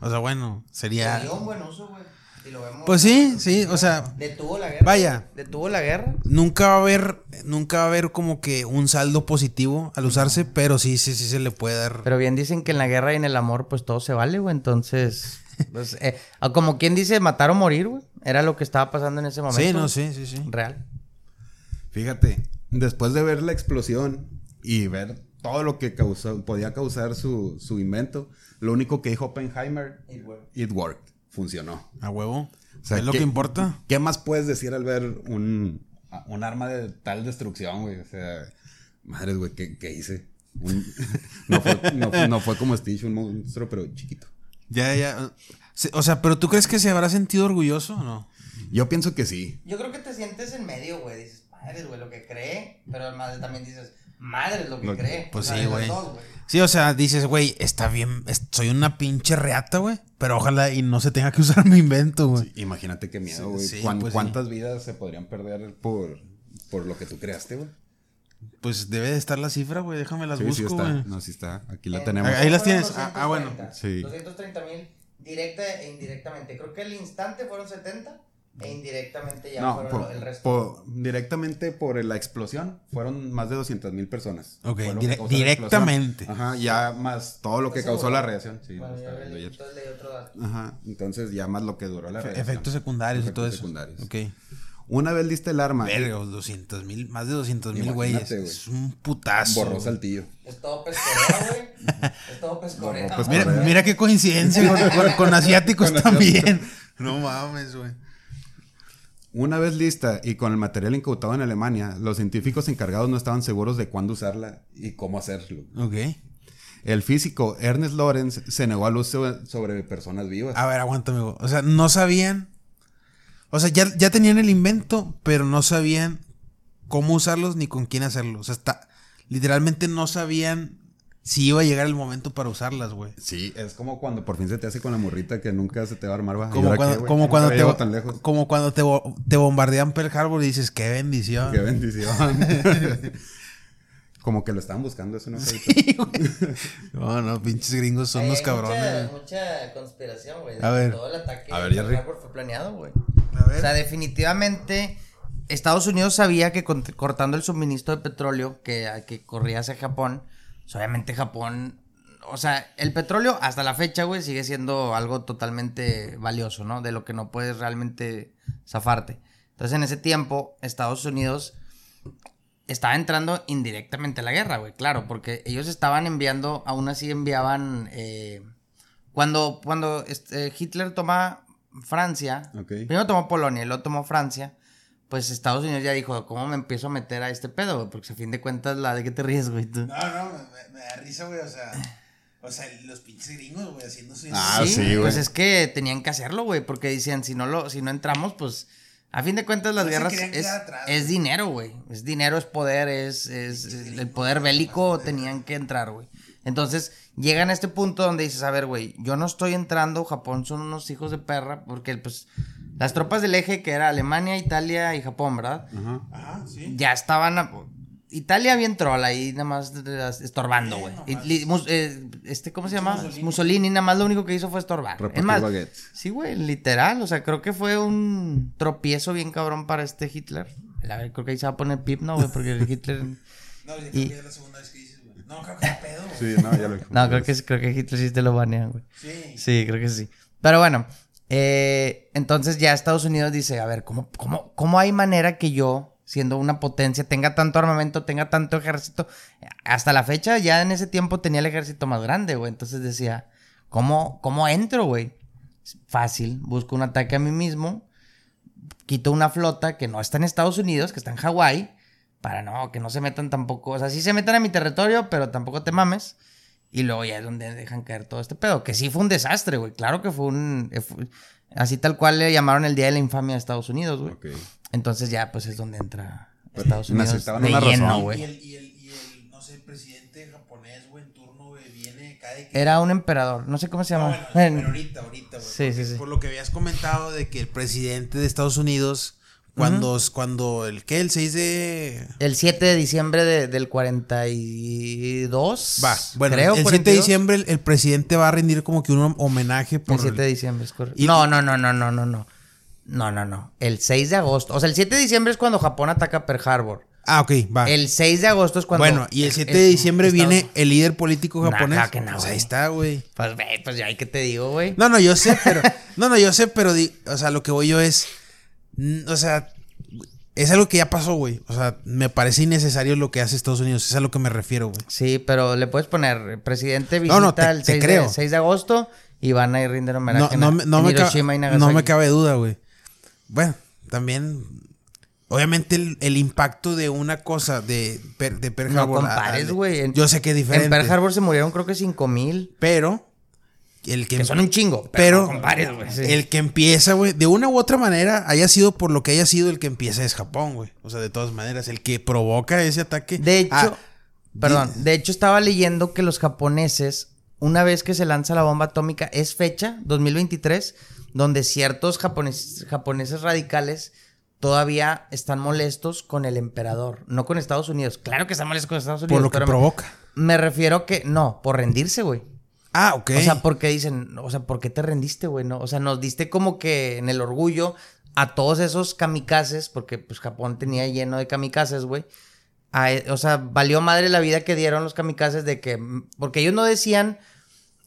O sea, bueno, sería... Dio un buen uso, güey. Si lo vemos. Pues sí, sí, o sea, Detuvo la guerra. Vaya. Detuvo la guerra. nunca va a haber, nunca va a haber como que un saldo positivo al usarse, pero sí, sí, sí se le puede dar. Pero bien dicen que en la guerra y en el amor, pues todo se vale, güey. Entonces, pues, eh, ah, como quien dice, matar o morir, güey. Era lo que estaba pasando en ese momento. sí, no, sí, sí, sí. Real. Fíjate, después de ver la explosión y ver todo lo que causó, podía causar su, su invento, lo único que dijo Oppenheimer, it worked, funcionó. A huevo. O sea, es lo ¿qué- que importa. ¿Qué más puedes decir al ver un, un arma de tal destrucción, güey? O sea, madres, güey, ¿qué, qué hice? Un- no, fue, no fue- no fue como Stitch, un monstruo, pero chiquito. Ya, ya. O sea, pero ¿tú crees que se habrá sentido orgulloso o no? Yo pienso que sí. Yo creo que te sientes en medio, güey. Dices, madre, güey, lo que cree. Pero además también dices, madre, lo que Lo que- cree. Pues O sea, sí, güey. dos, güey. Sí, o sea, dices, güey, está bien, soy una pinche reata, güey. Pero ojalá y no se tenga que usar mi invento, güey. Imagínate qué miedo, Sí, güey. sí, ¿Cuán- pues sí. ¿Cuántas vidas se podrían perder por, por lo que tú creaste, güey? Pues debe de estar la cifra, güey. Déjame las Sí, sí busco, güey. No, sí está. Aquí la En- tenemos. Ahí las tienes. Ah, ah, bueno. 230, Sí. 230 mil directa e indirectamente. Creo que el instante fueron 70 e indirectamente ya No, fueron por- el resto. por- directamente por la explosión fueron más de 200 mil personas. Ok, dire- directamente. Ajá, ya más todo lo que ¿Estás causó seguro? la reacción. Sí, Bueno, ya entonces leí otro dato. Ajá, entonces ya más lo que duró la reacción. Efectos secundarios y Efectos todo eso. secundarios. Ok. Una vez lista el arma, Verga, 200 mil, más de 200 mil güeyes. güey. Es un putazo. borró Saltillo. Es todo pescorera, güey. es todo pescorera. Mira, mira qué coincidencia con, con- con asiáticos Con también. No mames, güey. Una vez lista y con el material incautado en Alemania, los científicos encargados no estaban seguros de cuándo usarla y cómo hacerlo. Ok. El físico Ernest Lawrence se negó al uso sobre personas vivas. A ver, aguántame. O sea, no sabían. O sea, ya, ya tenían el invento, pero no sabían cómo usarlos ni con quién hacerlo. O sea, está. literalmente no sabían si iba a llegar el momento para usarlas, güey. Sí, es como cuando por fin se te hace con la morrita que nunca se te va a armar, va. ¿Y Como cuando, qué, como cuando, te, tan lejos. como cuando te, bo- te bombardean Pearl Harbor y dices, qué bendición. Qué bendición. como que lo estaban buscando eso, ¿no? No, no, pinches gringos son Hay unos mucha- cabrones. Mucha, conspiración, güey. A ver. Todo el ataque A ver, a Jerry. Pearl Harbor fue planeado, güey. A ver. O sea, definitivamente Estados Unidos sabía que con- cortando el suministro de petróleo que, que corría hacia Japón, obviamente Japón, o sea, el petróleo hasta la fecha, güey, sigue siendo algo totalmente valioso, ¿no? De lo que no puedes realmente zafarte. Entonces, en ese tiempo, Estados Unidos estaba entrando indirectamente a la guerra, güey, claro, porque ellos estaban enviando, aún así enviaban, eh, cuando, cuando este, Hitler toma Francia, primero tomó Polonia y luego tomó Francia, pues Estados Unidos ya dijo, ¿cómo me empiezo a meter a este pedo, güey? Porque a fin de cuentas, la de qué te ríes, güey, tú. No, no, me, me da risa, güey, o sea, o sea, los pinches gringos, güey, haciendo su... Ah, sí, güey. Pues es que tenían que hacerlo, güey, porque decían, si no lo, si no entramos, pues, a fin de cuentas las No se guerras es, atrás, es dinero, güey. Es dinero, es poder, es, es, es- el poder bélico tenían que entrar, güey. Entonces, llegan a este punto donde dices, a ver, güey, yo no estoy entrando, Japón son unos hijos de perra, porque, pues, las tropas del eje, que era Alemania, Italia y Japón, ¿verdad? Ajá. Ajá, sí. ya estaban. a- Italia bien trola ahí, nada más estorbando, güey. Eh, este, ¿Cómo se llama? Mussolini. nada más lo único que hizo fue estorbar. Es más, sí, güey, literal. O sea, creo que fue un tropiezo bien cabrón para este Hitler. A ver, creo que ahí se va a poner pip, ¿no, güey? Porque el Hitler. No, yo Y- creo que es la segunda vez que dices, güey. No, creo que es pedo, güey. Sí, no, ya lo No, creo que, creo que Hitler sí te lo banean, güey. Sí. Sí, creo que sí. Pero bueno, eh, entonces ya Estados Unidos dice, a ver, ¿cómo, cómo, ¿cómo hay manera que yo, siendo una potencia, tenga tanto armamento, tenga tanto ejército? Hasta la fecha, ya en ese tiempo tenía el ejército más grande, güey. Entonces decía, ¿cómo, cómo entro, güey? Fácil, busco un ataque a mí mismo, quito una flota que no está en Estados Unidos, que está en Hawái, para no, que no se metan tampoco, o sea, sí se metan a mi territorio, pero tampoco te mames. Y luego ya es donde dejan caer todo este pedo. Que sí fue un desastre, güey. Claro que fue un. eh, fue- así tal cual le llamaron el Día de la Infamia a Estados Unidos, güey. Ok. Entonces ya, pues es donde entra Pero Estados Unidos necesitaban de una lleno, razón. Y güey. el, y, el, y el, no sé, el presidente japonés, güey, en turno, güey, viene, cae que... Era un emperador. No sé cómo se No, llama. bueno, sí, Bueno, pero ahorita, ahorita, güey. Sí, sí, sí. Por lo que habías comentado de que el presidente de Estados Unidos, cuando, cuando el que, el 6 de... El 7 de diciembre de- del 42. Va, bueno, creo, el 7 de 42. diciembre el, el presidente va a rendir como que un homenaje por... El 7 de diciembre, es correcto. Y- No, no, no, no, no, no, no. No, no, no. El 6 de agosto. O sea, el 7 de diciembre es cuando Japón ataca Pearl Harbor. Ah, ok, va. El 6 de agosto es cuando. bueno, y el 7 de eh, diciembre Estados- viene el líder político Nah, japonés. claro que no, Pues güey. ahí está, güey. Pues, pues ya hay que te digo, güey. No, no, yo sé, pero. No, no, yo sé, pero. di- o sea, lo que voy yo es. O sea. Es algo que ya pasó, güey. O sea, me parece innecesario lo que hace Estados Unidos. Es a lo que me refiero, güey. Sí, pero le puedes poner presidente visita No, no, te- el te 6, creo. De, 6 de agosto y van a ir a rinder homenaje No, no, en- no, me Hiroshima y no Nagasaki. me cabe duda, güey. Bueno, también. Obviamente el, el impacto de una cosa de, Per- de Pearl No Harbor. a- compares, güey. Yo sé que es diferente. En Pearl Harbor se murieron creo que 5 mil. Pero. El que, Que son un chingo. Pero compares, sí. el que empieza, güey, de una u otra manera, haya sido por lo que haya sido el que empieza es Japón, güey. O sea, de todas maneras, el que provoca ese ataque. De hecho, Ah, perdón, di- de hecho estaba leyendo que los japoneses, una vez que se lanza la bomba atómica, es fecha, 2023, donde ciertos japoneses, japoneses radicales todavía están molestos con el emperador, no con Estados Unidos. Claro que están molestos con Estados Unidos. por lo que provoca. Me refiero que, no, por rendirse, güey. Ah, ok. O sea, porque dicen, o sea, ¿por qué te rendiste, güey? No? O sea, nos diste como que en el orgullo a todos esos kamikazes, porque pues Japón tenía lleno de kamikazes, güey. A e- o sea, valió madre la vida que dieron los kamikazes de que, porque ellos no decían,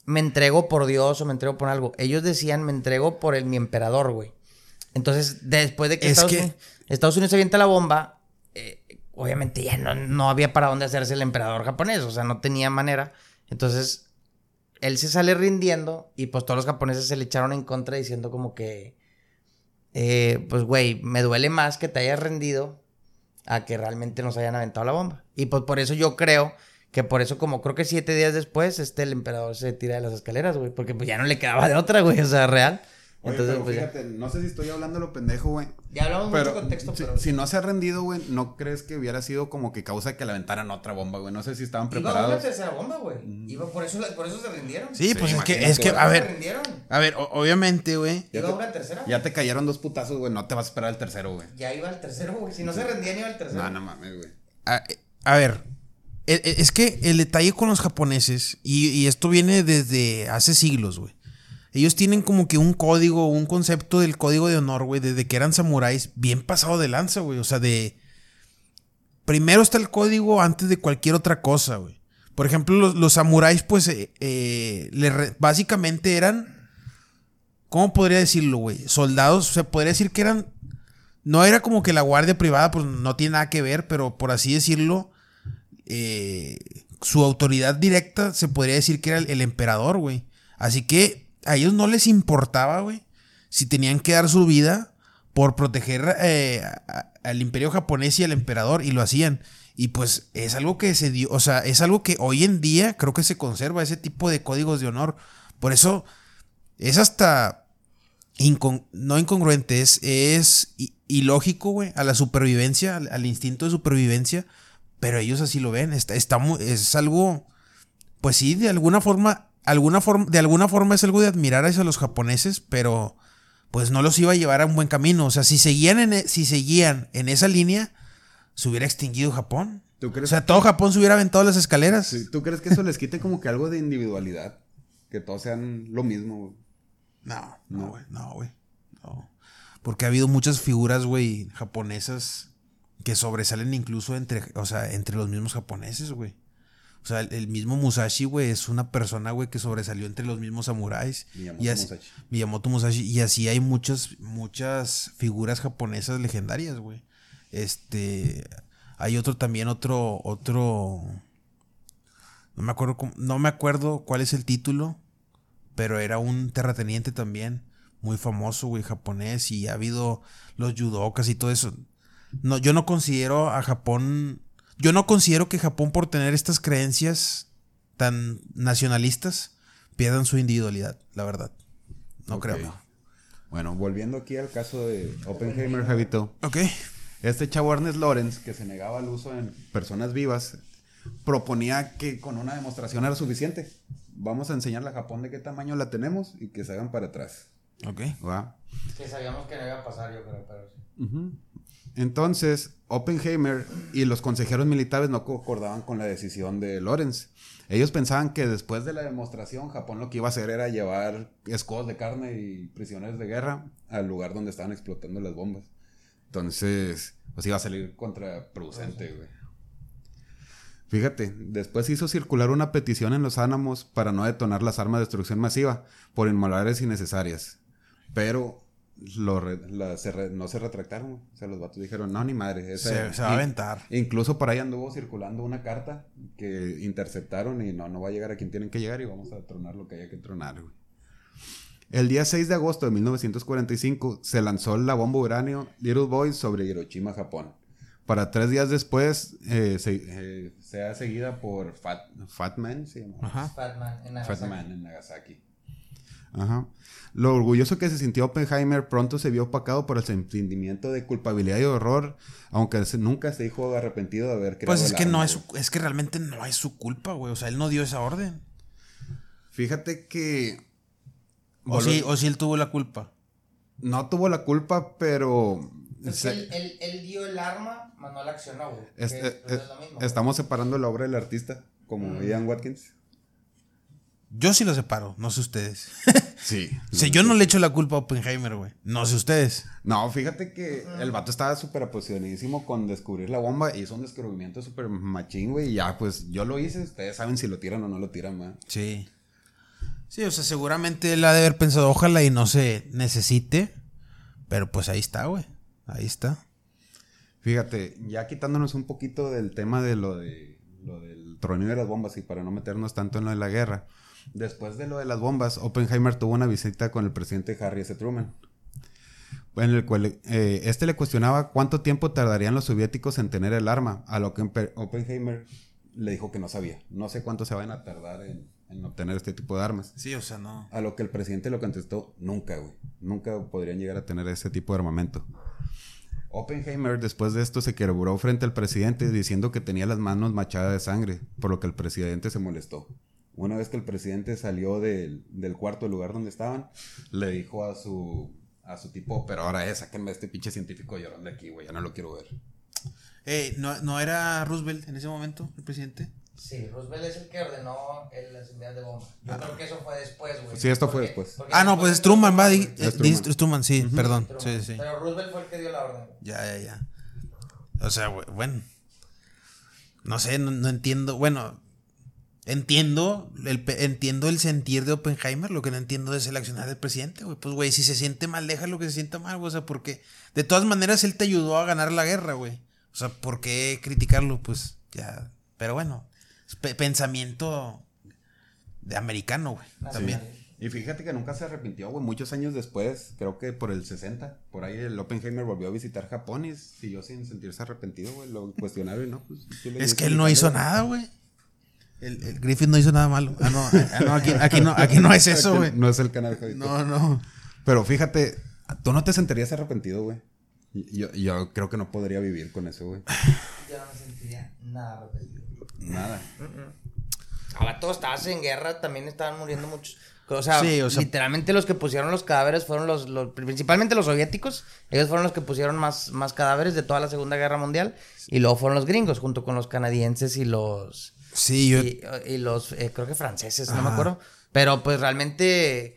me entrego por Dios o me entrego por algo. Ellos decían, me entrego por el, mi emperador, güey. Entonces, después de que, Es Estados, que- Estados Unidos avienta la bomba, eh, obviamente ya no, no había para dónde hacerse el emperador japonés, o sea, no tenía manera. Entonces, él se sale rindiendo y pues todos los japoneses se le echaron en contra diciendo como que, eh, pues güey, me duele más que te hayas rendido a que realmente nos hayan aventado la bomba. Y pues por eso yo creo que por eso como creo que siete días después, este, el emperador se tira de las escaleras, güey, porque pues ya no le quedaba de otra, güey, o sea, real. Oye, Entonces, pero pues ya. fíjate, no sé si estoy hablando lo pendejo, güey. Ya hablamos Pero, mucho contexto, si, pero. si no se ha rendido, güey, ¿no crees que hubiera sido como que causa que le aventaran otra bomba, güey? No sé si estaban Iba una preparados. tercera bomba, güey. Iba por eso, por eso se rindieron. Sí, pues es que, es que, a Se ver, rindieron. a ver, o- obviamente, güey. Ya Iba te- una tercera. Ya te cayeron dos putazos, güey. No te vas a esperar el tercero, güey. Ya iba el tercero, güey. Si no se rendían, iba el tercero. No, no mames, güey. A, a ver, e- e- es que el detalle con los japoneses, y, y esto viene desde hace siglos, güey. Ellos tienen como que un código, un concepto del código de honor, güey, desde que eran samuráis, bien pasado de lanza, güey. O sea, de... Primero está el código antes de cualquier otra cosa, güey. Por ejemplo, los, samuráis, pues, eh, eh, básicamente eran... ¿Cómo podría decirlo, güey? Soldados, se podría decir que eran no era como que la guardia privada, pues no tiene nada que ver, pero por así decirlo, eh, su autoridad directa se podría decir que era el, el emperador, güey. Así que a ellos no les importaba, güey, si tenían que dar su vida por proteger eh, al imperio japonés y al emperador, y lo hacían. Y pues es algo que se dio, o sea, es algo que hoy en día creo que se conserva, ese tipo de códigos de honor. Por eso es hasta incon- no incongruente, es, es ilógico, güey, a la supervivencia, al, instinto de supervivencia, pero ellos así lo ven, está, está es algo, pues sí, de alguna forma, alguna forma, de alguna forma es algo de admirar hacia los japoneses, pero pues no los iba a llevar a un buen camino, o sea, si seguían en, e- si seguían en esa línea, se hubiera extinguido Japón. ¿Tú O sea, todo Japón se hubiera aventado las escaleras. sí, ¿Tú crees que eso les quite como que algo de individualidad? Que todos sean lo mismo, güey. No, No. no, güey, no, güey. No. Porque ha habido muchas figuras, güey, japonesas que sobresalen incluso entre, o sea, entre los mismos japoneses, güey. O sea, el, mismo Musashi, güey, es una persona, güey, que sobresalió entre los mismos samuráis. Miyamoto y así, Musashi. Miyamoto Musashi. Y así hay muchas, muchas figuras japonesas legendarias, güey. Este. Hay otro también, otro, otro. No me acuerdo cómo- no me acuerdo cuál es el título. Pero era un terrateniente también. Muy famoso, güey, japonés. Y ha habido los judokas y todo eso. No, yo no considero a Japón. Yo no considero que Japón, por tener estas creencias tan nacionalistas, pierdan su individualidad, la verdad. No creo, no. Bueno, volviendo aquí al caso de Oppenheimer, Javito. Ok. Este chavo Ernest Lawrence, que se negaba al uso en personas vivas, proponía que con una demostración era suficiente. Vamos a enseñarle a Japón de qué tamaño la tenemos y que se hagan para atrás. Ok. ¿va? Que sabíamos que no iba a pasar, yo creo, pero sí. Entonces, Oppenheimer y los consejeros militares no concordaban con la decisión de Lawrence. Ellos pensaban que después de la demostración, Japón lo que iba a hacer era llevar escudos de carne y prisioneros de guerra al lugar donde estaban explotando las bombas. Entonces, pues iba a salir contraproducente, güey. Fíjate, después hizo circular una petición en los Álamos para no detonar las armas de destrucción masiva por inmolares innecesarias. Pero lo re- la- se re- no se retractaron. O sea, los vatos dijeron, no, ni madre. esa- Se, se va a aventar. Incluso por ahí anduvo circulando una carta que interceptaron y no, no va a llegar a quien tienen que llegar y vamos a tronar lo que haya que tronar, güey. El día 6 de agosto de 1945 se lanzó la bomba uranio Little Boy sobre Hiroshima, Japón. Para tres días después eh, se, eh, sea seguida por Fat, Fat Man, se llama. Ajá. En Fat Nagasaki. Man en Nagasaki. Ajá. Lo orgulloso que se sintió Oppenheimer pronto se vio opacado por el sentimiento de culpabilidad y horror, aunque nunca se dijo arrepentido de haber creado Pues es que no es su- es que realmente no es su culpa, güey. O sea, él no dio esa orden. Fíjate que O sí, o sí él tuvo la culpa. no tuvo la culpa, pero Es se- que él, él, él dio el arma, la accionó, güey. es- que pues, es lo mismo. estamos separando la obra del artista, como Ian Watkins. Yo sí lo separo, no sé ustedes. Sí. O sea, yo no le echo la culpa a Oppenheimer, güey. No sé ustedes. No, fíjate que el vato estaba súper apasionadísimo con descubrir la bomba. Hizo un descubrimiento súper machín, güey. Y ya, pues yo lo hice. Ustedes saben si lo tiran o no lo tiran, ¿verdad? Sí. Sí, o sea, seguramente él ha de haber pensado, ojalá y no se necesite. Pero pues ahí está, güey. Ahí está. Fíjate, ya quitándonos un poquito del tema de lo de lo del troneo de las bombas y para no meternos tanto en lo de la guerra. Después de lo de las bombas, Oppenheimer tuvo una visita con el presidente Harry S. Truman. En el cual eh, este le cuestionaba cuánto tiempo tardarían los soviéticos en tener el arma, a lo que Oppenheimer le dijo que no sabía. No sé cuánto se van a tardar en en obtener este tipo de armas. Sí, o sea, no. A lo que el presidente lo contestó, nunca, güey. Nunca podrían llegar a tener ese tipo de armamento. Oppenheimer después de esto se quebró frente al presidente diciendo que tenía las manos machadas de sangre, por lo que el presidente se molestó. Una vez que el presidente salió del, del cuarto del lugar donde estaban, le dijo a su, a su tipo, pero ahora es, sáquenme a este pinche científico llorando aquí, güey, ya no lo quiero ver. Eh, ¿no, ¿No era Roosevelt en ese momento, el presidente? Sí, Roosevelt es el que ordenó el, las envías de bomba. Yo creo que eso fue después, güey. Sí, esto fue después. porque Ah, no, pues es de- Truman, va. Es eh, Truman. Truman, sí, perdón. Truman. Sí, sí. Pero Roosevelt fue el que dio la orden. Ya, ya, ya. O sea, güey, bueno. No sé, no, no entiendo. Bueno, entiendo el, entiendo el sentir de Oppenheimer. Lo que no entiendo es el accionar del presidente, güey. Pues, güey, si se siente mal, déjalo que se sienta mal, güey. O sea, porque de todas maneras él te ayudó a ganar la guerra, güey. O sea, ¿por qué criticarlo? Pues ya. Pero bueno, pensamiento de americano, güey. También. Y fíjate que nunca se arrepintió, güey. Muchos años después, creo que por el 60, por ahí el Oppenheimer volvió a visitar Japón y siguió sin sentirse arrepentido, güey. Lo cuestionaron y no, pues. Es que él no hizo nada, güey. El, el Griffith no hizo nada malo. Ah, no, ah, no, aquí, aquí no, aquí no es eso, güey. No es el canal, Javito. No, no. Pero fíjate, tú no te sentirías arrepentido, güey. Yo, yo creo que no podría vivir con eso, güey. Yo no me sentiría nada arrepentido. Nada. Ahora todos estabas en guerra, también estaban muriendo muchos. O sea, Sí, o sea- literalmente los que pusieron los cadáveres fueron los, los- principalmente los soviéticos. Ellos fueron los que pusieron más, más cadáveres de toda la Segunda Guerra Mundial. Y luego fueron los gringos, junto con los canadienses y los. Sí, yo. Y, y los, eh, creo que franceses, no me acuerdo. Pero pues realmente.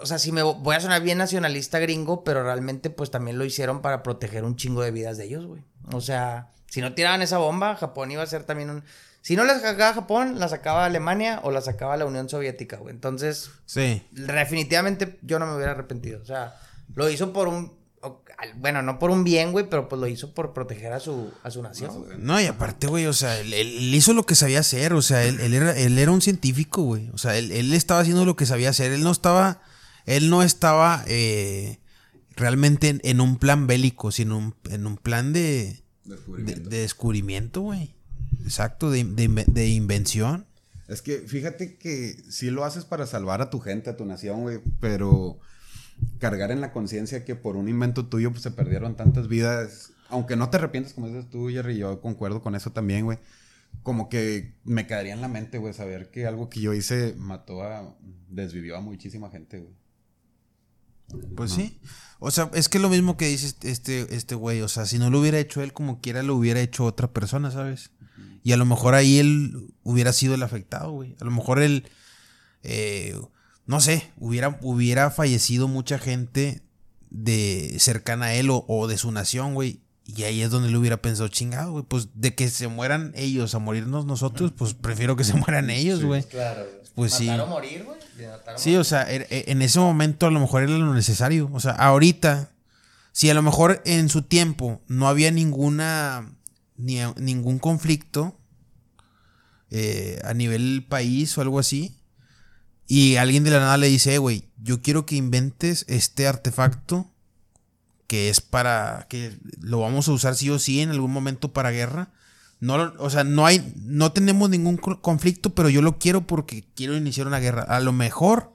O sea, sí me voy a sonar bien nacionalista gringo, pero realmente pues también lo hicieron para proteger un chingo de vidas de ellos, güey. O sea, si no tiraban esa bomba, Japón iba a ser también un... Si no la sacaba Japón, la sacaba Alemania o la sacaba la Unión Soviética, güey. Entonces, Sí. definitivamente yo no me hubiera arrepentido. O sea, lo hizo por un... Bueno, no por un bien, güey, pero pues lo hizo por proteger a su, a su nación. No, y aparte, güey, o sea, él, él hizo lo que sabía hacer. O sea, él, él era, él era un científico, güey. O sea, él, él estaba haciendo lo que sabía hacer. Él no estaba. Él no estaba eh, realmente en, en un plan bélico, sino un- en un plan de, de, Descubrimiento. de descubrimiento, güey. Exacto, de, de de invención. Es que fíjate que sí lo haces para salvar a tu gente, a tu nación, güey, pero cargar en la conciencia que por un invento tuyo pues, se perdieron tantas vidas, aunque no te arrepientes como dices tú, Jerry, yo concuerdo con eso también, güey. Como que me quedaría en la mente, güey, saber que algo que yo hice mató a, desvivió a muchísima gente, güey. Pues sí. O sea, es que lo mismo que dice este este güey, o sea, si no lo hubiera hecho él como quiera, lo hubiera hecho otra persona, ¿sabes? Y a lo mejor ahí él hubiera sido el afectado, güey. A lo mejor él, eh, no sé, hubiera, hubiera fallecido mucha gente de cercana a él o, o de su nación, güey. Y ahí es donde le hubiera pensado, chingado, güey, pues de que se mueran ellos a morirnos nosotros, pues prefiero que se mueran ellos, güey. Claro, güey. Pues sí. O morir, güey. Sí, morir. o sea, er- e- en ese momento a lo mejor era lo necesario. O sea, ahorita, si a lo mejor en su tiempo no había ninguna, ni, ningún conflicto eh, a nivel país o algo así, y alguien de la nada le dice, "Eh, güey, yo quiero que inventes este artefacto que es para, que lo vamos a usar sí o sí en algún momento para guerra. No, o sea, no hay, no tenemos ningún co- conflicto, pero yo lo quiero porque quiero iniciar una guerra. A lo mejor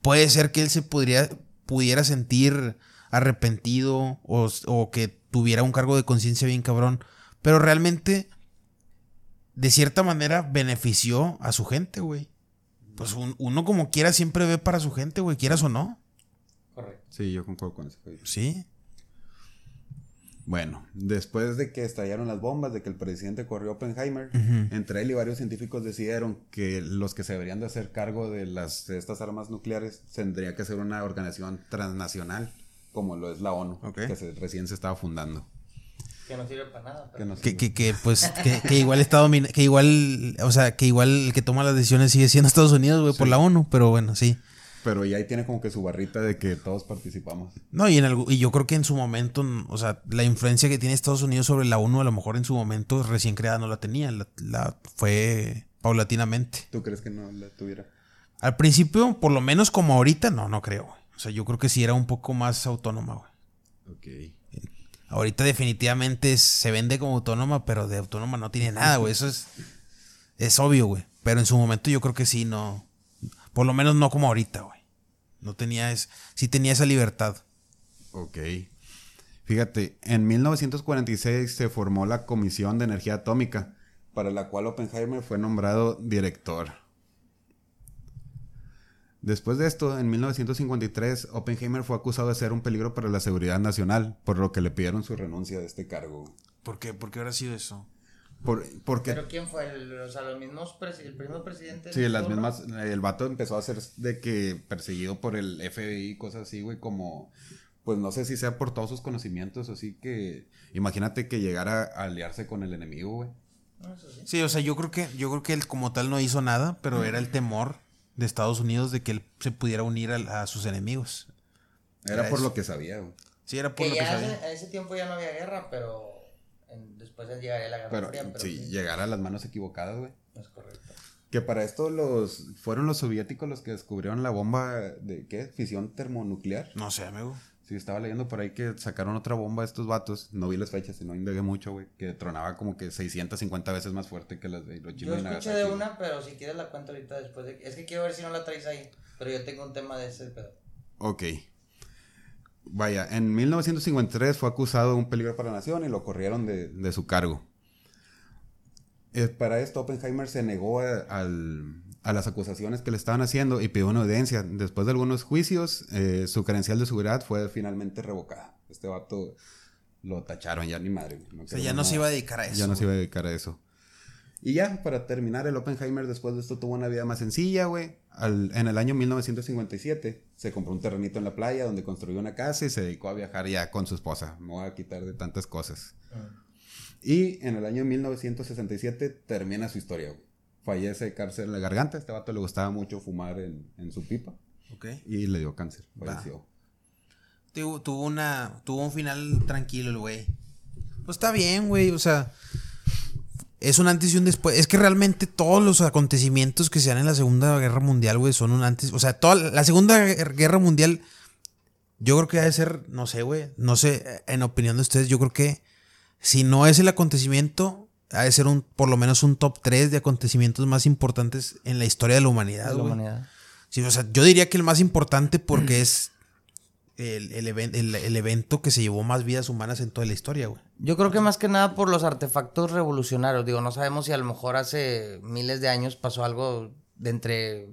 puede ser que él se pudiera sentir arrepentido o, o que tuviera un cargo de conciencia bien cabrón, pero realmente, de cierta manera, benefició a su gente, güey. Pues un- uno como quiera siempre ve para su gente, güey, quieras o no. Correcto. Sí, yo concuerdo con eso. Sí. Bueno, después de que estallaron las bombas, de que el presidente corrió Oppenheimer, entre él y varios científicos decidieron que los que se deberían de hacer cargo de las de estas armas nucleares tendría que ser una organización transnacional, como lo es la ONU, que se- recién se estaba fundando. Que no sirve para nada. Que Que, que, que, pues, que, que igual está domina- que igual, o sea, que igual el que toma las decisiones sigue siendo Estados Unidos, güey, por la ONU, pero bueno, sí. Pero ya ahí tiene como que su barrita de que todos participamos. No, y en algo, y yo creo que en su momento, o sea, la influencia que tiene Estados Unidos sobre la ONU, a lo mejor en su momento recién creada no la tenía, la, la- fue paulatinamente. ¿Tú crees que no la tuviera? Al principio, por lo menos como ahorita, no, no creo, güey. O sea, yo creo que sí era un poco más autónoma, güey. Ok. Ahorita definitivamente se vende como autónoma, pero de autónoma no tiene nada, güey. Eso es, Es obvio, güey. Pero en su momento yo creo que sí, no. Por lo menos no como ahorita, güey. No tenía es, sí tenía esa libertad. Ok. Fíjate, en 1946 se formó la Comisión de Energía Atómica, para la cual Oppenheimer fue nombrado director. Después de esto, en 1953, Oppenheimer fue acusado de ser un peligro para la seguridad nacional, por lo que le pidieron su renuncia de este cargo. ¿Por qué? ¿Por qué habrá sido eso? Por, porque, ¿Pero quién fue? El, o sea, los mismos presi- el primer presidente. sí, las turno? mismas, el vato empezó a ser de que perseguido por el FBI y cosas así, güey, como, pues no sé si sea por todos sus conocimientos, así que, imagínate que llegara a aliarse con el enemigo, güey. No, eso sí. Sí, o sea, yo creo que, yo creo que él como tal no hizo nada, pero era el temor de Estados Unidos de que él se pudiera unir a, a sus enemigos. Era Era por eso. lo que sabía, güey. Sí, era por Que lo que ya sabía. ese- a ese tiempo ya no había guerra, pero en- después llegaría la guerra Pero, fría. Pero sí, sí, llegara a las manos equivocadas, güey. es correcto. Que para esto los fueron los soviéticos los que descubrieron la bomba de ¿qué? Fisión termonuclear. No sé, amigo. Sí, estaba leyendo por ahí que sacaron otra bomba estos vatos. No vi las fechas y no indagué mucho, güey. Que tronaba como que 650 veces más fuerte que las de Yo Hiroshima y escuché de una, pero si quieres la cuento ahorita después de... Es que quiero ver si no la traes ahí. Pero yo tengo un tema de ese pedo. Ok. Vaya, en 1953 fue acusado de un peligro para la nación y lo corrieron de, de su cargo. Eh, para esto, Oppenheimer se negó a, al- a las acusaciones que le estaban haciendo y pidió una audiencia. Después de algunos juicios, eh, su credencial de seguridad fue finalmente revocada. Este vato lo tacharon, ya ni madre. güey, O sea, ya no se iba a dedicar a eso. Ya no se iba a dedicar a eso. Y ya, para terminar, el Oppenheimer después de esto tuvo una vida más sencilla, güey. Al- en el año 1957 se compró un terrenito en la playa donde construyó una casa y se dedicó a viajar ya con su esposa. Me voy a quitar de tantas cosas. Y en el año 1967 termina su historia, güey. Fallece de cáncer en la garganta. Este vato le gustaba mucho fumar en, en su pipa Ok. y le dio cáncer. Falleció. Tuvo, tuvo una. Tuvo un final tranquilo el güey. Pues está bien, güey. O sea. Es un antes y un después. Es que realmente todos los acontecimientos que se dan en la Segunda Guerra Mundial, güey, son un antes. O sea, toda la Segunda Guerra Mundial. Yo creo que ha de ser, no sé, güey. No sé, en opinión de ustedes, yo creo que si no es el acontecimiento, ha de ser un, por lo menos un top 3 de acontecimientos más importantes en la historia de la humanidad, De la humanidad. Sí, o sea, yo diría que el más importante porque es el, el even- el- el evento que se llevó más vidas humanas en toda la historia, güey. Yo creo que más que nada por los artefactos revolucionarios. Digo, no sabemos si a lo mejor hace miles de años pasó algo de entre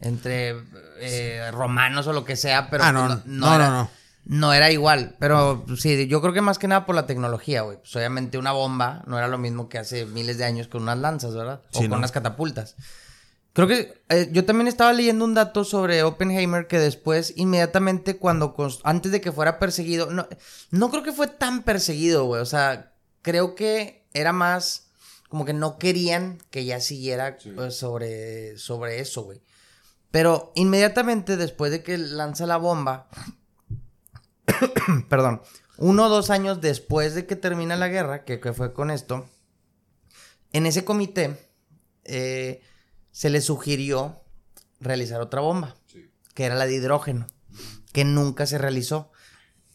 entre eh, romanos o lo que sea, pero Ah, pues, no, no, era, no, no. era igual. Pero pues, sí, yo creo que más que nada por la tecnología, güey. Pues obviamente una bomba no era lo mismo que hace miles de años con unas lanzas, ¿verdad? O Sí, con no. unas catapultas. Creo que eh, yo también estaba leyendo un dato sobre Oppenheimer que después, inmediatamente cuando, antes de que fuera perseguido, no, no creo que fue tan perseguido, güey. O sea, creo que era más como que no querían que ya siguiera eh, sobre, sobre eso, güey. Pero inmediatamente después de que lanza la bomba, perdón, uno o dos años después de que termina la guerra, que, que fue con esto, en ese comité eh, se le sugirió realizar otra bomba, que era la de hidrógeno, que nunca se realizó.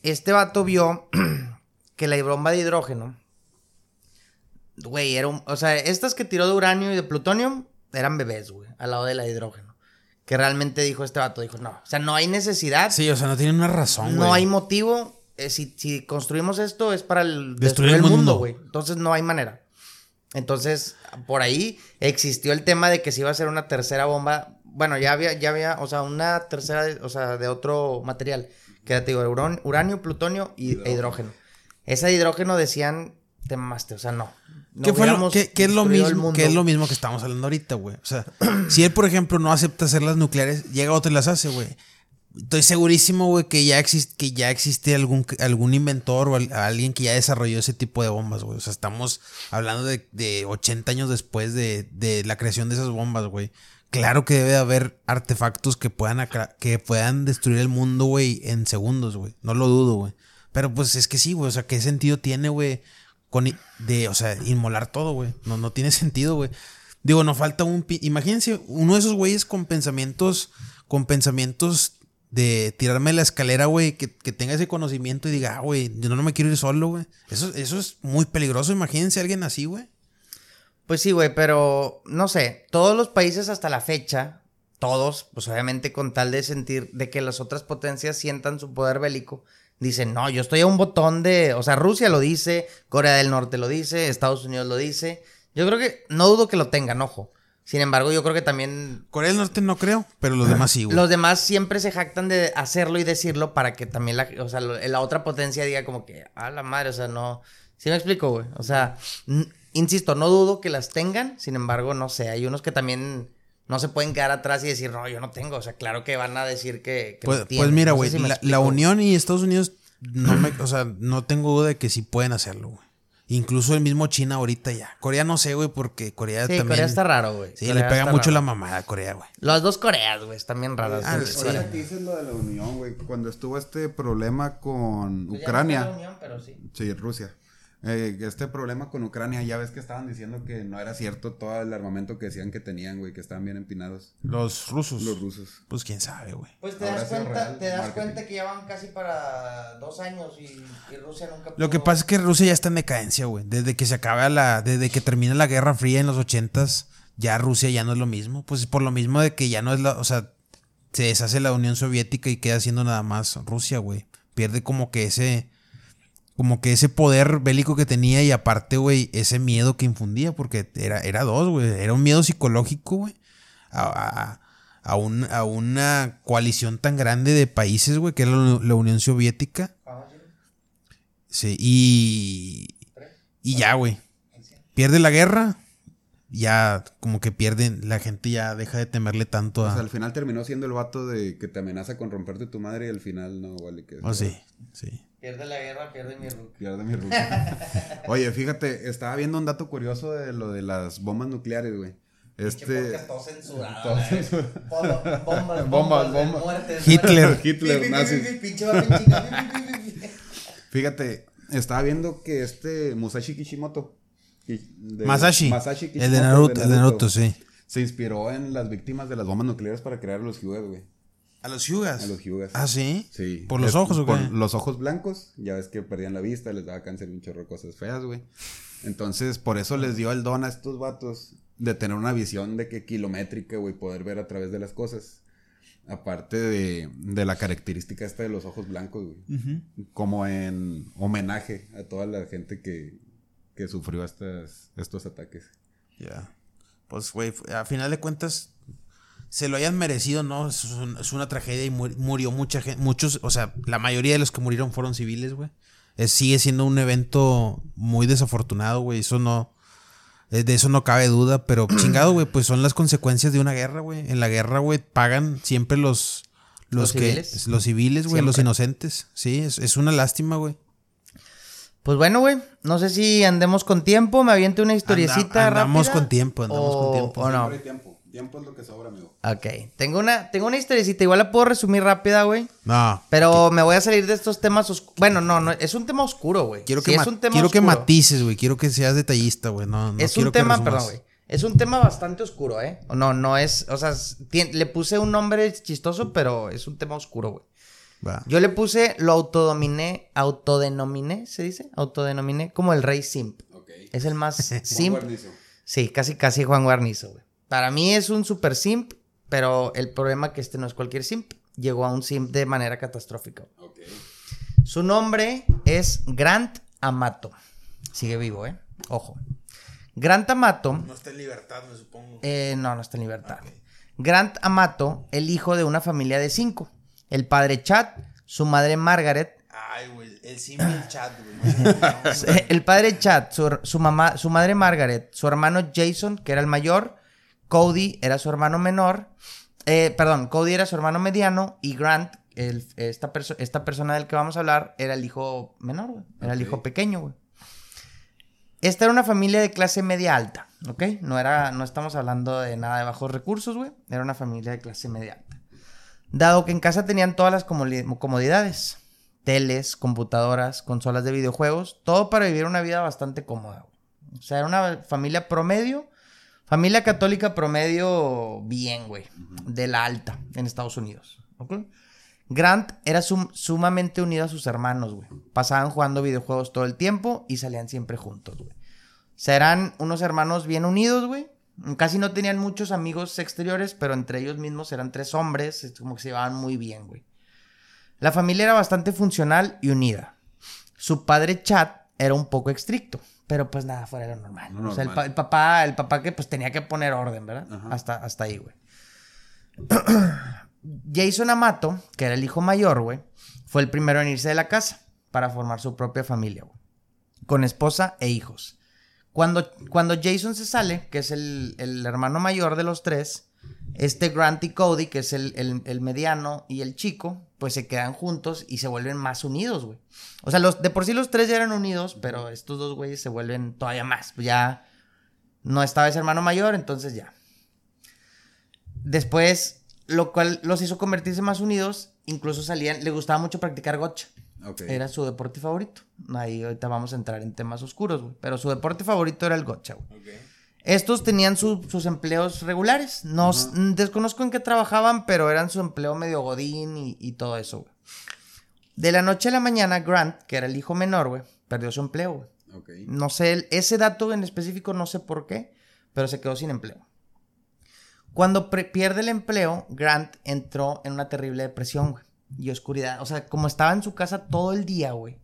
Este vato vio que la bomba de hidrógeno, güey, era un, o sea, estas que tiró de uranio y de plutonio eran bebés, güey, al lado de la de hidrógeno. Que realmente dijo este vato, dijo, no, o sea, no hay necesidad, Sí, o sea, no tiene una razón, güey. no hay motivo. eh, si, si construimos esto es para el Destruir destruir, el mundo. güey. Entonces no hay manera. Entonces, por ahí existió el tema de que se iba a hacer una tercera bomba. Bueno, ya había, ya había, o sea, una tercera, de- o sea, de otro material. Que era, te digo, uran- uranio, plutonio y e hidrógeno. Esa de hidrógeno decían, te mamaste, o sea, no. No ¿Qué, fue lo, qué- qué es lo mismo, qué es lo mismo que estamos hablando ahorita, güey? O sea, si él, por ejemplo, no acepta hacer las nucleares, llega otro y las hace, güey. Estoy segurísimo, güey, que ya existe, que ya existe algún, algún inventor o al- alguien que ya desarrolló ese tipo de bombas, güey. O sea, estamos hablando de, de 80 años después de, de la creación de esas bombas, güey. Claro que debe haber artefactos que puedan, que puedan destruir el mundo, güey, en segundos, güey. No lo dudo, güey. Pero pues es que sí, güey. O sea, ¿qué sentido tiene, güey? Con de, o sea, inmolar todo, güey. No, no tiene sentido, güey. Digo, no falta un... Imagínense uno de esos güeyes con pensamientos, con pensamientos de tirarme la escalera, güey, que, que tenga ese conocimiento y diga, ah, güey, yo no me quiero ir solo, güey. Eso, eso es muy peligroso. Imagínense a alguien así, güey. Pues sí, güey, pero no sé, todos los países hasta la fecha, todos, pues obviamente con tal de sentir, de que las otras potencias sientan su poder bélico, dicen, no, yo estoy a un botón de, o sea, Rusia lo dice, Corea del Norte lo dice, Estados Unidos lo dice. Yo creo que, no dudo que lo tengan, ojo. Sin embargo, yo creo que también Corea del Norte no creo, pero los demás sí, güey. los demás siempre se jactan de hacerlo y decirlo para que también la, o sea, la otra potencia diga como que, a la madre, o sea, no. ¿Sí me explico, güey? O sea, insisto, no dudo que las tengan, sin embargo, no sé, hay unos que también no se pueden quedar atrás y decir, no, yo no tengo, o sea, claro que van a decir que, que Pues, pues mira, No sé güey, si la, Unión y Estados Unidos, no me, o sea, no tengo duda de que sí pueden hacerlo, güey. Incluso el mismo China ahorita ya. Corea no sé, güey, porque Corea Sí, también. Corea está raro, güey. Sí, Corea le pega mucho raro. la mamada a Corea, güey. Las dos Coreas, güey, están bien raras. Ah. Ahorita que dices lo de la Unión, güey, cuando estuvo este problema con Pues ya no Ucrania. está la Unión, pero sí. Sí, Rusia. Eh, este problema con Ucrania, ya ves que estaban diciendo que no era cierto todo el armamento que decían que tenían, güey, que estaban bien empinados Los rusos. los rusos. Pues quién sabe, güey. Pues te Ahora das cuenta, te das cuenta que ya van casi para dos años y, y Rusia nunca Lo que pudo- pasa es que Rusia ya está en decadencia, güey. Desde que se acaba la. Desde que termina la Guerra Fría en los ochentas, ya Rusia ya no es lo mismo. Pues por lo mismo de que ya no es la. O sea, se deshace la Unión Soviética y queda siendo nada más Rusia, güey. Pierde como que ese. Como que ese poder bélico que tenía y aparte, güey, ese miedo que infundía, porque era, era dos, güey. Era un miedo psicológico, güey. A, a- a un- a una coalición tan grande de países, güey, que era la, Unión Soviética. Sí. Sí, y. Y ya, güey. Pierde la guerra. Ya, como que pierden. La gente ya deja de temerle tanto O sea, a. al final terminó siendo el vato de que te amenaza con romperte tu madre y al final no vale que. Oh, sí, sí. Pierde la guerra, pierde mi ruca. Pierde mi ruca. Oye, fíjate, estaba viendo un dato curioso de lo de las bombas nucleares, güey. Este. todo censurado. Todo censurado. Bombas, bombas, Bombas, bombas. muertes, Hitler. muertes. Hitler, nazis. Fíjate, estaba viendo que este Musashi Kishimoto. de- Masashi. Masashi el de Naruto, el de Naruto, sí. Se inspiró en las víctimas de las bombas nucleares para crear los Hyugas, güey. A los Hyugas. A los Hyugas. Ah, sí. Sí. ¿Por los ojos o qué? Por los ojos blancos. Ya ves que perdían la vista, les daba cáncer y un chorro de cosas feas, güey. Entonces, por eso les dio el don a estos vatos de tener una visión de que kilométrica, güey, poder ver a través de las cosas. Aparte de, de la característica esta de los ojos blancos, güey. Como en homenaje a toda la gente que, que sufrió estas, estos ataques. Ya. Pues, güey, a final de cuentas, se lo hayan merecido, ¿no? Es, un- es una tragedia y mu- murió mucha gente. Muchos, o sea, la mayoría de los que murieron fueron civiles, güey. Es- sigue siendo un evento muy desafortunado, güey. Eso no. eh, De eso no cabe duda, pero chingado, güey, pues son las consecuencias de una guerra, güey. En la guerra, güey, pagan siempre los. Los, ¿Los que. civiles? Los civiles, güey, los inocentes. Sí, es, es una lástima, güey. Pues bueno, güey, no sé si andemos con tiempo, me aviente una historiecita Anda- andamos rápida, con tiempo, andamos o- con tiempo. O no. tiempo. Tiempo es lo que sobra, amigo. Ok, tengo una, tengo una historiecita, igual la puedo resumir rápida, güey. No. Pero me voy a salir de estos temas oscuros. Bueno, no, no, es un tema oscuro, güey. Quiero Sí, que, es ma- un tema quiero que matices, güey. Quiero que seas detallista, güey. No, no es quiero un tema, perdón, güey. Es un tema bastante oscuro, ¿eh? No, no es, o sea, le puse un nombre chistoso, pero es un tema oscuro, güey. Va. Yo le puse, lo autodominé, autodenominé, ¿se dice? Autodenominé como el rey simp. Ok. Es el más simp. Guarnizo. Sí, casi, casi Juan Guarnizo, güey. Para mí es un super simp, pero el problema que este no es cualquier simp. Llegó a un simp de manera catastrófica. Su nombre es Grant Amato. Sigue vivo, ¿eh? Ojo. Grant Amato. No está en libertad, me supongo. eh, no, no está en libertad. Grant Amato, el hijo de una familia de cinco. El padre Chad, su madre Margaret, Ay, güey. El simple chat, güey. el padre Chad, su, su mamá, su madre Margaret, su hermano Jason, que era el mayor, Cody era su hermano menor, eh, perdón, Cody era su hermano mediano y Grant, el- esta, perso- esta persona del que vamos a hablar, era el hijo menor, güey, era el hijo pequeño, güey. Esta era una familia de clase media alta, ¿ok? No era, no estamos hablando de nada de bajos recursos, güey. Era una familia de clase media alta. Dado que en casa tenían todas las comodidades, teles, computadoras, consolas de videojuegos, todo para vivir una vida bastante cómoda. güey. O sea, era una familia promedio, familia católica promedio bien, güey, de la alta en Estados Unidos. ¿ok? Grant era sum- sumamente unido a sus hermanos, güey. Pasaban jugando videojuegos todo el tiempo y salían siempre juntos, güey. sea, eran unos hermanos bien unidos, güey. Casi no tenían muchos amigos exteriores, pero entre ellos mismos eran tres hombres, es como que se llevaban muy bien, güey. La familia era bastante funcional y unida. Su padre Chad era un poco estricto, pero pues nada, fuera de lo normal. No o sea, el, normal. pa- el papá, el papá que pues tenía que poner orden, ¿verdad? Ajá. Hasta, hasta ahí, güey. Jason Amato, que era el hijo mayor, güey, fue el primero en irse de la casa para formar su propia familia, güey. Con esposa e hijos. Cuando, cuando Jason se sale, que es el, el hermano mayor de los tres, este Grant y Cody, que es el, el- el mediano y el chico, pues se quedan juntos y se vuelven más unidos, güey. O sea, los, de por sí los tres ya eran unidos, pero estos dos güeyes se vuelven todavía más. Ya no estaba ese hermano mayor, entonces ya. Después, lo cual los hizo convertirse más unidos. Incluso salían, le gustaba mucho practicar gotcha. Ok. Era su deporte favorito. Ahí ahorita vamos a entrar en temas oscuros, güey. Pero su deporte favorito era el gotcha, güey. Estos tenían su- sus empleos regulares. No, desconozco en qué trabajaban, pero eran su empleo medio godín y, y todo eso, güey. De la noche a la mañana, Grant, que era el hijo menor, güey, perdió su empleo, güey. Ok. No sé, el- ese dato en específico no sé por qué, pero se quedó sin empleo. Cuando pierde el empleo, Grant entró en una terrible depresión, güey. Y oscuridad. O sea, como estaba en su casa todo el día, güey.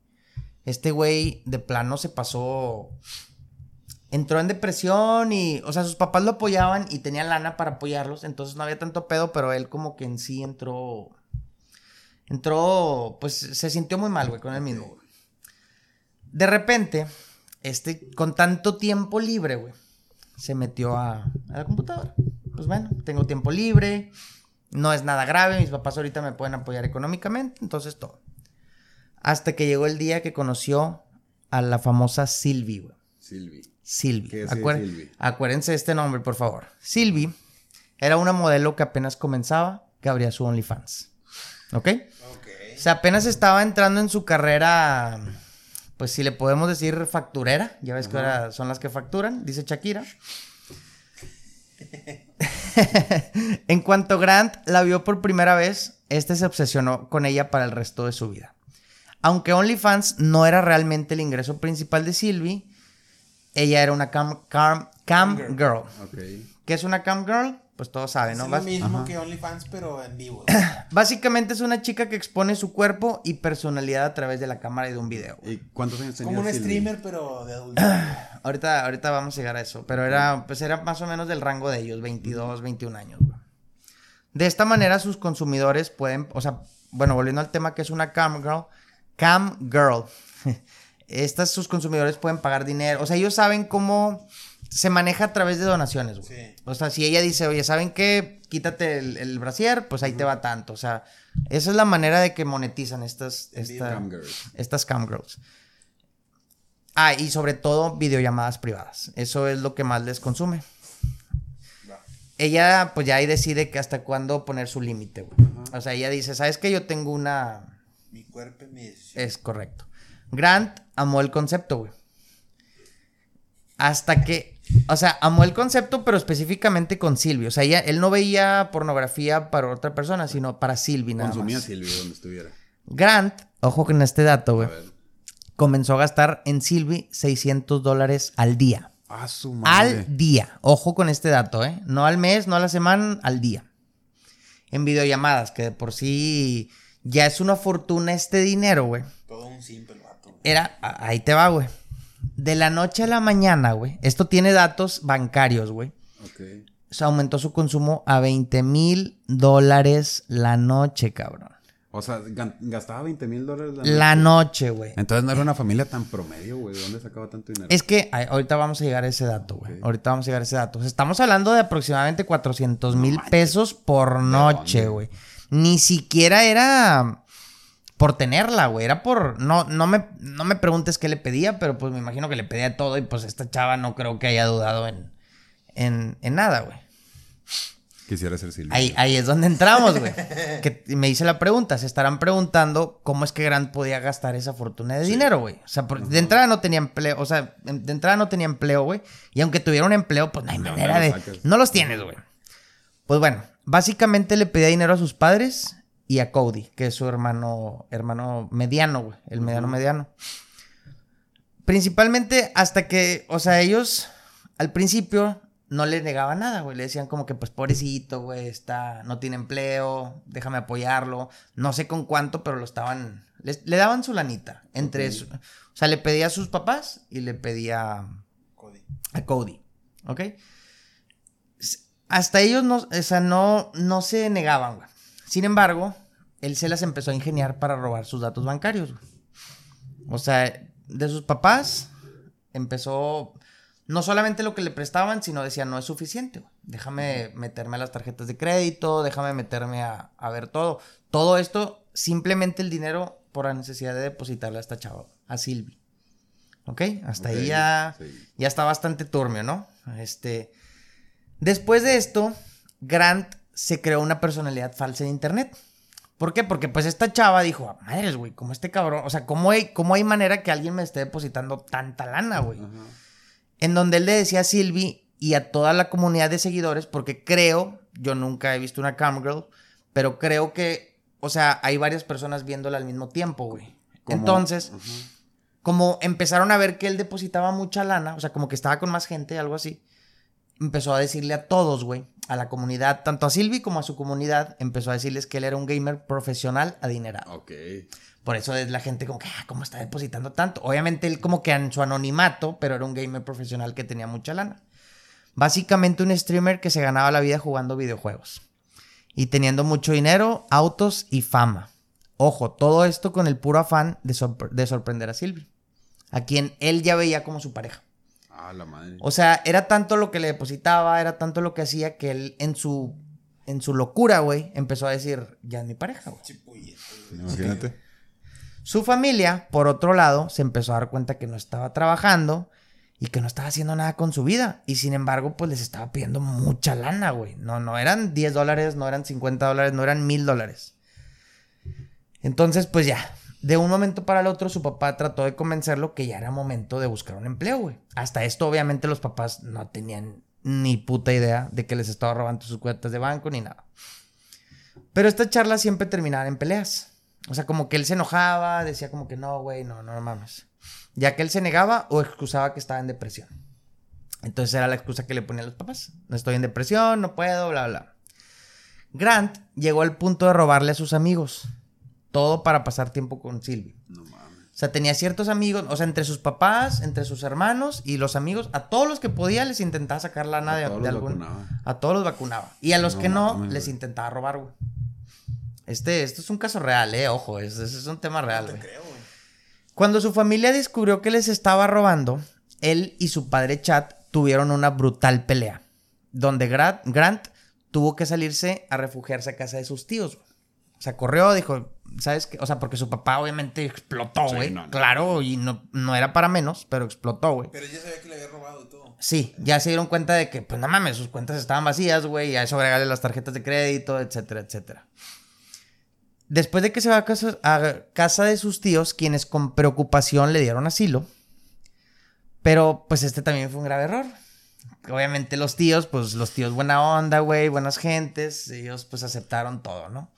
Este güey de plano se pasó. Entró en depresión y. O sea, sus papás lo apoyaban y tenía lana para apoyarlos. Entonces no había tanto pedo, pero él como que en sí entró. Entró. Pues se sintió muy mal, güey, con él mismo, güey. De repente, este, con tanto tiempo libre, güey, se metió a, a la computadora. Pues bueno, tengo tiempo libre, no es nada grave, mis papás ahorita me pueden apoyar económicamente, entonces todo. Hasta que llegó el día que conoció a la famosa Sylvie, güey. Silvi. Silvi. Acuérdense de este nombre, por favor. Silvi era una modelo que apenas comenzaba, que abría su OnlyFans. ¿Ok? O sea, apenas estaba entrando en su carrera, pues si le podemos decir facturera. Ya ves que ahora son las que facturan, dice Shakira. en cuanto Grant la vio por primera vez, este se obsesionó con ella para el resto de su vida. Aunque OnlyFans no era realmente el ingreso principal de Sylvie, ella era una cam, cam, cam girl. girl. Ok. ¿Qué es una cam girl? Pues todos saben, Es ¿no? lo Bas- mismo Ajá. que OnlyFans, pero en vivo. Básicamente es una chica que expone su cuerpo y personalidad a través de la cámara y de un video. ¿Y cuántos años tenía Como un streamer, pero de adulto. Ahorita, ahorita vamos a llegar a eso, pero era, pues era más o menos del rango de ellos, 22, 21 años. güey. De esta manera sus consumidores pueden, o sea, bueno, volviendo al tema que es una cam girl, cam girl. Estas sus consumidores pueden pagar dinero, o sea, ellos saben cómo se maneja a través de donaciones, güey. Sí. O sea, si ella dice, oye, ¿saben qué? Quítate el, el brasier, pues ahí te va tanto. O sea, esa es la manera de que monetizan estas, esta- Cam estas cam girls. Ah, y sobre todo videollamadas privadas. Eso es lo que más les consume. Ella, pues ya ahí decide que hasta cuándo poner su límite, güey. O sea, ella dice, ¿sabes qué? Yo tengo una... Mi cuerpo mi decisión. Es correcto. Grant amó el concepto, güey. Hasta que, o sea, amó el concepto, pero específicamente con Silvio. O sea, ella- él no veía pornografía para otra persona, sino para Silvi nada Consumía más. Silvi donde estuviera. Grant, ojo con este dato, A güey, comenzó a gastar en Silvi 600 dólares al día. Ah, su madre. Al día. Ojo con este dato, ¿eh? No al mes, no a la semana, al día. En videollamadas, que de por sí ya es una fortuna este dinero, güey. Todo un simple. Era, ahí te va, güey. De la noche a la mañana, güey. Esto tiene datos bancarios, güey. Ok. Se aumentó su consumo a 20 mil dólares la noche, cabrón. O sea, gastaba 20 mil dólares la La noche. noche, güey. Entonces no era una familia tan promedio, güey. ¿De dónde sacaba tanto dinero? Es que ay, ahorita vamos a llegar a ese dato, güey. Ahorita vamos a llegar a ese dato. O sea, estamos hablando de aproximadamente 400 mil pesos por noche, güey. Ni siquiera era por tenerla, güey. Era por... No, no, me, no me preguntes qué le pedía, pero pues me imagino que le pedía todo y pues esta chava no creo que haya dudado en, en, en nada, güey. Quisiera ser Silvi. Ahí, ahí es donde entramos, güey. Que me hice la pregunta. Se estarán preguntando cómo es que Grant podía gastar esa fortuna de dinero, güey. O sea, por- de entrada no tenía empleo. O sea, de entrada no tenía empleo, güey. Y aunque tuviera un empleo, pues no hay ¿De manera de. No los tienes, güey. Pues bueno, básicamente le pedía dinero a sus padres y a Cody, que es su hermano, hermano mediano, güey. El mediano mediano. Principalmente hasta que, o sea, ellos al principio no le negaban nada, güey. Le decían como que, pues, pobrecito, güey, está, no tiene empleo, déjame apoyarlo. No sé con cuánto, pero lo estaban, le, le daban su lanita. Entre su- o sea, le pedía a sus papás y le pedía Cody. a Cody, ¿ok? Hasta ellos no, o sea, no, no se negaban, güey. Sin embargo, él se las empezó a ingeniar para robar sus datos bancarios. O sea, de sus papás empezó no solamente lo que le prestaban, sino decía, no es suficiente, güey. Déjame meterme a las tarjetas de crédito, déjame meterme a, a ver todo. Todo esto, simplemente el dinero por la necesidad de depositarle a esta chava, a Silvi. ¿Ok? Hasta ahí ya, sí. ya está bastante turbio, ¿no? Este. Después de esto, Grant se creó una personalidad falsa en internet. ¿Por qué? Porque pues esta chava dijo, "Ah, madres, güey, como este cabrón, o sea, ¿cómo hay, ¿cómo hay manera que alguien me esté depositando tanta lana, güey? En donde él le decía a Silvi y a toda la comunidad de seguidores, porque creo, yo nunca he visto una camgirl, pero creo que, o sea, hay varias personas viéndola al mismo tiempo, güey. Entonces, como empezaron a ver que él depositaba mucha lana, o sea, como que estaba con más gente, algo así, empezó a decirle a todos, güey, a la comunidad, tanto a Silvi como a su comunidad, empezó a decirles que él era un gamer profesional adinerado. Ok. Por eso es la gente como que, ah, ¿cómo está depositando tanto? Obviamente él como que en su anonimato, pero era un gamer profesional que tenía mucha lana. Básicamente un streamer que se ganaba la vida jugando videojuegos. Y teniendo mucho dinero, autos y fama. Ojo, todo esto con el puro afán de, sorpre- de sorprender a Silvi. A quien él ya veía como su pareja. Ah, la madre. O sea, era tanto lo que le depositaba, era tanto lo que hacía que él en su, en su locura, güey, empezó a decir, ya es mi pareja, güey. Imagínate. Su familia, por otro lado, se empezó a dar cuenta que no estaba trabajando y que no estaba haciendo nada con su vida. Y sin embargo, pues les estaba pidiendo mucha lana, güey. No, no eran 10 dólares, no eran 50 dólares, no eran mil dólares. Entonces, pues ya, de un momento para el otro, su papá trató de convencerlo que ya era momento de buscar un empleo, güey. Hasta esto, obviamente, los papás no tenían ni puta idea de que les estaba robando sus cuentas de banco ni nada. Pero esta charla siempre terminaba en peleas. O sea, como que él se enojaba, decía como que no, güey, no, no mames. Ya que él se negaba o excusaba que estaba en depresión. Entonces era la excusa que le ponían los papás. No estoy en depresión, no puedo, bla, bla. Grant llegó al punto de robarle a sus amigos. Todo para pasar tiempo con Sylvie. No mames. O sea, tenía ciertos amigos, o sea, entre sus papás, entre sus hermanos y los amigos, a todos los que podía les intentaba sacar lana A de, todos de los algún. vacunaba. A todos los vacunaba. Y a los No que no, mames, les güey. intentaba robar, güey. Este, esto es un caso real, eh, ojo, es- ese es un tema real, güey. creo, güey. Cuando su familia descubrió que les estaba robando, él y su padre Chad tuvieron una brutal pelea, donde Gra- Grant tuvo que salirse a refugiarse a casa de sus tíos. güey. O sea, corrió, dijo, ¿sabes qué? O sea, porque su papá obviamente explotó, Sí, güey. no, no. claro, y no, no era para menos, pero explotó, güey. Pero ya sabía que le había robado y todo. Sí, ya se dieron cuenta de que, pues no mames, sus cuentas estaban vacías, güey, y a eso agregarle las tarjetas de crédito, etcétera, etcétera. Después de que se va a casa, a casa de sus tíos, quienes con preocupación le dieron asilo, pero pues este también fue un grave error. Obviamente los tíos, pues los tíos buena onda, güey, buenas gentes, ellos pues aceptaron todo, ¿no?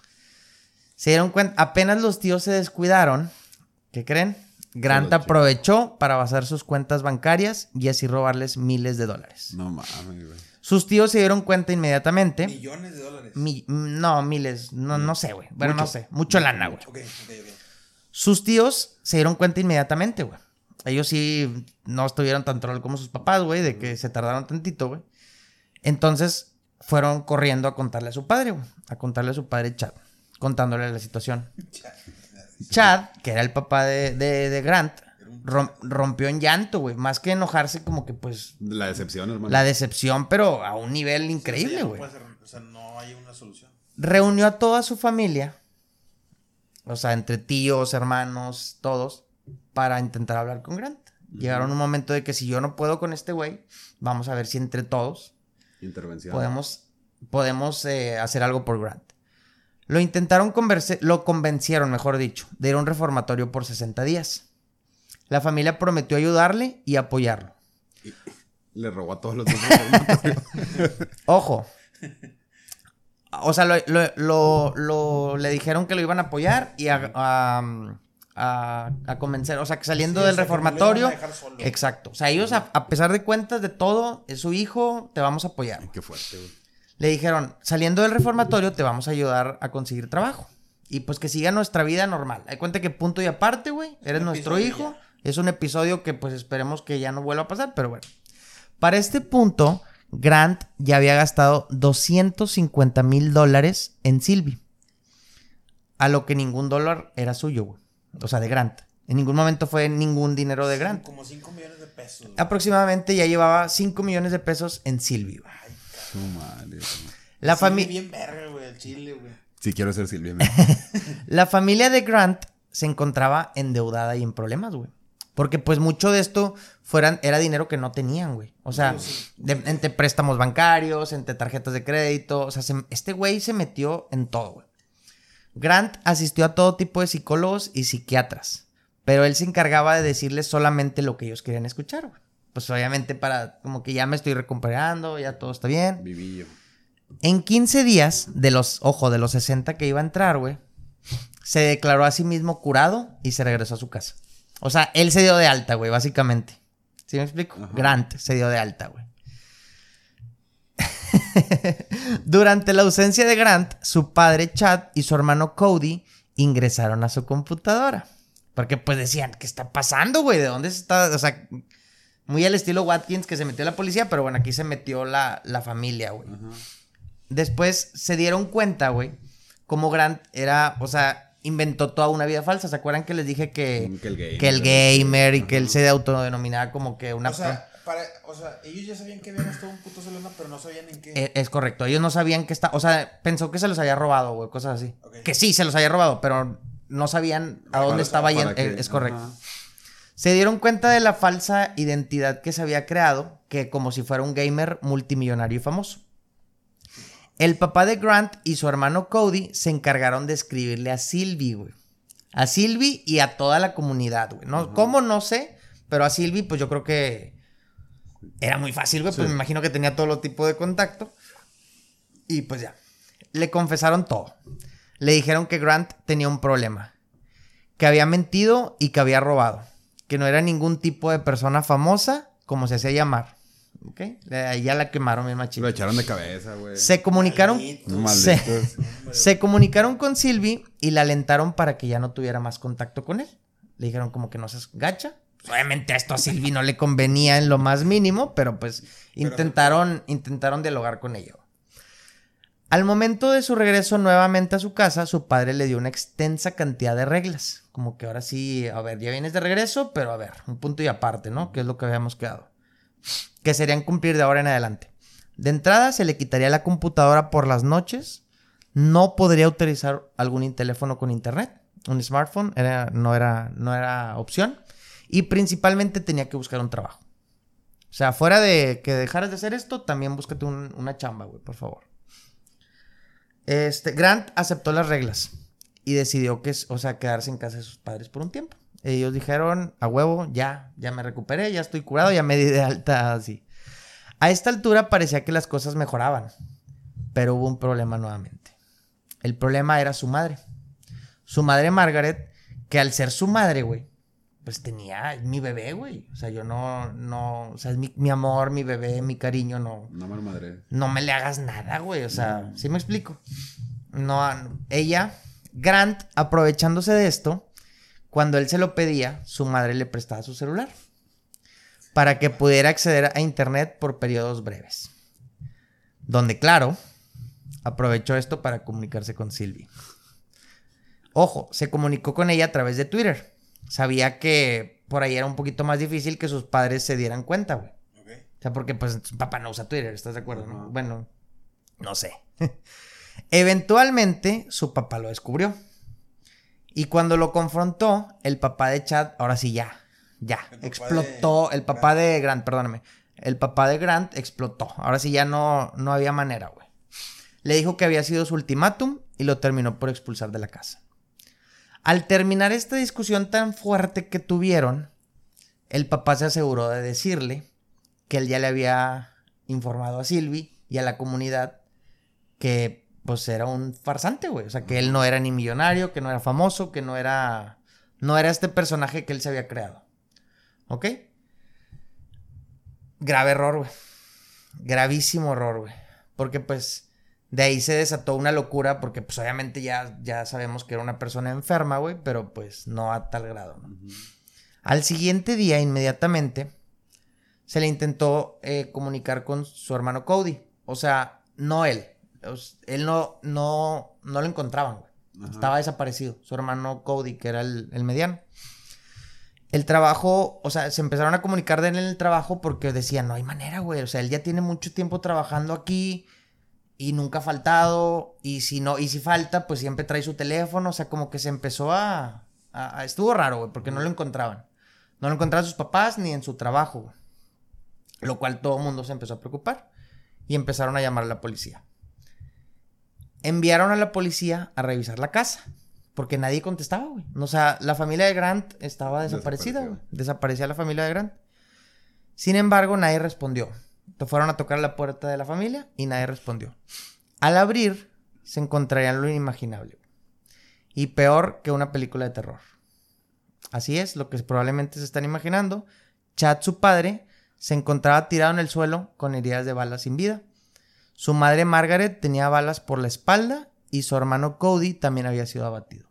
Se dieron cuenta, apenas los tíos se descuidaron, ¿qué creen? Grant aprovechó para basar sus cuentas bancarias y así robarles miles de dólares. No mames, güey. Sus tíos se dieron cuenta inmediatamente. Millones de dólares. Mi- no, miles, no, no sé, güey. Bueno, no sé. Mucho lana, güey. Ok, ok, ok. Sus tíos se dieron cuenta inmediatamente, güey. Ellos sí no estuvieron tan troll como sus papás, güey, de que se tardaron tantito, güey. Entonces fueron corriendo a contarle a su padre, güey. A contarle a su padre Chad, contándole la situación. Chad, que era el papá de, de- de Grant, rom- rompió en llanto, güey. Más que enojarse, como que pues La decepción, hermano. la decepción, pero a un nivel O sea, increíble, güey. O sea, no hay una solución. reunió a toda su familia, o sea, entre tíos, hermanos, todos, para intentar hablar con Grant. Llegaron a un momento de que si yo no puedo con este güey, vamos a ver si entre todos Intervención. podemos, podemos eh, hacer algo por Grant. Lo intentaron converse- lo convencieron, mejor dicho, de ir a un reformatorio por 60 días. La familia prometió ayudarle y apoyarlo. Le robó a todos los demás. Ojo. O sea, lo, lo- lo- lo- le dijeron que lo iban a apoyar y a, a- a, a convencer, o sea, que saliendo Sí, o del sea, reformatorio. van a dejar solo. Exacto. O sea, ellos, a, a pesar de cuentas de todo, es su hijo, te vamos a apoyar. Qué fuerte, güey. Le dijeron, saliendo del reformatorio, te vamos a ayudar a conseguir trabajo. Y pues que siga nuestra vida normal. Hay cuenta que punto y aparte, güey. Eres nuestro hijo. Es un episodio que pues esperemos que ya no vuelva a pasar, pero bueno. Para este punto, Grant ya había gastado 250 mil dólares en Sylvie. A lo que ningún dólar era suyo, güey. O sea, de Grant. En ningún momento fue ningún dinero de Grant. Como 5 millones de pesos. güey. Aproximadamente ya llevaba 5 millones de pesos en güey. Su madre, güey. La familia... bien verga, güey, el chile, güey. Sí, quiero ser Silvia. La familia de Grant se encontraba endeudada y en problemas, güey. Porque pues mucho de esto fueran, era dinero que no tenían, güey. O sea, de- entre préstamos bancarios, entre tarjetas de crédito. O sea, se- este güey se metió en todo, güey. Grant asistió a todo tipo de psicólogos y psiquiatras. Pero él se encargaba de decirles solamente lo que ellos querían escuchar, güey. Pues obviamente para, como que ya me estoy recuperando, ya todo está bien. Vivillo. En 15 días, de los, ojo, de los 60 que iba a entrar, güey, se declaró a sí mismo curado y se regresó a su casa. O sea, él se dio de alta, güey, básicamente. ¿Sí me explico? Ajá. Grant se dio de alta, güey. Durante la ausencia de Grant, su padre Chad y su hermano Cody ingresaron a su computadora. Porque pues decían, ¿qué está pasando, güey? ¿De dónde se está? O sea, muy al estilo Watkins que se metió la policía, pero bueno, aquí se metió la, la familia, güey. Después se dieron cuenta, güey, como Grant era, o sea, inventó toda una vida falsa. ¿Se acuerdan que les dije que, Que el gamer. que el gamer y que él se autodenominaba como que una... O sea, para, o sea, ellos ya sabían que habían gastado un puto lana, pero no sabían en qué. Eh, Es correcto, ellos no sabían que está, o sea, pensó que se los había robado, güey, cosas así. Que sí, se los había robado, pero no sabían a dónde estaba yendo. que- Eh, Es correcto. Se dieron cuenta de la falsa identidad que se había creado, que como si fuera un gamer multimillonario y famoso. El papá de Grant y su hermano Cody se encargaron de escribirle a Sylvie, güey. A Sylvie y a toda la comunidad, güey. ¿no? ¿Cómo? No sé, pero a Sylvie, pues yo creo que era muy fácil, güey. Pues me imagino que tenía todo tipo de contacto. Y pues ya. Le confesaron todo. Le dijeron que Grant tenía un problema. Que había mentido y que había robado. Que no era ningún tipo de persona famosa, como se hacía llamar. ¿Ok? Ahí ya la quemaron bien Lo machito. echaron de cabeza, güey. Se comunicaron. Malditos. Se, malditos. se comunicaron con Sylvie y la alentaron para que ya no tuviera más contacto con él. Le dijeron como que no seas gacha. Obviamente esto a Sylvie no le convenía en lo más mínimo, pero pues intentaron, intentaron dialogar con ella. Al momento de su regreso nuevamente a su casa, su padre le dio una extensa cantidad de reglas. Como que ahora sí, a ver, ya vienes de regreso, pero a ver, un punto y aparte, ¿no? Que es lo que habíamos quedado. Que serían cumplir de ahora en adelante. De entrada, se le quitaría la computadora por las noches. No podría utilizar algún teléfono con internet. Un smartphone era- no, era, no era opción. Y principalmente tenía que buscar un trabajo. O sea, fuera de que dejaras de hacer esto, también búscate un- una chamba, güey, por favor. Este, Grant aceptó las reglas y decidió que, o sea, quedarse en casa de sus padres por un tiempo. Ellos dijeron, a huevo, ya, ya me recuperé, ya estoy curado, ya me di de alta así. A esta altura parecía que las cosas mejoraban, pero hubo un problema nuevamente. El problema era su madre. Su madre Margaret, que al ser su madre, güey, pues tenía mi bebé, güey. O sea, yo no, no, o sea, es mi, mi amor, mi bebé, mi cariño, no, No mal madre. no me le hagas nada, güey. O sea, ¿sí me explico? No, ella, Grant, aprovechándose de esto, cuando él se lo pedía, su madre le prestaba su celular para que pudiera acceder a internet por periodos breves. Donde, claro, aprovechó esto para comunicarse con Sylvie. Ojo, se comunicó con ella a través de Twitter. Sabía que por ahí era un poquito más difícil que sus padres se dieran cuenta, güey. O sea, porque pues su papá no usa Twitter, ¿estás de acuerdo? no? Bueno, no sé. Eventualmente su papá lo descubrió. Y cuando lo confrontó, el papá de Chad, ahora sí ya, ya, El explotó. de El papá de Grant, perdóname. El papá de Grant explotó. Ahora sí ya no, no había manera, güey. Le dijo que había sido su ultimátum y lo terminó por expulsar de la casa. Al terminar esta discusión tan fuerte que tuvieron, el papá se aseguró de decirle que él ya le había informado a Silvi y a la comunidad que pues era un farsante, güey. O sea, que él no era ni millonario, que no era famoso, que no era No era este personaje que él se había creado. ¿Ok? Grave error, güey. Gravísimo error, güey. Porque pues de ahí se desató una locura porque pues obviamente ya, ya sabemos que era una persona enferma, güey, pero pues no a tal grado, ¿no? Al siguiente día, inmediatamente, se le intentó eh, comunicar con su hermano Cody. O sea, no él. Él no, no, no lo encontraban, güey. Estaba desaparecido. Su hermano Cody, que era el, el mediano. El trabajo, o sea, se empezaron a comunicar de él en el trabajo porque decían, no hay manera, güey. O sea, él ya tiene mucho tiempo trabajando aquí y nunca ha faltado. Y si no, y si falta, pues siempre trae su teléfono. O sea, como que se empezó a. a- a- estuvo raro, güey, porque no lo encontraban. No lo encontraban sus papás ni en su trabajo, güey. Lo cual todo el mundo se empezó a preocupar. Y empezaron a llamar a la policía. Enviaron a la policía a revisar la casa. Porque nadie contestaba, güey. O sea, la familia de Grant estaba desaparecida, güey. Desaparecía la familia de Grant. Sin embargo, nadie respondió. Fueron a tocar la puerta de la familia y nadie respondió. Al abrir, se encontrarían lo inimaginable. Y peor que una película de terror. Así es, lo que probablemente se están imaginando. Chad, su padre, se encontraba tirado en el suelo con heridas de balas sin vida. Su madre Margaret tenía balas por la espalda y su hermano Cody también había sido abatido.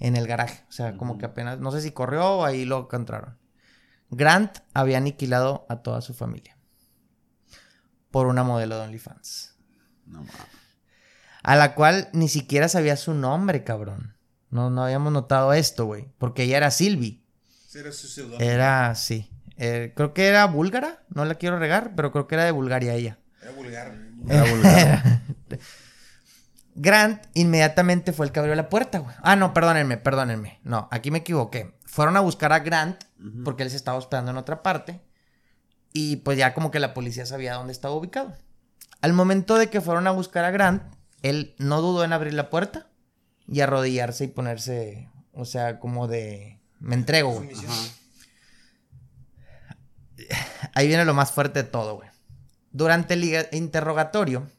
En el garaje. O sea, como que apenas, no sé si corrió o ahí lo encontraron. Grant había aniquilado a toda su familia. Por una modelo de OnlyFans. No mames. A la cual ni siquiera sabía su nombre, cabrón. No, no habíamos notado esto, güey. Porque ella era Sylvie. Sí, era su. Era, sí. Eh, creo que era búlgara. No la quiero regar, pero creo que era de Bulgaria ella. Era vulgar. Era vulgar. Grant inmediatamente fue el que abrió la puerta, güey. Ah, no, perdónenme, perdónenme. No, aquí me equivoqué. Fueron a buscar a Grant porque él se estaba hospedando en otra parte. Y pues ya como que la policía sabía dónde estaba ubicado. Al momento de que fueron a buscar a Grant, él no dudó en abrir la puerta y arrodillarse y ponerse, o sea, como de... Me entrego, güey. Ahí viene lo más fuerte de todo, güey. Durante el interrogatorio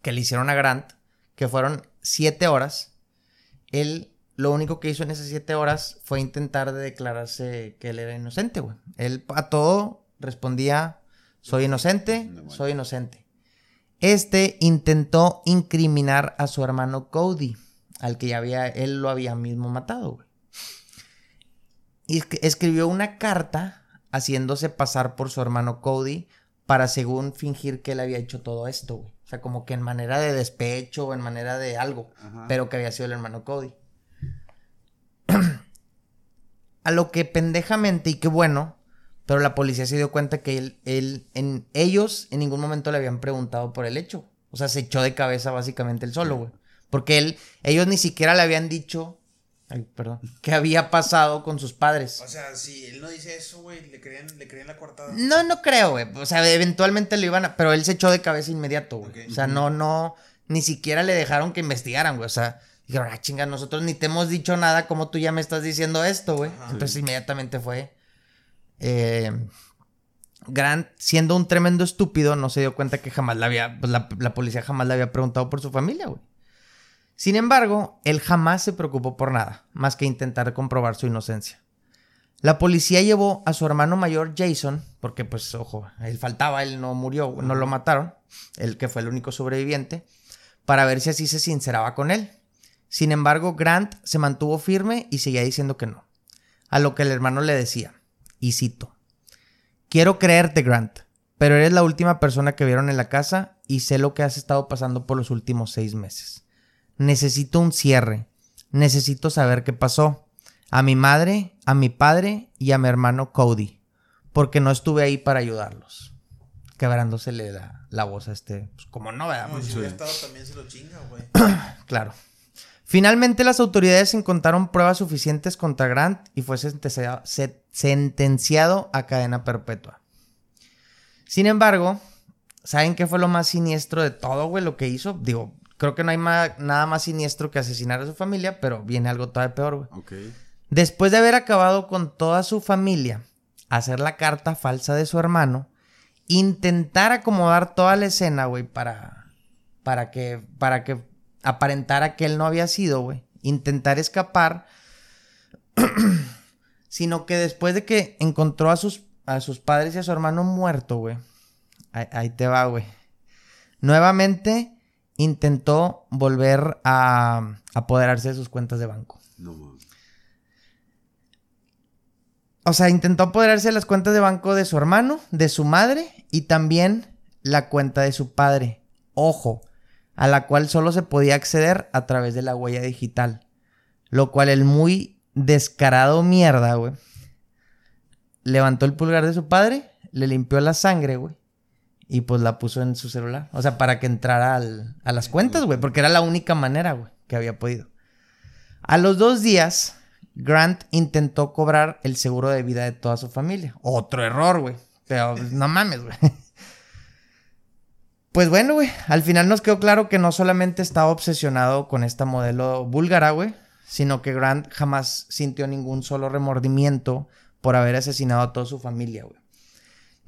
que le hicieron a Grant, que fueron siete horas, él lo único que hizo en esas siete horas fue intentar de declararse que él era inocente, güey. Él a todo respondía, soy inocente, soy inocente. Este intentó incriminar a su hermano Cody, al que ya había, él lo había mismo matado, güey. Y escribió una carta haciéndose pasar por su hermano Cody para según fingir que él había hecho todo esto, güey. O sea, como que en manera de despecho o en manera de algo, Ajá. pero que había sido el hermano Cody. A lo que pendejamente, y qué bueno, pero la policía se dio cuenta que él, él, en, ellos en ningún momento le habían preguntado por el hecho. O sea, se echó de cabeza básicamente él solo, güey. Porque él, ellos ni siquiera le habían dicho, ay, perdón, qué había pasado con sus padres. O sea, si él no dice eso, güey, le creen, le creen la coartada. No, no creo, güey. O sea, eventualmente lo iban a... Pero él se echó de cabeza inmediato, güey. O sea, no, no... Ni siquiera le dejaron que investigaran, güey. O sea, dijeron, ah, chinga, nosotros ni te hemos dicho nada, como tú ya me estás diciendo esto, güey? Entonces inmediatamente fue... eh, Grant, siendo un tremendo estúpido, no se dio cuenta que jamás la había... pues, la, la policía jamás le había preguntado por su familia, güey. Sin embargo, él jamás se preocupó por nada, más que intentar comprobar su inocencia. La policía llevó a su hermano mayor Jason, porque pues, ojo, él faltaba, él no murió, no lo mataron, él que fue el único sobreviviente, para ver si así se sinceraba con él. Sin embargo, Grant se mantuvo firme y seguía diciendo que no. A lo que el hermano le decía, y cito, Quiero creerte, Grant, pero eres la última persona que vieron en la casa y sé lo que has estado pasando por los últimos seis meses. Necesito un cierre. Necesito saber qué pasó. A mi madre, a mi padre y a mi hermano Cody. Porque no estuve ahí para ayudarlos. Quebrándosele la, la voz a este. Pues como no, ¿verdad? No, si hubiera estado también se lo chinga, güey. Claro. Finalmente las autoridades encontraron pruebas suficientes contra Grant y fue sentenciado, se- sentenciado a cadena perpetua. Sin embargo, ¿saben qué fue lo más siniestro de todo, güey? Lo que hizo. Digo, creo que no hay nada más siniestro que asesinar a su familia, pero viene algo todavía peor, güey. Después de haber acabado con toda su familia, hacer la carta falsa de su hermano, intentar acomodar toda la escena, güey, para, para que, para que aparentara que él no había sido, güey. Intentar escapar. sino que después de que encontró a sus, a sus padres y a su hermano muerto, güey. Ahí, ahí te va, güey. Nuevamente intentó volver a apoderarse de sus cuentas de banco. No mames. O sea, intentó apoderarse de las cuentas de banco de su hermano, de su madre y también la cuenta de su padre. Ojo, a la cual solo se podía acceder a través de la huella digital. Lo cual el muy descarado mierda, güey. Levantó el pulgar de su padre, le limpió la sangre, güey. Y pues la puso en su celular. O sea, para que entrara al- a las cuentas, güey. Porque era la única manera, güey, que había podido. A los dos días, Grant intentó cobrar el seguro de vida de toda su familia. Otro error, güey. Pero pues, no mames, güey. Pues bueno, güey. Al final nos quedó claro que no solamente estaba obsesionado con esta modelo búlgara, güey. Sino que Grant jamás sintió ningún solo remordimiento por haber asesinado a toda su familia, güey.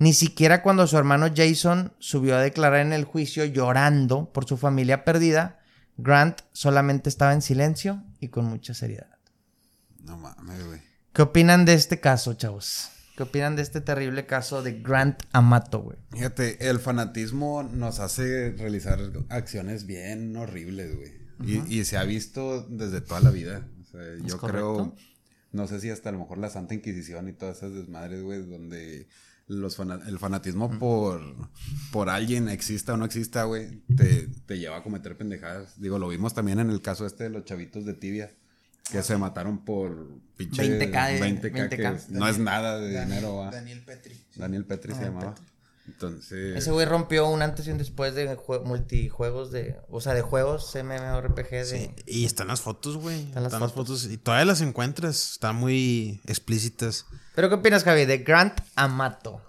Ni siquiera cuando su hermano Jason subió a declarar en el juicio llorando por su familia perdida, Grant solamente estaba en silencio y con mucha seriedad. No mames, güey. ¿Qué opinan de este caso, chavos? ¿Qué opinan de este terrible caso de Grant Amato, güey? Fíjate, el fanatismo nos hace realizar acciones bien horribles, güey. y, y se ha visto desde toda la vida. O sea, yo creo, no sé si hasta a lo mejor la Santa Inquisición y todas esas desmadres, güey, donde los fana- el fanatismo por, por alguien exista o no exista, güey, te, te lleva a cometer pendejadas. Digo, lo vimos también en el caso este de los chavitos de tibia. Que se mataron por pinche 20K de- 20K, 20K. que no es nada de Daniel- dinero, va. Daniel Petri. Daniel Petri se llamaba. Entonces. Ese güey rompió un antes y un después de jue- multijuegos de... O sea, de juegos MMORPG de... Sí, y están las fotos, güey. Están Están, las las fotos. Y todavía las encuentras. Están muy explícitas. ¿Pero qué opinas, Javi? De Grant Amato.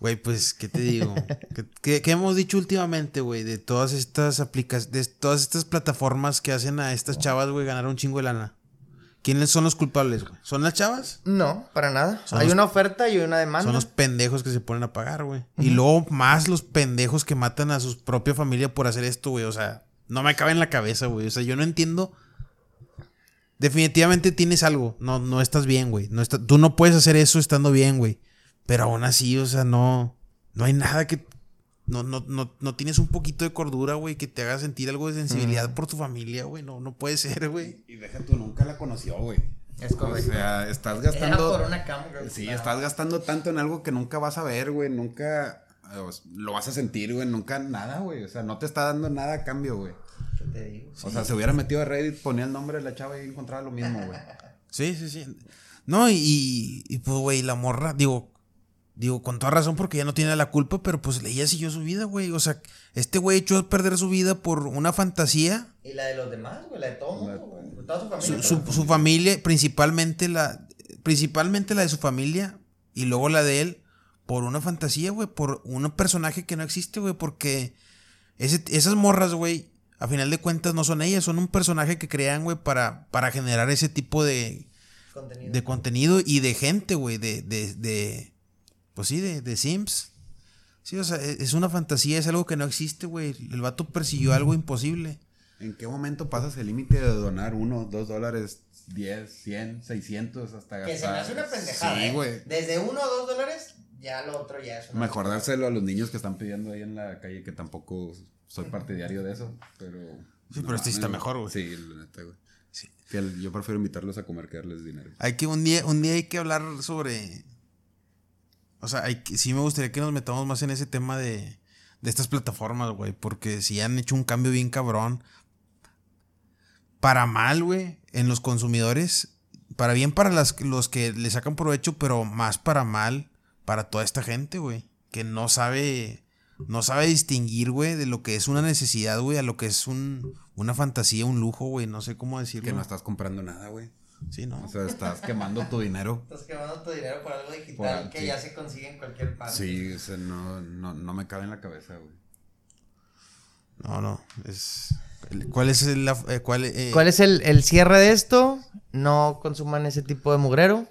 Güey, pues, ¿qué te digo? ¿Qué, qué- qué hemos dicho últimamente, güey? De todas estas aplicaciones, de todas estas plataformas que hacen a estas chavas, güey, ganar un chingo de lana. ¿Quiénes son los culpables, güey? ¿Son las chavas? No, para nada. Son Hay los- una oferta y una demanda. Son los pendejos que se ponen a pagar, güey. Y luego más los pendejos que matan a su propia familia por hacer esto, güey. O sea, no me cabe en la cabeza, güey. O sea, yo no entiendo. Definitivamente tienes algo. No, no estás bien, güey. No está- tú no puedes hacer eso estando bien, güey. Pero aún así, o sea, no. No hay nada que. No, no, no, no tienes un poquito de cordura, güey, que te haga sentir algo de sensibilidad por tu familia, güey. No, no puede ser, güey. Y deja tú, nunca la conoció, güey. Es correcto. O sea, estás Era gastando. por una. Sí, Claro. estás gastando tanto en algo que nunca vas a ver, güey. Nunca lo vas a sentir, güey. Nunca nada, güey. O sea, no te está dando nada a cambio, güey. ¿Qué te digo? O sea, se hubiera metido a Reddit, ponía el nombre de la chava y encontraba lo mismo, güey. Sí, sí, sí. No, y, y pues, güey, la morra, digo, digo, con toda razón porque ya no tiene la culpa, pero pues ella siguió su vida, güey. O sea, este güey echó a perder su vida por una fantasía. Y la de los demás, güey. La de todo el mundo, güey. Toda su Su, familia. su, su familia, principalmente la, principalmente la de su familia y luego la de él, por una fantasía, güey, por un personaje que no existe, güey, porque ese- esas morras, güey, a final de cuentas no son ellas, son un personaje que crean, güey, para, para generar ese tipo de, Contenido. de contenido y de gente, güey, de, de, de, pues sí, de, de Sims. Sí, o sea, e- es una fantasía, es algo que no existe, güey. El vato persiguió algo imposible. ¿En qué momento pasas el límite de donar uno, dos dólares, diez, cien, seiscientos hasta gastar? Que se me hace una pendejada. Sí, ¿eh? güey. Desde uno o dos dólares, ya lo otro ya es una. Mejor dárselo a los niños que están pidiendo ahí en la calle, que tampoco soy partidario de eso, pero... Sí, pero este sí está mejor, güey. Sí, la neta, güey. Sí. Yo prefiero invitarlos a comer que darles dinero. Hay que un día, un día hay que hablar sobre. O sea, hay que- sí me gustaría que nos metamos más en ese tema de, de estas plataformas, güey. Porque si han hecho un cambio bien cabrón. Para mal, güey, en los consumidores. Para bien para las, los que le sacan provecho, pero más para mal para toda esta gente, güey. Que no sabe. No sabe distinguir, güey, de lo que es una necesidad, güey, a lo que es un, una fantasía, un lujo, güey. No sé cómo decirlo. Que no estás comprando nada, güey. Sí, no. O sea, estás quemando tu dinero. Estás quemando tu dinero por algo digital Por que sí. ya se consigue en cualquier parte. Sí, o sea, no, no, no me cabe en la cabeza, güey. No, no. Es. ¿Cuál es el. eh, cuál, eh, ¿Cuál es el, el cierre de esto? No consuman ese tipo de mugrero.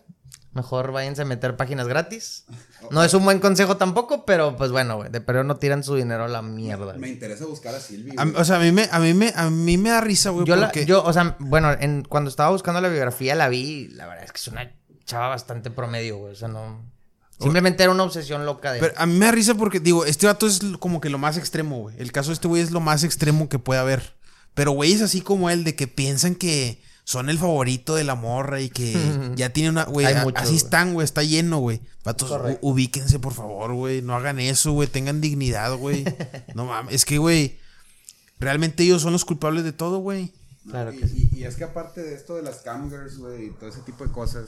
Mejor váyanse a meter páginas gratis. No es un buen consejo tampoco, pero pues bueno, güey. De pero no tiran su dinero a la mierda. Me güey. interesa buscar a Silvi. Güey. o sea, a mí me, a mí me, a mí me da risa, güey, Yo, la, yo, o sea, bueno, en, cuando estaba buscando la biografía la vi. y La verdad es que es una chava bastante promedio, güey. O sea, no. Simplemente era una obsesión loca de. Pero a mí me da risa porque, digo, este vato es como que lo más extremo, güey. El caso de este güey es lo más extremo que puede haber. Pero güeyes así como él, de que piensan que son el favorito de la morra y que ya tiene una, güey, así están, güey, está lleno, güey. Vatos, Correcto. ubíquense, por favor, güey. No hagan eso, güey. Tengan dignidad, güey. No mames. Es que, güey, realmente ellos son los culpables de todo, güey. Claro y, que sí. y- y es que aparte de esto de las camgirls, güey, y todo ese tipo de cosas,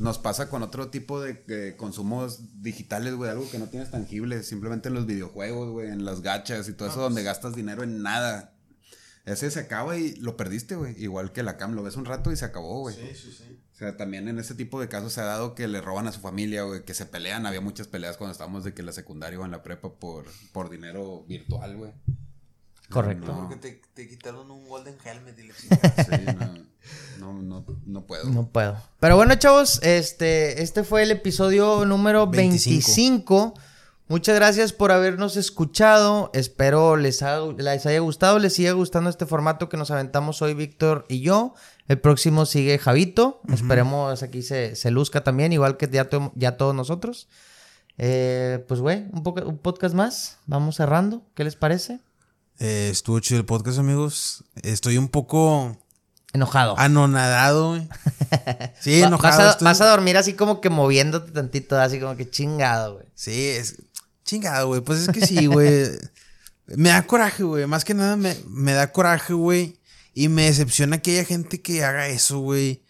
nos pasa con otro tipo de, de consumos digitales, güey, algo que no tienes tangible, simplemente en los videojuegos, güey, en las gachas y todo eso donde gastas dinero en nada. Ese se acaba y lo perdiste, güey. Igual que la cam, lo ves un rato y se acabó, güey. Sí, sí, sí. O sea, también en ese tipo de casos se ha dado que le roban a su familia, güey, que se pelean. Había muchas peleas cuando estábamos de que la secundaria o en la prepa por, por dinero virtual, güey. Correcto. No, Porque te, te quitaron un Golden Helmet y le sí, no, no, no, no puedo. No puedo. Pero bueno, chavos, este, este fue el episodio número 25. 25. Muchas gracias por habernos escuchado. Espero les, ha- les haya gustado, les siga gustando este formato que nos aventamos hoy Víctor y yo. El próximo sigue Javito. Esperemos aquí se, se luzca también, igual que ya, to- ya todos nosotros. Eh, pues, güey, un, poco- un podcast más. Vamos cerrando. ¿Qué les parece? Eh, estuvo chido el podcast, amigos. Estoy un poco Enojado. anonadado, güey. Sí, Va- enojado. vas, a, estoy- vas a dormir así como que moviéndote tantito, así como que chingado, güey. Sí, es chingado, güey. Pues es que sí, güey. me da coraje, güey. Más que nada me, me da coraje, güey. Y me decepciona que haya gente que haga eso, güey.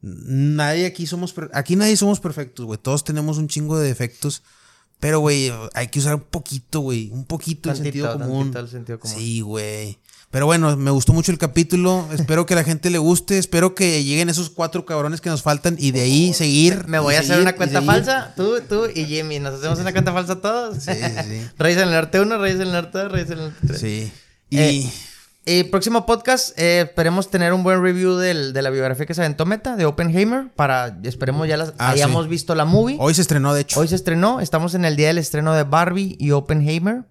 Nadie aquí somos... Aquí nadie somos perfectos, güey. Todos tenemos un chingo de defectos. Pero, güey, hay que usar un poquito, güey. Un poquito el Tantito, sentido común. tantito el sentido común. Sí, güey. Pero bueno, me gustó mucho el capítulo. Espero que a la gente le guste. Espero que lleguen esos cuatro cabrones que nos faltan y de ahí seguir. Me voy a hacer seguir, una cuenta falsa, tú, tú y Jimmy. ¿Nos hacemos una cuenta falsa todos? Sí, sí, sí. Reyes en el Norte 1, Reyes en el Norte 2, Reyes en el Norte 3. Sí. Y Eh, Y próximo podcast, eh, esperemos tener un buen review del- de la biografía que se aventó Meta, de Oppenheimer, para, esperemos ya las, Ah, hayamos sí. visto la movie. hoy se estrenó, de hecho. Hoy se estrenó, estamos en el día del estreno de Barbie y Oppenheimer,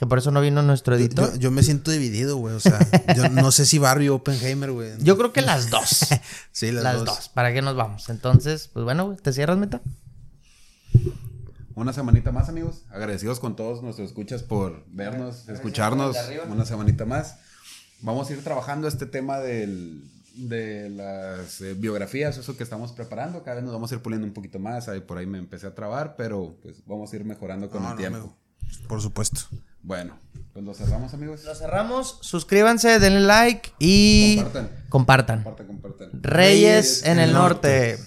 que por eso no vino nuestro editor. yo, yo me siento dividido, güey. O sea, yo no sé si Barbie o Oppenheimer, güey. Yo creo que las dos. Sí, las, las dos. dos. ¿Para qué nos vamos? Entonces, pues bueno, güey, ¿te cierras, Meta? Una semanita más, amigos. Agradecidos con todos nuestros escuchas por vernos, escucharnos. Una semanita más. Vamos a ir trabajando este tema del, de las eh, biografías, eso que estamos preparando. Cada vez nos vamos a ir puliendo un poquito más. Ahí por ahí me empecé a trabar, pero pues vamos a ir mejorando con No, el no, tiempo. me- Por supuesto. Bueno, pues lo cerramos, amigos. Lo cerramos, suscríbanse, denle like y Compartan. compartan. Compartan, compartan. Reyes en el norte.